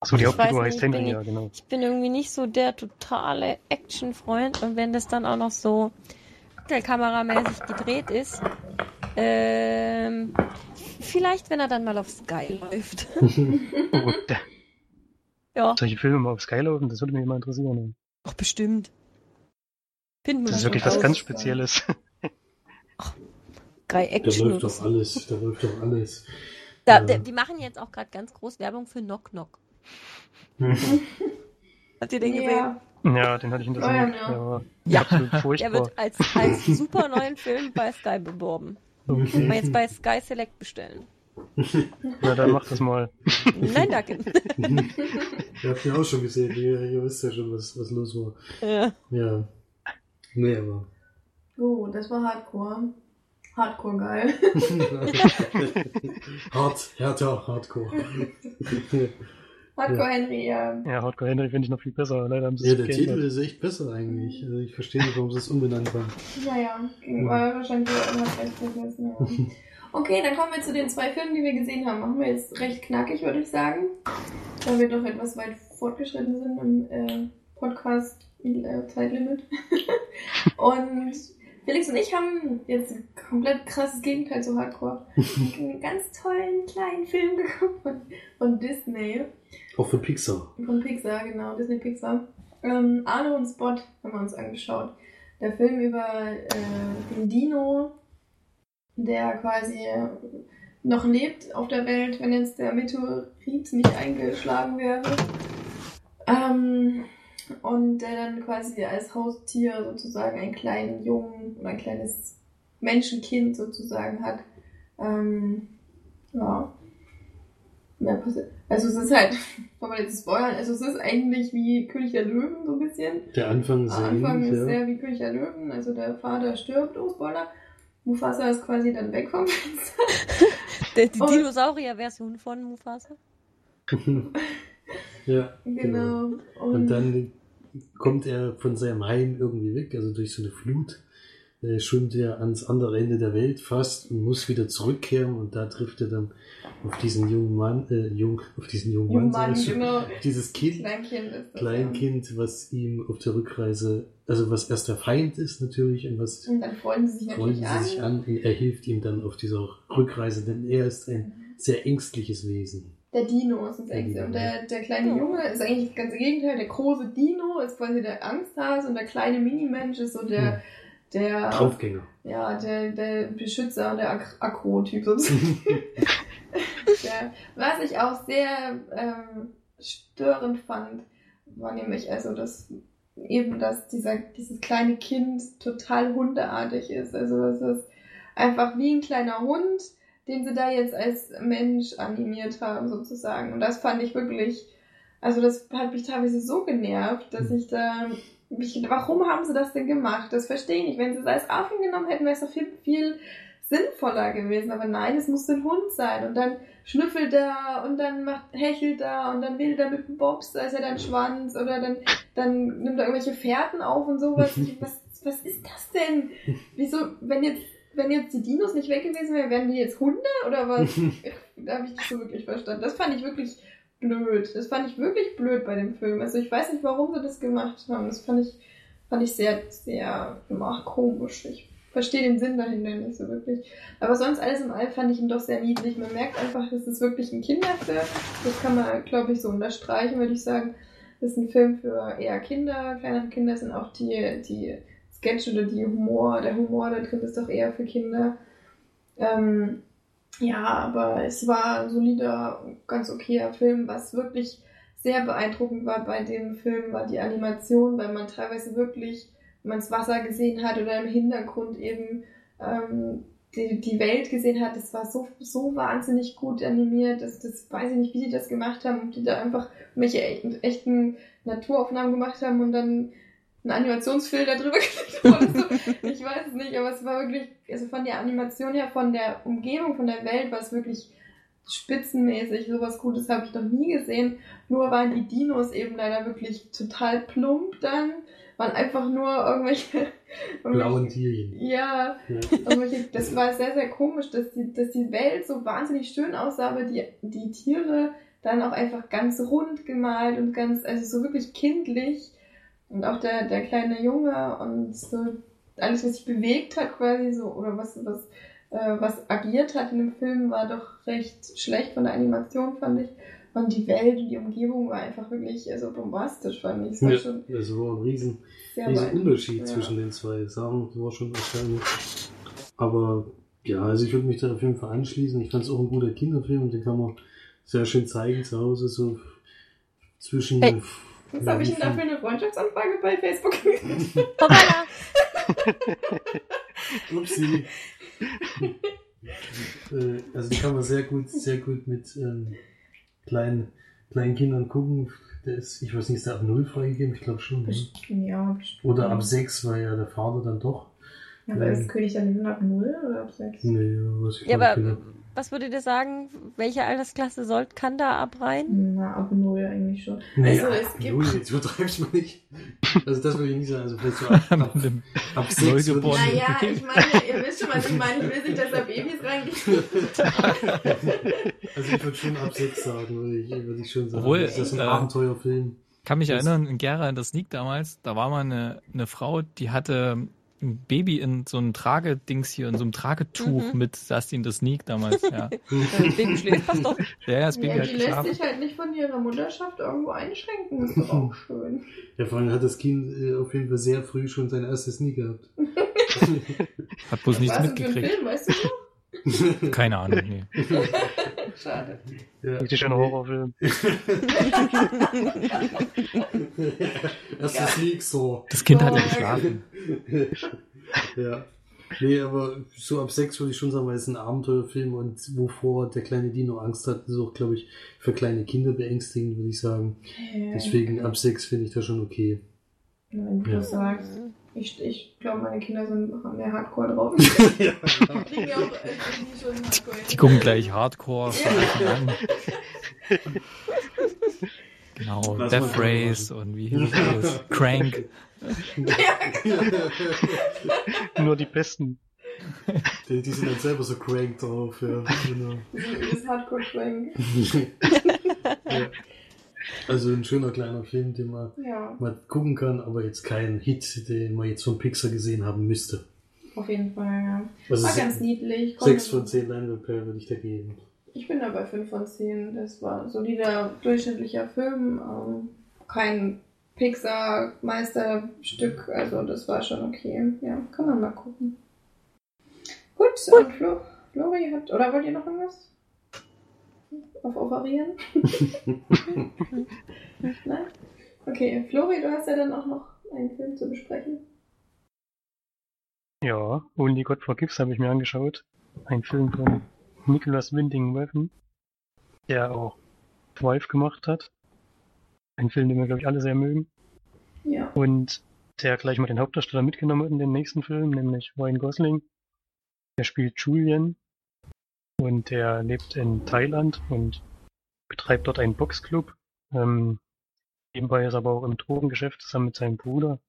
Achso, die Hauptfigur nicht, heißt Henry, ja, genau. Ich bin irgendwie nicht so der totale Action-Freund und wenn das dann auch noch so kameramäßig gedreht ist, ähm, vielleicht, wenn er dann mal auf Sky läuft. Oh, [LAUGHS] da, [LAUGHS] ja, solche Filme mal auf Sky laufen, das würde mich mal interessieren. doch bestimmt. Finden wir Das ist wirklich was ganz Spezielles. Sky Da Action. läuft oder doch alles, da läuft doch alles. Da, Ja. die machen jetzt auch gerade ganz groß Werbung für Knock Knock. Habt ihr den gesehen? Ja, Ja, den hatte ich in der Oh ja, Sendung. ja. Ja. absolut Der furchtbar. wird als, als super neuen Film bei Sky beworben. Kann man Okay. jetzt bei Sky Select bestellen. Na, dann mach das mal. Nein, danke. Ihr [LAUGHS] habt ja auch schon gesehen, ihr, ihr wisst ja schon, was, was los war. ja. Ja. Nee, aber. so, das war Hardcore. Hardcore geil. [LAUGHS] Hart, härter, Hardcore. [LAUGHS] Hardcore Henry, ja. Ja, Hardcore Henry finde ich noch viel besser. Leider haben sie ja, der geändert. Titel ist echt besser eigentlich. Also ich verstehe nicht, warum sie es umbenannt haben. Naja, ging war wahrscheinlich irgendwas recht vergessen. Ja. [LAUGHS] Okay, dann kommen wir zu den zwei Filmen, die wir gesehen haben. Machen wir jetzt recht knackig, würde ich sagen. Da wir doch etwas weit fortgeschritten sind im äh, Podcast-Zeitlimit. [LAUGHS] und Felix und ich haben jetzt ein komplett krasses Gegenteil zu Hardcore. [LAUGHS] einen ganz tollen kleinen Film geguckt von, von Disney. Auch für Pixar. Von Pixar, genau, Disney Pixar. Ähm, Arno und Spot haben wir uns angeschaut. Der Film über äh, den Dino, der quasi noch lebt auf der Welt, wenn jetzt der Meteorit nicht eingeschlagen wäre. Ähm, und der dann quasi als Haustier sozusagen einen kleinen Jungen oder ein kleines Menschenkind sozusagen hat. Ähm, ja. Mehr passiert. Also es ist halt, [LAUGHS] wollen wir jetzt spoilern, also es ist eigentlich wie König der Löwen so ein bisschen. Der Anfang sehr Anfang ist ja. sehr wie König der Löwen, also der Vater stirbt, oh Spoiler. Mufasa ist quasi dann weg vom Fenster. [LAUGHS] Der, die Dinosaurier-Version von Mufasa. [LAUGHS] ja, Genau. Und, Und dann kommt er von seinem Heim irgendwie weg, also durch so eine Flut. Äh, schwimmt er ans andere Ende der Welt fast und muss wieder zurückkehren und da trifft er dann auf diesen jungen Mann, äh, jung, auf diesen jungen Mann, Mann, ich schon. genau. dieses Kind, Kleinkind das. Kleinkind, was ihm auf der Rückreise, also was erst der Feind ist natürlich und was Ja. Und dann freuen sie sich freuen sie sich an. an und er hilft ihm dann auf dieser Rückreise, denn er ist ein sehr ängstliches Wesen. Der Dino ist das Ängste. Und der, der kleine Ja. Junge ist eigentlich das ganze Gegenteil. Der große Dino ist quasi der Angsthase und der kleine Minimensch ist so der, Hm. der, Draufgänger. ja, der, der Beschützer und der Ak- Akro-Typ sozusagen. [LAUGHS] der, was ich auch sehr ähm, störend fand, war nämlich also, dass eben, dass dieser, dieses kleine Kind total hundeartig ist. Also, das ist einfach wie ein kleiner Hund, den sie da jetzt als Mensch animiert haben, sozusagen. Und das fand ich wirklich, also das hat mich teilweise so genervt, dass ich da, mich, warum haben sie das denn gemacht? Das verstehe ich nicht. Wenn sie es als Affen genommen hätten, wäre es doch viel, viel sinnvoller gewesen. Aber nein, es muss ein Hund sein. Und dann schnüffelt er und dann macht, hechelt er und dann will er mit dem Bobs, da ist er dann Schwanz oder dann, dann nimmt er irgendwelche Fährten auf und sowas. [LAUGHS] was, was ist das denn? Wieso, wenn jetzt, wenn jetzt die Dinos nicht weg gewesen wären, wären die jetzt Hunde oder was? [LAUGHS] da habe ich nicht so wirklich verstanden. Das fand ich wirklich blöd. Das fand ich wirklich blöd bei dem Film. Also ich weiß nicht, warum sie das gemacht haben. Das fand ich, fand ich sehr, sehr ach, komisch. Ich verstehe den Sinn dahinter nicht so wirklich. Aber sonst alles im All fand ich ihn doch sehr niedlich. Man merkt einfach, das ist wirklich ein Kinderfilm. Das kann man, glaube ich, so unterstreichen, würde ich sagen. Das ist ein Film für eher Kinder. Kleinere Kinder sind auch die, die Sketch oder die Humor. Der Humor da drin ist doch eher für Kinder. Ähm, ja, aber es war ein solider, ganz okayer Film. Was wirklich sehr beeindruckend war bei dem Film, war die Animation, weil man teilweise wirklich, wenn man das Wasser gesehen hat oder im Hintergrund eben ähm, die, die Welt gesehen hat, das war so, so wahnsinnig gut animiert. Das, das weiß ich nicht, wie die das gemacht haben, ob die da einfach welche echten, echten Naturaufnahmen gemacht haben und dann einen Animationsfilter drüber [LAUGHS] gelegt oder so. Ich weiß es nicht, aber es war wirklich, also von der Animation her, von der Umgebung, von der Welt war es wirklich spitzenmäßig. Sowas Gutes habe ich noch nie gesehen. Nur waren die Dinos eben leider wirklich total plump dann. Waren einfach nur irgendwelche. [LAUGHS] Blauen Tierchen. Ja, Ja. irgendwelche, das war sehr, sehr komisch, dass die, dass die Welt so wahnsinnig schön aussah, aber die, die Tiere dann auch einfach ganz rund gemalt und ganz, also so wirklich kindlich. Und auch der, der kleine Junge und so alles, was sich bewegt hat quasi so, oder was, was, äh, was agiert hat in dem Film, war doch recht schlecht von der Animation, fand ich. Und die Welt und die Umgebung war einfach wirklich also bombastisch, fand ich. Es war Ja, schon das war ein riesen, sehr riesen. Unterschied Ja. zwischen den zwei Sachen. Das war schon erstaunlich. Aber ja, also ich würde mich da auf jeden Fall anschließen. Ich fand es auch ein guter Kinderfilm und den kann man sehr schön zeigen zu Hause, so zwischen. Hey. Was habe ich denn da für eine Freundschaftsanfrage bei Facebook? Hoppala! Upsi. äh, also die kann man sehr gut, sehr gut mit ähm, kleinen, kleinen Kindern gucken. Der ist, ich weiß nicht, ist der ab 0 freigegeben? Ich glaube schon. Ne? ja, bestimmt. Oder ab 6, weil ja der Vater dann doch. Ja, aber ist König der Löwen ab 0 oder ab 6? Nee, weiß ich Ja, aber nicht was würdet ihr sagen, welche Altersklasse soll, kann da abrein? Na, ab 0 eigentlich schon. Nee, Also, es gibt- null, jetzt übertreibst du mal nicht. Also das würde ich nicht sagen. Also vielleicht so ab, [LAUGHS] ab, ab 6 würde ich Neugeborenen. Naja, ich meine, ihr wisst schon, was ich meine. Ich will nicht, dass da Babys reingehen. [LAUGHS] Also ich würde schon ab 6 sagen, würde ich, würde ich schon sagen. Obwohl, das ist ein äh, Abenteuerfilm. kann mich Das- erinnern, in Gera in der Sneak damals, da war mal eine, eine Frau, die hatte ein Baby in so einem Tragedings hier, in so einem Tragetuch Mhm. mit, saß die in der Sneak damals, [LAUGHS] ja. Das Baby schläft fast doch. Ja, ja, das Baby Ja, hat die lässt sich halt nicht von ihrer Mutterschaft irgendwo einschränken. Das ist doch auch schön. [LAUGHS] Ja, vor allem hat das Kind äh, auf jeden Fall sehr früh schon sein erstes Nie gehabt. [LAUGHS] Hat bloß nichts mitgekriegt. Film, weißt du? [LAUGHS] Keine Ahnung, nee. [LAUGHS] Schade. ja. Richtig ein Horrorfilm. [LAUGHS] erstes Sneak so. Das Kind hat Oh, ja geschlafen. ja. Nee, aber so ab 6 würde ich schon sagen, weil es ein Abenteuerfilm und wovor der kleine Dino Angst hat, ist auch, glaube ich, für kleine Kinder beängstigend, würde ich sagen. Deswegen ab 6 finde ich das schon okay. Wenn du Ja. das sagst. Ich, ich glaube, meine Kinder sind haben mehr Hardcore drauf. [LAUGHS] ja, Kriegen ja auch äh, die Hardcore. Die gucken gleich Hardcore. [LAUGHS] Ja. Genau, Lass Death Race und wie hieß das? Crank. [LAUGHS] Nur die Besten. die, die sind dann selber so crank drauf, ja. Genau. Das ist Hardcore-Schwenk. ja. Also ein schöner kleiner Film, den man Ja, mal gucken kann, aber jetzt kein Hit, den man jetzt von Pixar gesehen haben müsste. auf jeden Fall, ja. Also War ganz niedlich. konnte- 6 von 10 Leinwandperlen würde ich da geben. Ich bin da bei 5 von 10. Das war ein solider, durchschnittlicher Film. Ähm, kein Pixar-Meisterstück. Also das war schon okay. Ja, kann man mal gucken. Gut, und Flo, Flori hat... Oder wollt ihr noch irgendwas? Auf Offerieren? [LAUGHS] Nein? Okay, Flori, du hast ja dann auch noch einen Film zu besprechen. Ja, Only God Forgives habe ich mir angeschaut. Ein Film von Nicholas Winding Refn, der auch Drive gemacht hat. Ein Film, den wir, glaube ich, alle sehr mögen. Ja. Und der gleich mal den Hauptdarsteller mitgenommen hat in den nächsten Film, nämlich Ryan Gosling. Der spielt Julian und der lebt in Thailand und betreibt dort einen Boxclub. Ähm, nebenbei ist er aber auch im Drogengeschäft zusammen mit seinem Bruder.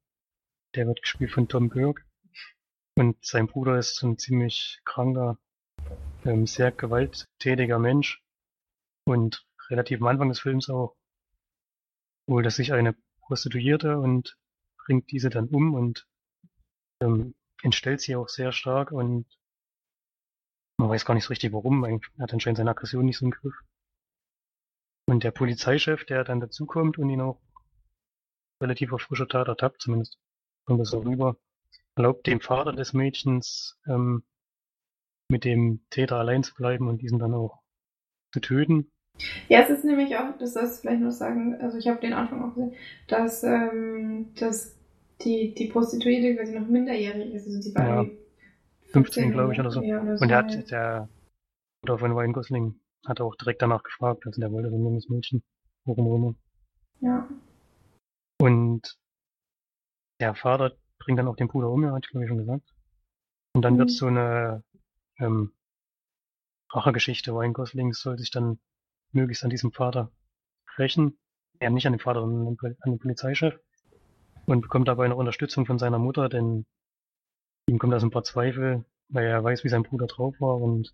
Der wird gespielt von Tom Burke. Und sein Bruder ist ein ziemlich kranker, ähm, sehr gewalttätiger Mensch. Und relativ am Anfang des Films auch holt er sich eine Prostituierte und bringt diese dann um und ähm, entstellt sie auch sehr stark und man weiß gar nicht so richtig warum. Er hat anscheinend seine Aggression nicht so im Griff. Und der Polizeichef, der dann dazukommt und ihn auch relativ auf frischer Tat ertappt, zumindest kommt das so rüber, erlaubt dem Vater des Mädchens ähm, mit dem Täter allein zu bleiben und diesen dann auch zu töten. Ja, es ist nämlich auch, das sollst du vielleicht noch sagen, also ich habe den Anfang auch gesehen, dass, ähm, dass die, die Prostituierte quasi noch minderjährig ist. Also die war Ja. Irgendwie 15, glaube ich, oder so. Ja, oder so. Und der hat, der Bruder von Ryan Gosling hat auch direkt danach gefragt, also der wollte so ein junges Mädchen. Warum auch immer. Ja. Und der Vater bringt dann auch den Bruder um, ja, hatte ich glaube ich schon gesagt. Und dann Mhm. wird so eine ähm, Rachegeschichte. Ryan Gosling soll sich dann möglichst an diesem Vater rächen. Ja, nicht an dem Vater, sondern an den, an den Polizeichef. Und bekommt dabei noch Unterstützung von seiner Mutter, denn ihm kommt das ein paar Zweifel, weil er weiß, wie sein Bruder drauf war und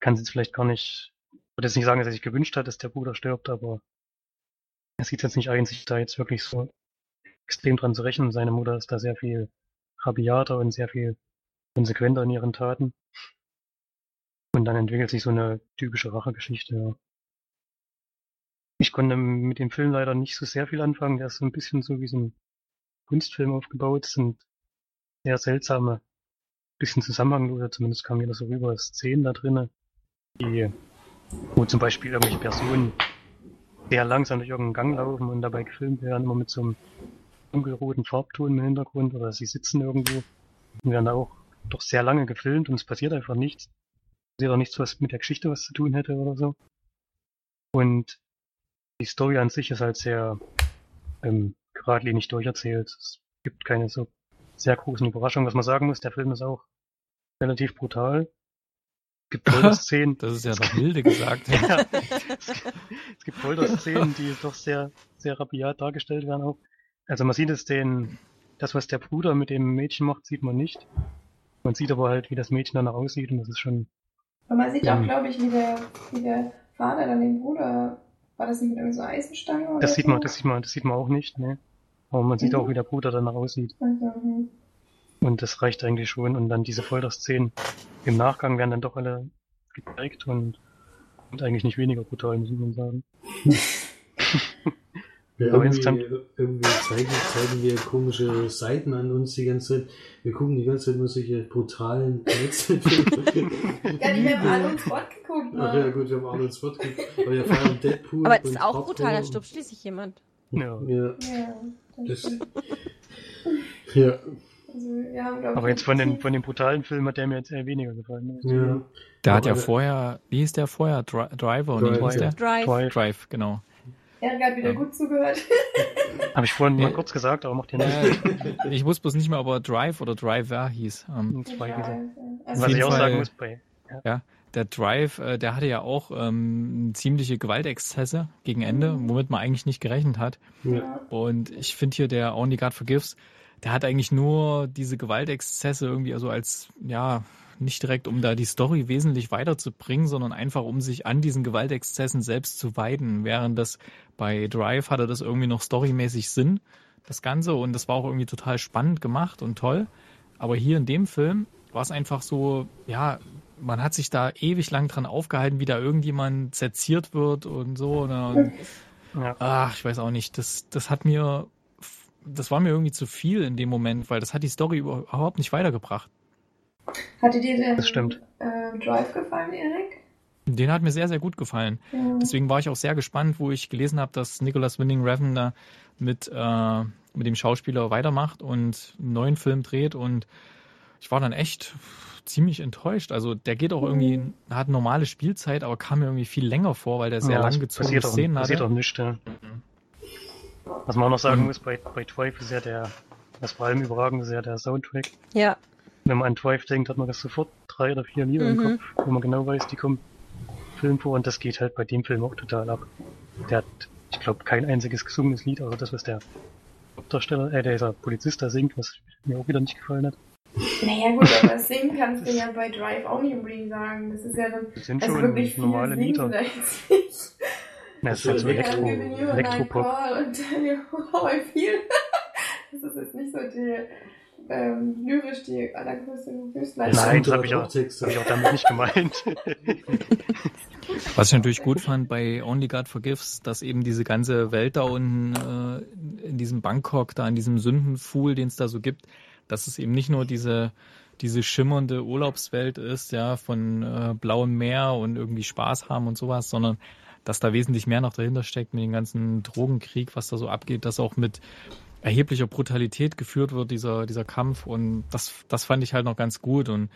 kann es jetzt vielleicht gar nicht würde jetzt nicht sagen, dass er sich gewünscht hat, dass der Bruder stirbt, aber er sieht jetzt nicht ein, sich da jetzt wirklich so extrem dran zu rechnen. Seine Mutter ist da sehr viel rabiater und sehr viel konsequenter in ihren Taten. Und dann entwickelt sich so eine typische Rachegeschichte, ja. Ich konnte mit dem Film leider nicht so sehr viel anfangen. Der ist so ein bisschen so wie so ein Kunstfilm aufgebaut. Es sind sehr seltsame, bisschen zusammenhanglose, zumindest kam mir das so rüber, Szenen da drinnen, die, wo zum Beispiel irgendwelche Personen sehr langsam durch irgendeinen Gang laufen und dabei gefilmt werden, immer mit so einem dunkelroten Farbton im Hintergrund oder sie sitzen irgendwo und werden da auch doch sehr lange gefilmt und es passiert einfach nichts. Es passiert auch nichts, was mit der Geschichte was zu tun hätte oder so. Und die Story an sich ist halt sehr ähm, geradlinig durcherzählt. Es gibt keine so sehr großen Überraschungen. Was man sagen muss, der Film ist auch relativ brutal. Es gibt [LAUGHS] Folterszenen. Das ist ja noch milde gesagt. [LAUGHS] ja, es, [LAUGHS] es gibt Folterszenen, die doch sehr, sehr rabiat dargestellt werden auch. Also man sieht es den, das was der Bruder mit dem Mädchen macht, sieht man nicht. Man sieht aber halt, wie das Mädchen danach aussieht und das ist schon. Aber man sieht Ja. auch, glaube ich, wie der, wie der Vater dann den Bruder, war das nicht mit irgendeiner so Eisenstange oder Das sieht so? man, das sieht man, das sieht man auch nicht, ne? Aber man sieht Mhm. auch, wie der Bruder danach aussieht. Also, hm. Und das reicht eigentlich schon. Und dann diese Folterszenen im Nachgang werden dann doch alle gezeigt und, und eigentlich nicht weniger brutal, muss man sagen. Ja, [LAUGHS] Aber irgendwie, irgendwie zeigen, zeigen wir komische Seiten an uns die ganze Zeit. Wir gucken die ganze Zeit nur solche brutalen Netzfilme. [LAUGHS] Ja, die haben alle uns Spot geguckt, Ach ja, gut, wir haben Arnold Spot geguckt. Aber wir feiern Deadpool. Aber es ist auch Popcorn. brutal, da stirbt schließlich jemand. Ja. Ja, Ja, das ja, Also, wir haben, glaub ich, Aber jetzt von den, von den brutalen Filmen hat der mir jetzt eher weniger gefallen. ja. Der hat ja vorher, wie hieß der vorher? Dri Driver, nee, wie hieß der? Drive. Drive. Drive. Drive, genau. Erik hat wieder Ja. gut zugehört. [LAUGHS] Habe ich vorhin mal kurz gesagt, aber macht ja Äh, nichts. ich wusste bloß nicht mehr, ob er Drive oder Driver hieß. Ähm, gesagt. Also, Was ich auch sagen muss, bei, der Drive, äh, der hatte ja auch ähm, ziemliche Gewaltexzesse gegen Ende, womit man eigentlich nicht gerechnet hat. ja. Und ich finde hier der Only God Forgives, der hat eigentlich nur diese Gewaltexzesse irgendwie also als, ja, nicht direkt, um da die Story wesentlich weiterzubringen, sondern einfach, um sich an diesen Gewaltexzessen selbst zu weiden. Während das bei Drive hatte das irgendwie noch storymäßig Sinn, das Ganze. Und das war auch irgendwie total spannend gemacht und toll. Aber hier in dem Film war es einfach so, ja, man hat sich da ewig lang dran aufgehalten, wie da irgendjemand seziert wird und so. Ne? Und ja. Ach, ich weiß auch nicht. Das, das hat mir, das war mir irgendwie zu viel in dem Moment, weil das hat die Story überhaupt nicht weitergebracht. Hatte dir denn Das stimmt. Äh, Drive gefallen, Erik? Den hat mir sehr, sehr gut gefallen. Ja. Deswegen war ich auch sehr gespannt, wo ich gelesen habe, dass Nicholas Winding Refn da mit, äh, mit dem Schauspieler weitermacht und einen neuen Film dreht und ich war dann echt ziemlich enttäuscht. Also der geht auch irgendwie, hat normale Spielzeit, aber kam mir irgendwie viel länger vor, weil der sehr ja, lang gezogene passiert auch, Szenen passiert hatte. auch nichts. Ja. Was man auch noch sagen Mhm. muss, bei, bei Drive ist ja der, was vor allem überragend ist ja der Soundtrack. Ja. Wenn man an Drive denkt, hat man das sofort drei oder vier Lieder im Mhm. Kopf, wo man genau weiß, die kommen im Film vor und das geht halt bei dem Film auch total ab. Der hat, ich glaube, kein einziges gesungenes Lied, außer das, was der Hauptdarsteller, äh, dieser Polizist da singt, was mir auch wieder nicht gefallen hat. Naja, gut, aber singen kannst du ja bei Drive auch nicht unbedingt sagen. Das ist ja dann Das sind also schon wirklich viel normale Lieder. sie da jetzt nicht. Na, es ist halt so Elektro, Elektropop. und feel. [LAUGHS] Das ist jetzt nicht so die ähm, lyrisch die allergrößte Höchstleistung. Nein, das habe ich, auch hab ich auch damit nicht gemeint. Was ich natürlich gut fand bei Only God Forgives, dass eben diese ganze Welt da unten äh, in diesem Bangkok, da in diesem Sündenfuhl, den es da so gibt, dass es eben nicht nur diese diese schimmernde Urlaubswelt ist, ja, von äh, blauem Meer und irgendwie Spaß haben und sowas, sondern dass da wesentlich mehr noch dahinter steckt mit dem ganzen Drogenkrieg, was da so abgeht, dass auch mit erheblicher Brutalität geführt wird, dieser, dieser Kampf. Und das, das fand ich halt noch ganz gut. Und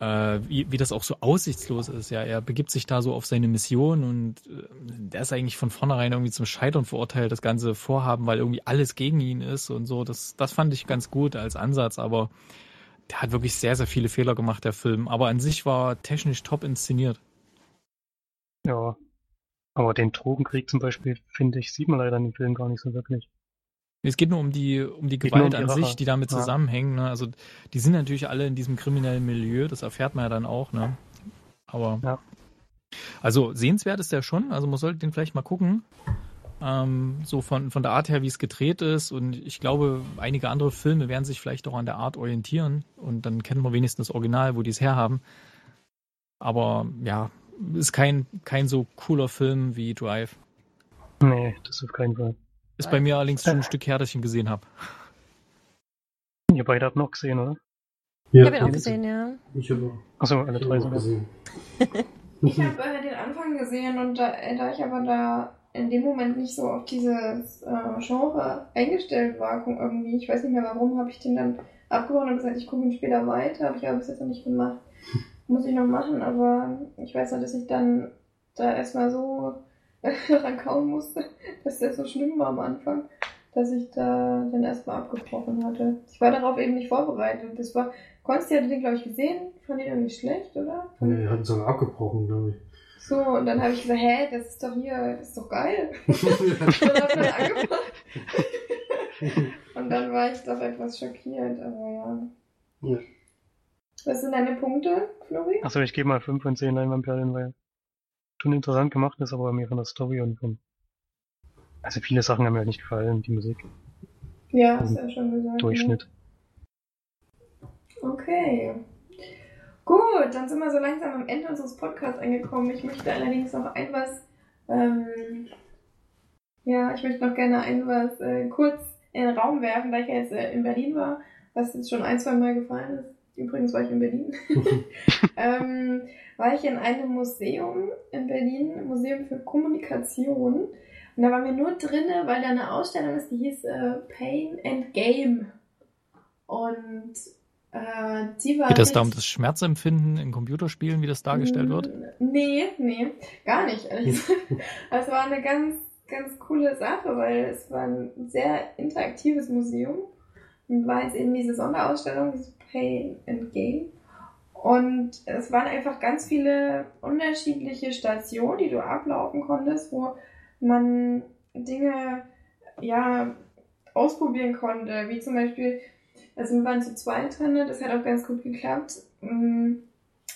äh, wie, wie das auch so aussichtslos ist. Ja, er begibt sich da so auf seine Mission und äh, der ist eigentlich von vornherein irgendwie zum Scheitern verurteilt, das ganze Vorhaben, weil irgendwie alles gegen ihn ist und so. Das, das fand ich ganz gut als Ansatz, aber der hat wirklich sehr, sehr viele Fehler gemacht, der Film. Aber an sich war technisch top inszeniert. ja. Aber den Drogenkrieg zum Beispiel, finde ich, sieht man leider in dem Film gar nicht so wirklich. Es geht nur um die, um die um Gewalt die an sich, die damit Ja. zusammenhängen. Ne? Also die sind natürlich alle in diesem kriminellen Milieu, das erfährt man ja dann auch. Ne? Aber Ja. Also sehenswert ist der schon, also man sollte den vielleicht mal gucken. Ähm, so von, von der Art her, wie es gedreht ist. Und ich glaube, einige andere Filme werden sich vielleicht auch an der Art orientieren. Und dann kennen wir wenigstens das Original, wo die es herhaben. Aber ja, ist kein, kein so cooler Film wie Drive. Nee, das auf keinen Fall. Ist bei mir allerdings schon ein Stück her, dass ich ihn gesehen habe. Ihr beide habt noch gesehen, oder? Ich habe ihn auch gesehen, ja. Ich habe Achso, alle drei sogar. gesehen. [LAUGHS] Ich habe äh, den Anfang gesehen und da, äh, da ich aber da in dem Moment nicht so auf dieses äh, Genre eingestellt war, irgendwie, ich weiß nicht mehr warum, habe ich den dann abgebrochen und gesagt, ich gucke ihn später weiter, habe ich aber bis jetzt noch nicht gemacht. Muss ich noch machen, aber ich weiß noch, dass ich dann da erstmal so [LAUGHS] rankauen musste, dass der so schlimm war am Anfang, dass ich da dann erstmal abgebrochen hatte. Ich war darauf eben nicht vorbereitet. Das war, Konsti hatte den, glaube ich, gesehen, fand ihn irgendwie schlecht, oder? Nee, er hat sogar abgebrochen, glaube So, und dann habe ich gesagt, hä, das ist doch hier, das ist doch geil. [LAUGHS] [LAUGHS] ich und dann war ich doch etwas schockiert, aber ja. Ja. Was sind deine Punkte, Flori? Achso, ich gebe mal 5 von 10 Leinwandperlen, weil schon interessant gemacht ist, aber mir von der Story und von. Also viele Sachen haben mir halt nicht gefallen, die Musik, Ja, hast du ja schon gesagt. Durchschnitt. Ja. Okay. Gut, dann sind wir so langsam am Ende unseres Podcasts angekommen. Ich möchte allerdings noch ein was, ähm, ja, ich möchte noch gerne ein was äh, kurz in den Raum werfen, da ich ja jetzt äh, in Berlin war, was jetzt schon ein, zwei Mal gefallen ist. Übrigens war ich in Berlin. [LAUGHS] ähm, war ich in einem Museum in Berlin, Museum für Kommunikation. Und da waren wir nur drinne, weil da eine Ausstellung ist, die hieß äh, Pain and Game. Und äh, die war. Geht das da um das Schmerzempfinden in Computerspielen, wie das dargestellt wird? Nee, nee, gar nicht. [LAUGHS] Es war eine ganz, ganz coole Sache, weil es war ein sehr interaktives Museum und war jetzt eben diese Sonderausstellung, diese Pain and Game. Und es waren einfach ganz viele unterschiedliche Stationen, die du ablaufen konntest, wo man Dinge ja ausprobieren konnte, wie zum Beispiel, also wir waren zu zweit drin, das hat auch ganz gut geklappt. Mm,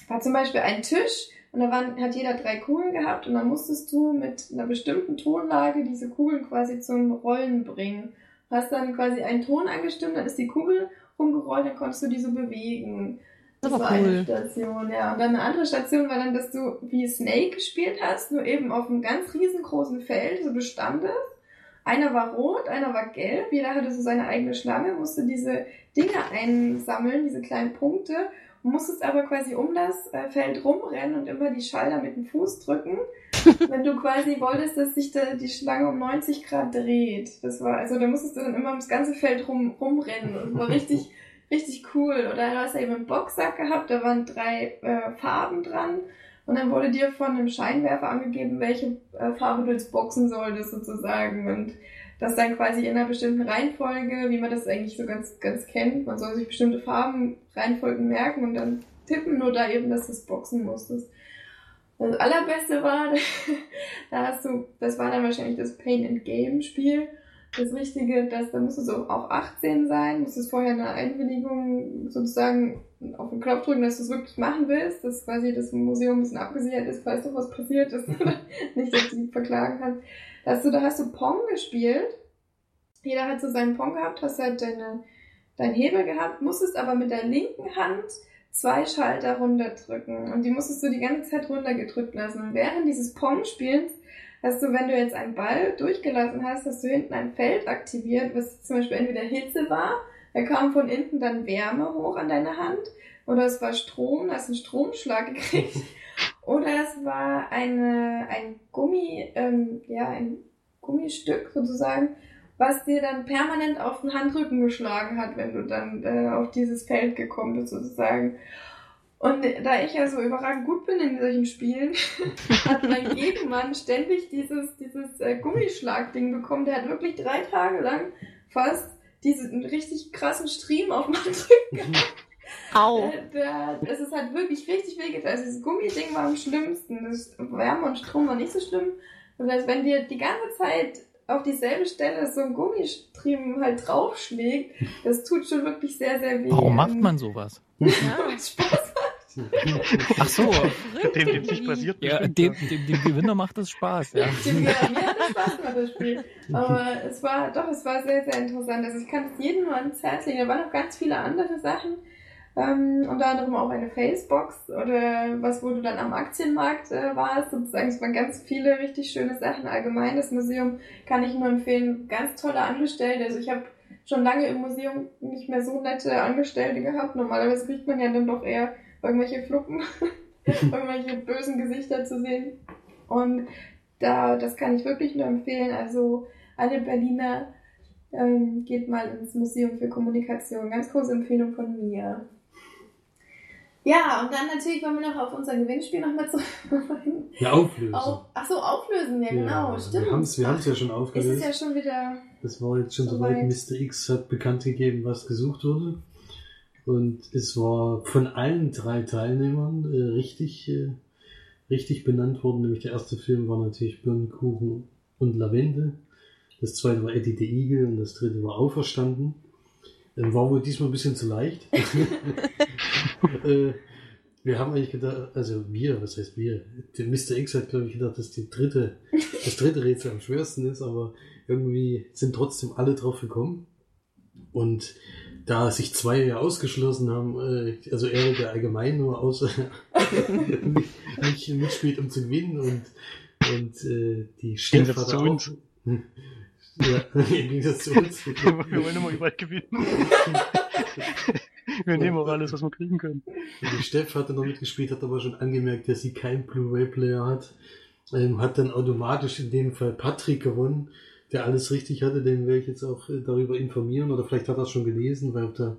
War zum Beispiel ein Tisch und da waren, hat jeder drei Kugeln gehabt und dann musstest du mit einer bestimmten Tonlage diese Kugeln quasi zum Rollen bringen. Du hast dann quasi einen Ton angestimmt, dann ist die Kugel rumgerollt, dann konntest du die so bewegen. Das Das war cool. eine Station, ja. Und dann eine andere Station war dann, dass du wie Snake gespielt hast, nur eben auf einem ganz riesengroßen Feld, so bestandest. Einer war rot, einer war gelb, jeder hatte so seine eigene Schlange, musste diese Dinge einsammeln, diese kleinen Punkte, musstest aber quasi um das äh, Feld rumrennen und immer die Schalter mit dem Fuß drücken, [LAUGHS] wenn du quasi wolltest, dass sich da die Schlange um 90 Grad dreht. Das war, also da musstest du dann immer ums ganze Feld rum, rumrennen und war richtig, [LAUGHS] richtig cool. Oder du hast ja eben einen Boxsack gehabt, da waren drei äh, Farben dran. Und dann wurde dir von einem Scheinwerfer angegeben, welche äh, Farbe du jetzt boxen solltest, sozusagen. Und das dann quasi in einer bestimmten Reihenfolge, wie man das eigentlich so ganz, ganz kennt. Man soll sich bestimmte Farben, Reihenfolgen merken und dann tippen, nur da eben, dass du es boxen musstest. Und das allerbeste war, [LAUGHS] da hast du, das war dann wahrscheinlich das Pain and Game Spiel. Das Richtige, dass da musstest du auch 18 sein, musstest vorher eine Einwilligung sozusagen auf den Knopf drücken, dass du es wirklich machen willst, dass quasi das Museum ein bisschen abgesichert ist, falls doch was passiert ist. [LAUGHS] Nicht, dass du verklagen kannst. Da hast du, da hast du Pong gespielt. Jeder hat so seinen Pong gehabt, hast halt deine, deinen Hebel gehabt, musstest aber mit der linken Hand zwei Schalter runterdrücken. Und die musstest du die ganze Zeit runtergedrückt lassen. Und während dieses Pong-Spiels hast du, wenn du jetzt einen Ball durchgelassen hast, hast du hinten ein Feld aktiviert, was zum Beispiel entweder Hitze war, da kam von hinten dann Wärme hoch an deine Hand, oder es war Strom, hast einen Stromschlag gekriegt, [LAUGHS] oder es war eine, ein Gummi, ähm, ja, ein Gummistück sozusagen, was dir dann permanent auf den Handrücken geschlagen hat, wenn du dann äh, auf dieses Feld gekommen bist sozusagen. Und da ich ja so überragend gut bin in solchen Spielen, [LAUGHS] hat mein Gegenmann ständig dieses, dieses äh, Gummischlagding bekommen. Der hat wirklich drei Tage lang fast diesen richtig krassen Stream auf dem Handrücken gehabt. Au. Der, es ist halt wirklich richtig wehgetan. Also dieses Gummiding war am schlimmsten. Das Wärme und Strom war nicht so schlimm. Das heißt, wenn dir die ganze Zeit auf dieselbe Stelle so ein Gummistriemen halt draufschlägt, das tut schon wirklich sehr, sehr weh. Warum macht man sowas? Ja. [LAUGHS] Spaß. [LAUGHS] Ach so, Dem, dem nicht passiert. ja, dem, dem, dem Gewinner macht das Spaß, ja. Dem, mir, mir hat das Spaß gemacht, das Spiel. Aber es war, doch, es war sehr, sehr interessant. Also ich kann es jedem nur ans Herz legen. Da waren noch ganz viele andere Sachen. Ähm, unter anderem auch eine Facebox oder was, wo du dann am Aktienmarkt äh, warst. Sozusagen, es waren ganz viele richtig schöne Sachen. Allgemein, das Museum kann ich nur empfehlen. Ganz tolle Angestellte. Also ich habe schon lange im Museum nicht mehr so nette Angestellte gehabt. Normalerweise kriegt man ja dann doch eher irgendwelche Fluppen, [LAUGHS] irgendwelche bösen Gesichter zu sehen. Und da, das kann ich wirklich nur empfehlen. Also alle Berliner ähm, geht mal ins Museum für Kommunikation. Ganz große Empfehlung von mir. Ja, und dann natürlich wollen wir noch auf unser Gewinnspiel nochmal [LAUGHS] zurückkommen. Ja, auflösen. Auf, ach so, auflösen, ja, genau, stimmt. Wir haben es wir haben's ja schon Ist aufgelöst. es ja schon wieder. Das war jetzt schon Soweit. soweit. Mr. X hat bekannt gegeben, was gesucht wurde. Und es war von allen drei Teilnehmern äh, richtig, äh, richtig benannt worden. Nämlich der erste Film war natürlich Birnenkuchen und Lavende. Das zweite war Eddie the Eagle und das dritte war Auferstanden. Ähm, war wohl diesmal ein bisschen zu leicht. [LAUGHS] äh, wir haben eigentlich gedacht, also wir, was heißt wir? Der Mr. X hat, glaube ich, gedacht, dass die dritte, das dritte Rätsel am schwersten ist, aber irgendwie sind trotzdem alle drauf gekommen. Und da sich zwei ja ausgeschlossen haben, äh, also Erik ja allgemein nur außer [LAUGHS] nicht, nicht mitspielt, um zu gewinnen und, und äh, die zu auch, uns. [LAUGHS] Ja, im Gegensatz zu uns. [LAUGHS] Wir wollen immer überall gewinnen. wir nehmen auch alles, was wir kriegen können. Die Steff hatte noch mitgespielt, hat aber schon angemerkt, dass sie keinen Blu-ray-Player hat. Ähm, hat dann automatisch in dem Fall Patrick gewonnen, der alles richtig hatte. Den werde ich jetzt auch äh, darüber informieren. Oder vielleicht hat er es schon gelesen, weil auf der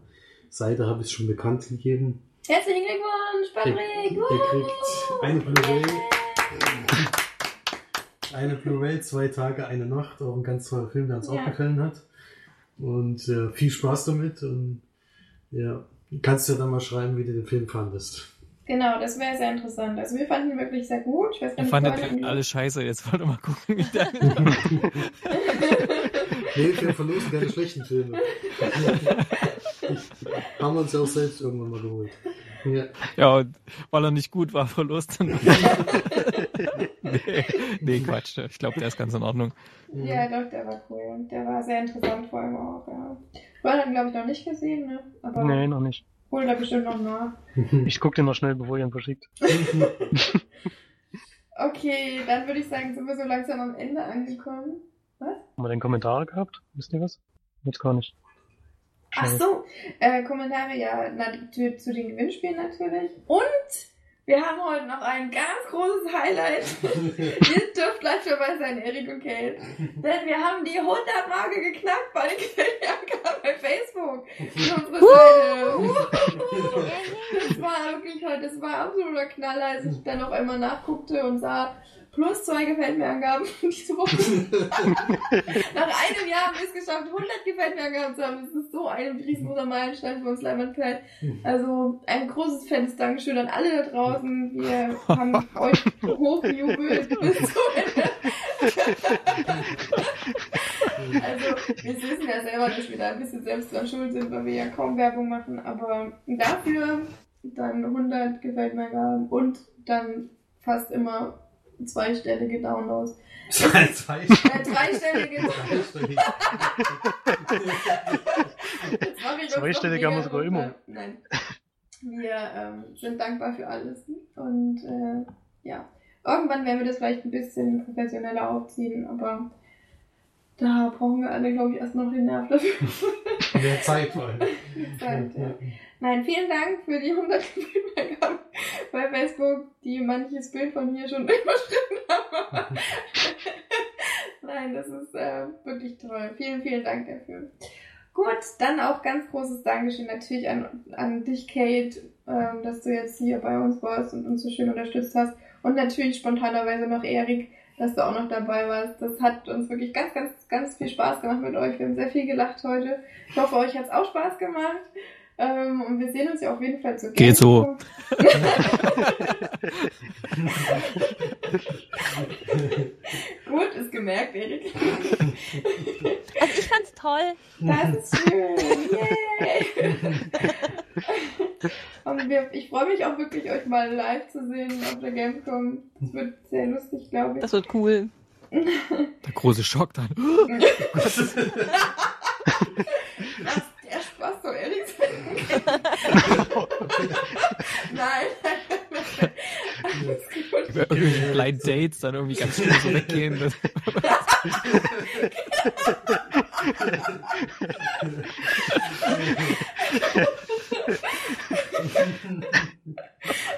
Seite habe ich es schon bekannt gegeben. Herzlichen Glückwunsch, Er, Patrick! er kriegt eine Blu-ray. [LAUGHS] Eine Blu-ray, zwei Tage, eine Nacht. Auch ein ganz toller Film, der uns Ja. auch gefallen hat. Und äh, viel Spaß damit. Und ja, kannst ja dann mal schreiben, wie du den Film fandest. Genau, das wäre sehr interessant. Also wir fanden ihn wirklich sehr gut. Ich weiß gar Ihr nicht, fandet vorher hatten wir- alle scheiße, jetzt wollt ihr mal gucken, wie der [LAUGHS] [LAUGHS] Nee, wir verlosen keine schlechten Filme. [LAUGHS] Haben wir uns ja auch selbst irgendwann mal geholt. Ja, Ja, und weil er nicht gut war, verlost dann. nee, nee, Quatsch. Ich glaube, der ist ganz in Ordnung. Ja, doch, der war cool. Der war sehr interessant vor allem auch, ja. Vorher hat ihn, glaube ich, noch nicht gesehen, ne? Aber Nee, noch nicht. Holt er bestimmt noch nach. [LAUGHS] Ich guck den noch schnell, bevor ihr ihn verschickt. [LAUGHS] Okay, dann würde ich sagen, sind wir so langsam am Ende angekommen. Haben wir denn Kommentare gehabt? Wisst ihr was? Jetzt gar nicht. Ach so, äh, Kommentare, ja, na, zu, zu den Gewinnspielen natürlich. Und wir haben heute noch ein ganz großes Highlight. [LAUGHS] Ihr dürft gleich dabei sein, Erik und Kate. Denn wir haben die 100-Marke geknackt bei den bei Facebook. Das war wirklich heute, das war absoluter Knaller, als ich dann auf einmal nachguckte und sah, plus zwei gefällt mir Angaben [LAUGHS] diese Woche. [LAUGHS] Nach einem Jahr haben wir es geschafft, 100 gefällt mir Angaben zu haben. Das ist so ein riesengroßer Meilenstein für uns Leimann-Pad. Also ein großes fettes Dankeschön an alle da draußen. Wir haben euch hochgejubelt [LAUGHS] bis zum Ende. also wir wissen ja selber, dass wir da ein bisschen selbst dran schuld sind, weil wir ja kaum Werbung machen. Aber dafür dann 100 gefällt mir Angaben und dann fast immer zweistellige Downloads. Zwei, [LAUGHS] zwei. Äh, dreistellige [LAUGHS] Downloads. Zweistellig. Jetzt mach ich uns Zweistellig noch haben wir mega sogar immer. Nein. Wir ähm, sind dankbar für alles. Und äh, ja, irgendwann werden wir das vielleicht ein bisschen professioneller aufziehen, aber da brauchen wir alle, glaube ich, erst noch den Nerv dafür. Mehr Zeit vor allem. Zeit, ja. Nein, vielen Dank für die 100 Bildmerkungen bei Facebook, die manches Bild von hier schon [LAUGHS] überschritten haben. Nein, das ist äh, wirklich toll. Vielen, vielen Dank dafür. Gut, dann auch ganz großes Dankeschön natürlich an, an dich, Kate, ähm, dass du jetzt hier bei uns warst und uns so schön unterstützt hast. Und natürlich spontanerweise noch Erik, dass du auch noch dabei warst. Das hat uns wirklich ganz, ganz, ganz viel Spaß gemacht mit euch. Wir haben sehr viel gelacht heute. Ich hoffe, euch hat es auch Spaß gemacht. Ähm, und wir sehen uns ja auf jeden Fall zu Geht so. [LAUGHS] Gut, ist gemerkt, Erik. Also ich fand's toll. Das ist schön. Yay. Und wir, ich freue mich auch wirklich, euch mal live zu sehen auf der Gamescom. Das wird sehr lustig, glaube ich. Das wird cool. Der große Schock dann. [LAUGHS] Was, der Spaß sein. Nein. Über irgendwelche Blind Dates dann irgendwie ganz schnell so weggehen. Das, [LAUGHS]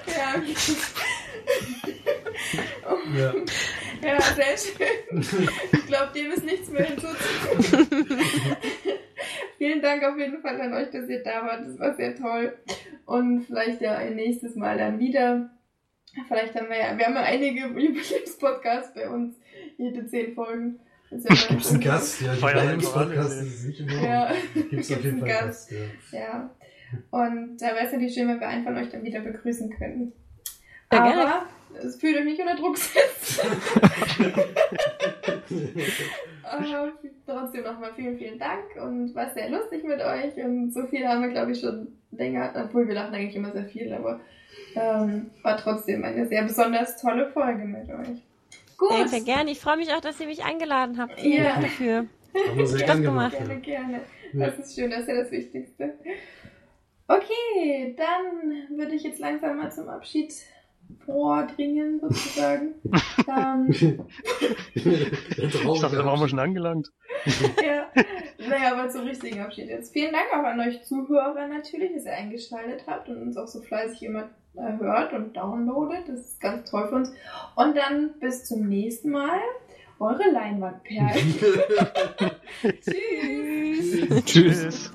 Ja. Ja. Ja, sehr schön. Ich glaube, dem ist nichts mehr hinzuzufügen. Vielen Dank auf jeden Fall an euch, dass ihr da wart. Das war sehr toll. Und vielleicht ja ein nächstes Mal dann wieder. Vielleicht haben wir ja, wir haben ja einige Jubiläumspodcasts bei uns, jede zehn Folgen. Gibt es einen Gast? Ja, die Feier Podcast einfach ist es nicht immer. Ja, Gibt es auf gibt's jeden einen Fall einen Gast. Gast, ja. Ja. Und da wäre es natürlich schön, wenn wir einen von euch dann wieder begrüßen könnten. Aber fühlt euch nicht unter Druck gesetzt. [LAUGHS] Aber trotzdem nochmal vielen, vielen Dank und war sehr lustig mit euch. Und so viel haben wir, glaube ich, schon länger, obwohl wir lachen eigentlich immer sehr viel, aber ähm, war trotzdem eine sehr besonders tolle Folge mit euch. Gut. Sehr, sehr gerne. Ich freue mich auch, dass ihr mich eingeladen habt. Ja. Dafür. [LAUGHS] Haben wir sehr Spaß gern gemacht. gemacht. Gerne, gerne. Ja. Das ist schön, das ist ja das Wichtigste. Okay, dann würde ich jetzt langsam mal zum Abschied vordringen, sozusagen. [LAUGHS] ähm, Ich dachte, da waren wir schon angelangt. [LAUGHS] ja, naja, aber zum richtigen Abschied jetzt. Vielen Dank auch an euch Zuhörer natürlich, dass ihr eingeschaltet habt und uns auch so fleißig immer äh, hört und downloadet. Das ist ganz toll für uns. Und dann bis zum nächsten Mal. Eure Leinwandperlen. [LAUGHS] Tschüss. Tschüss.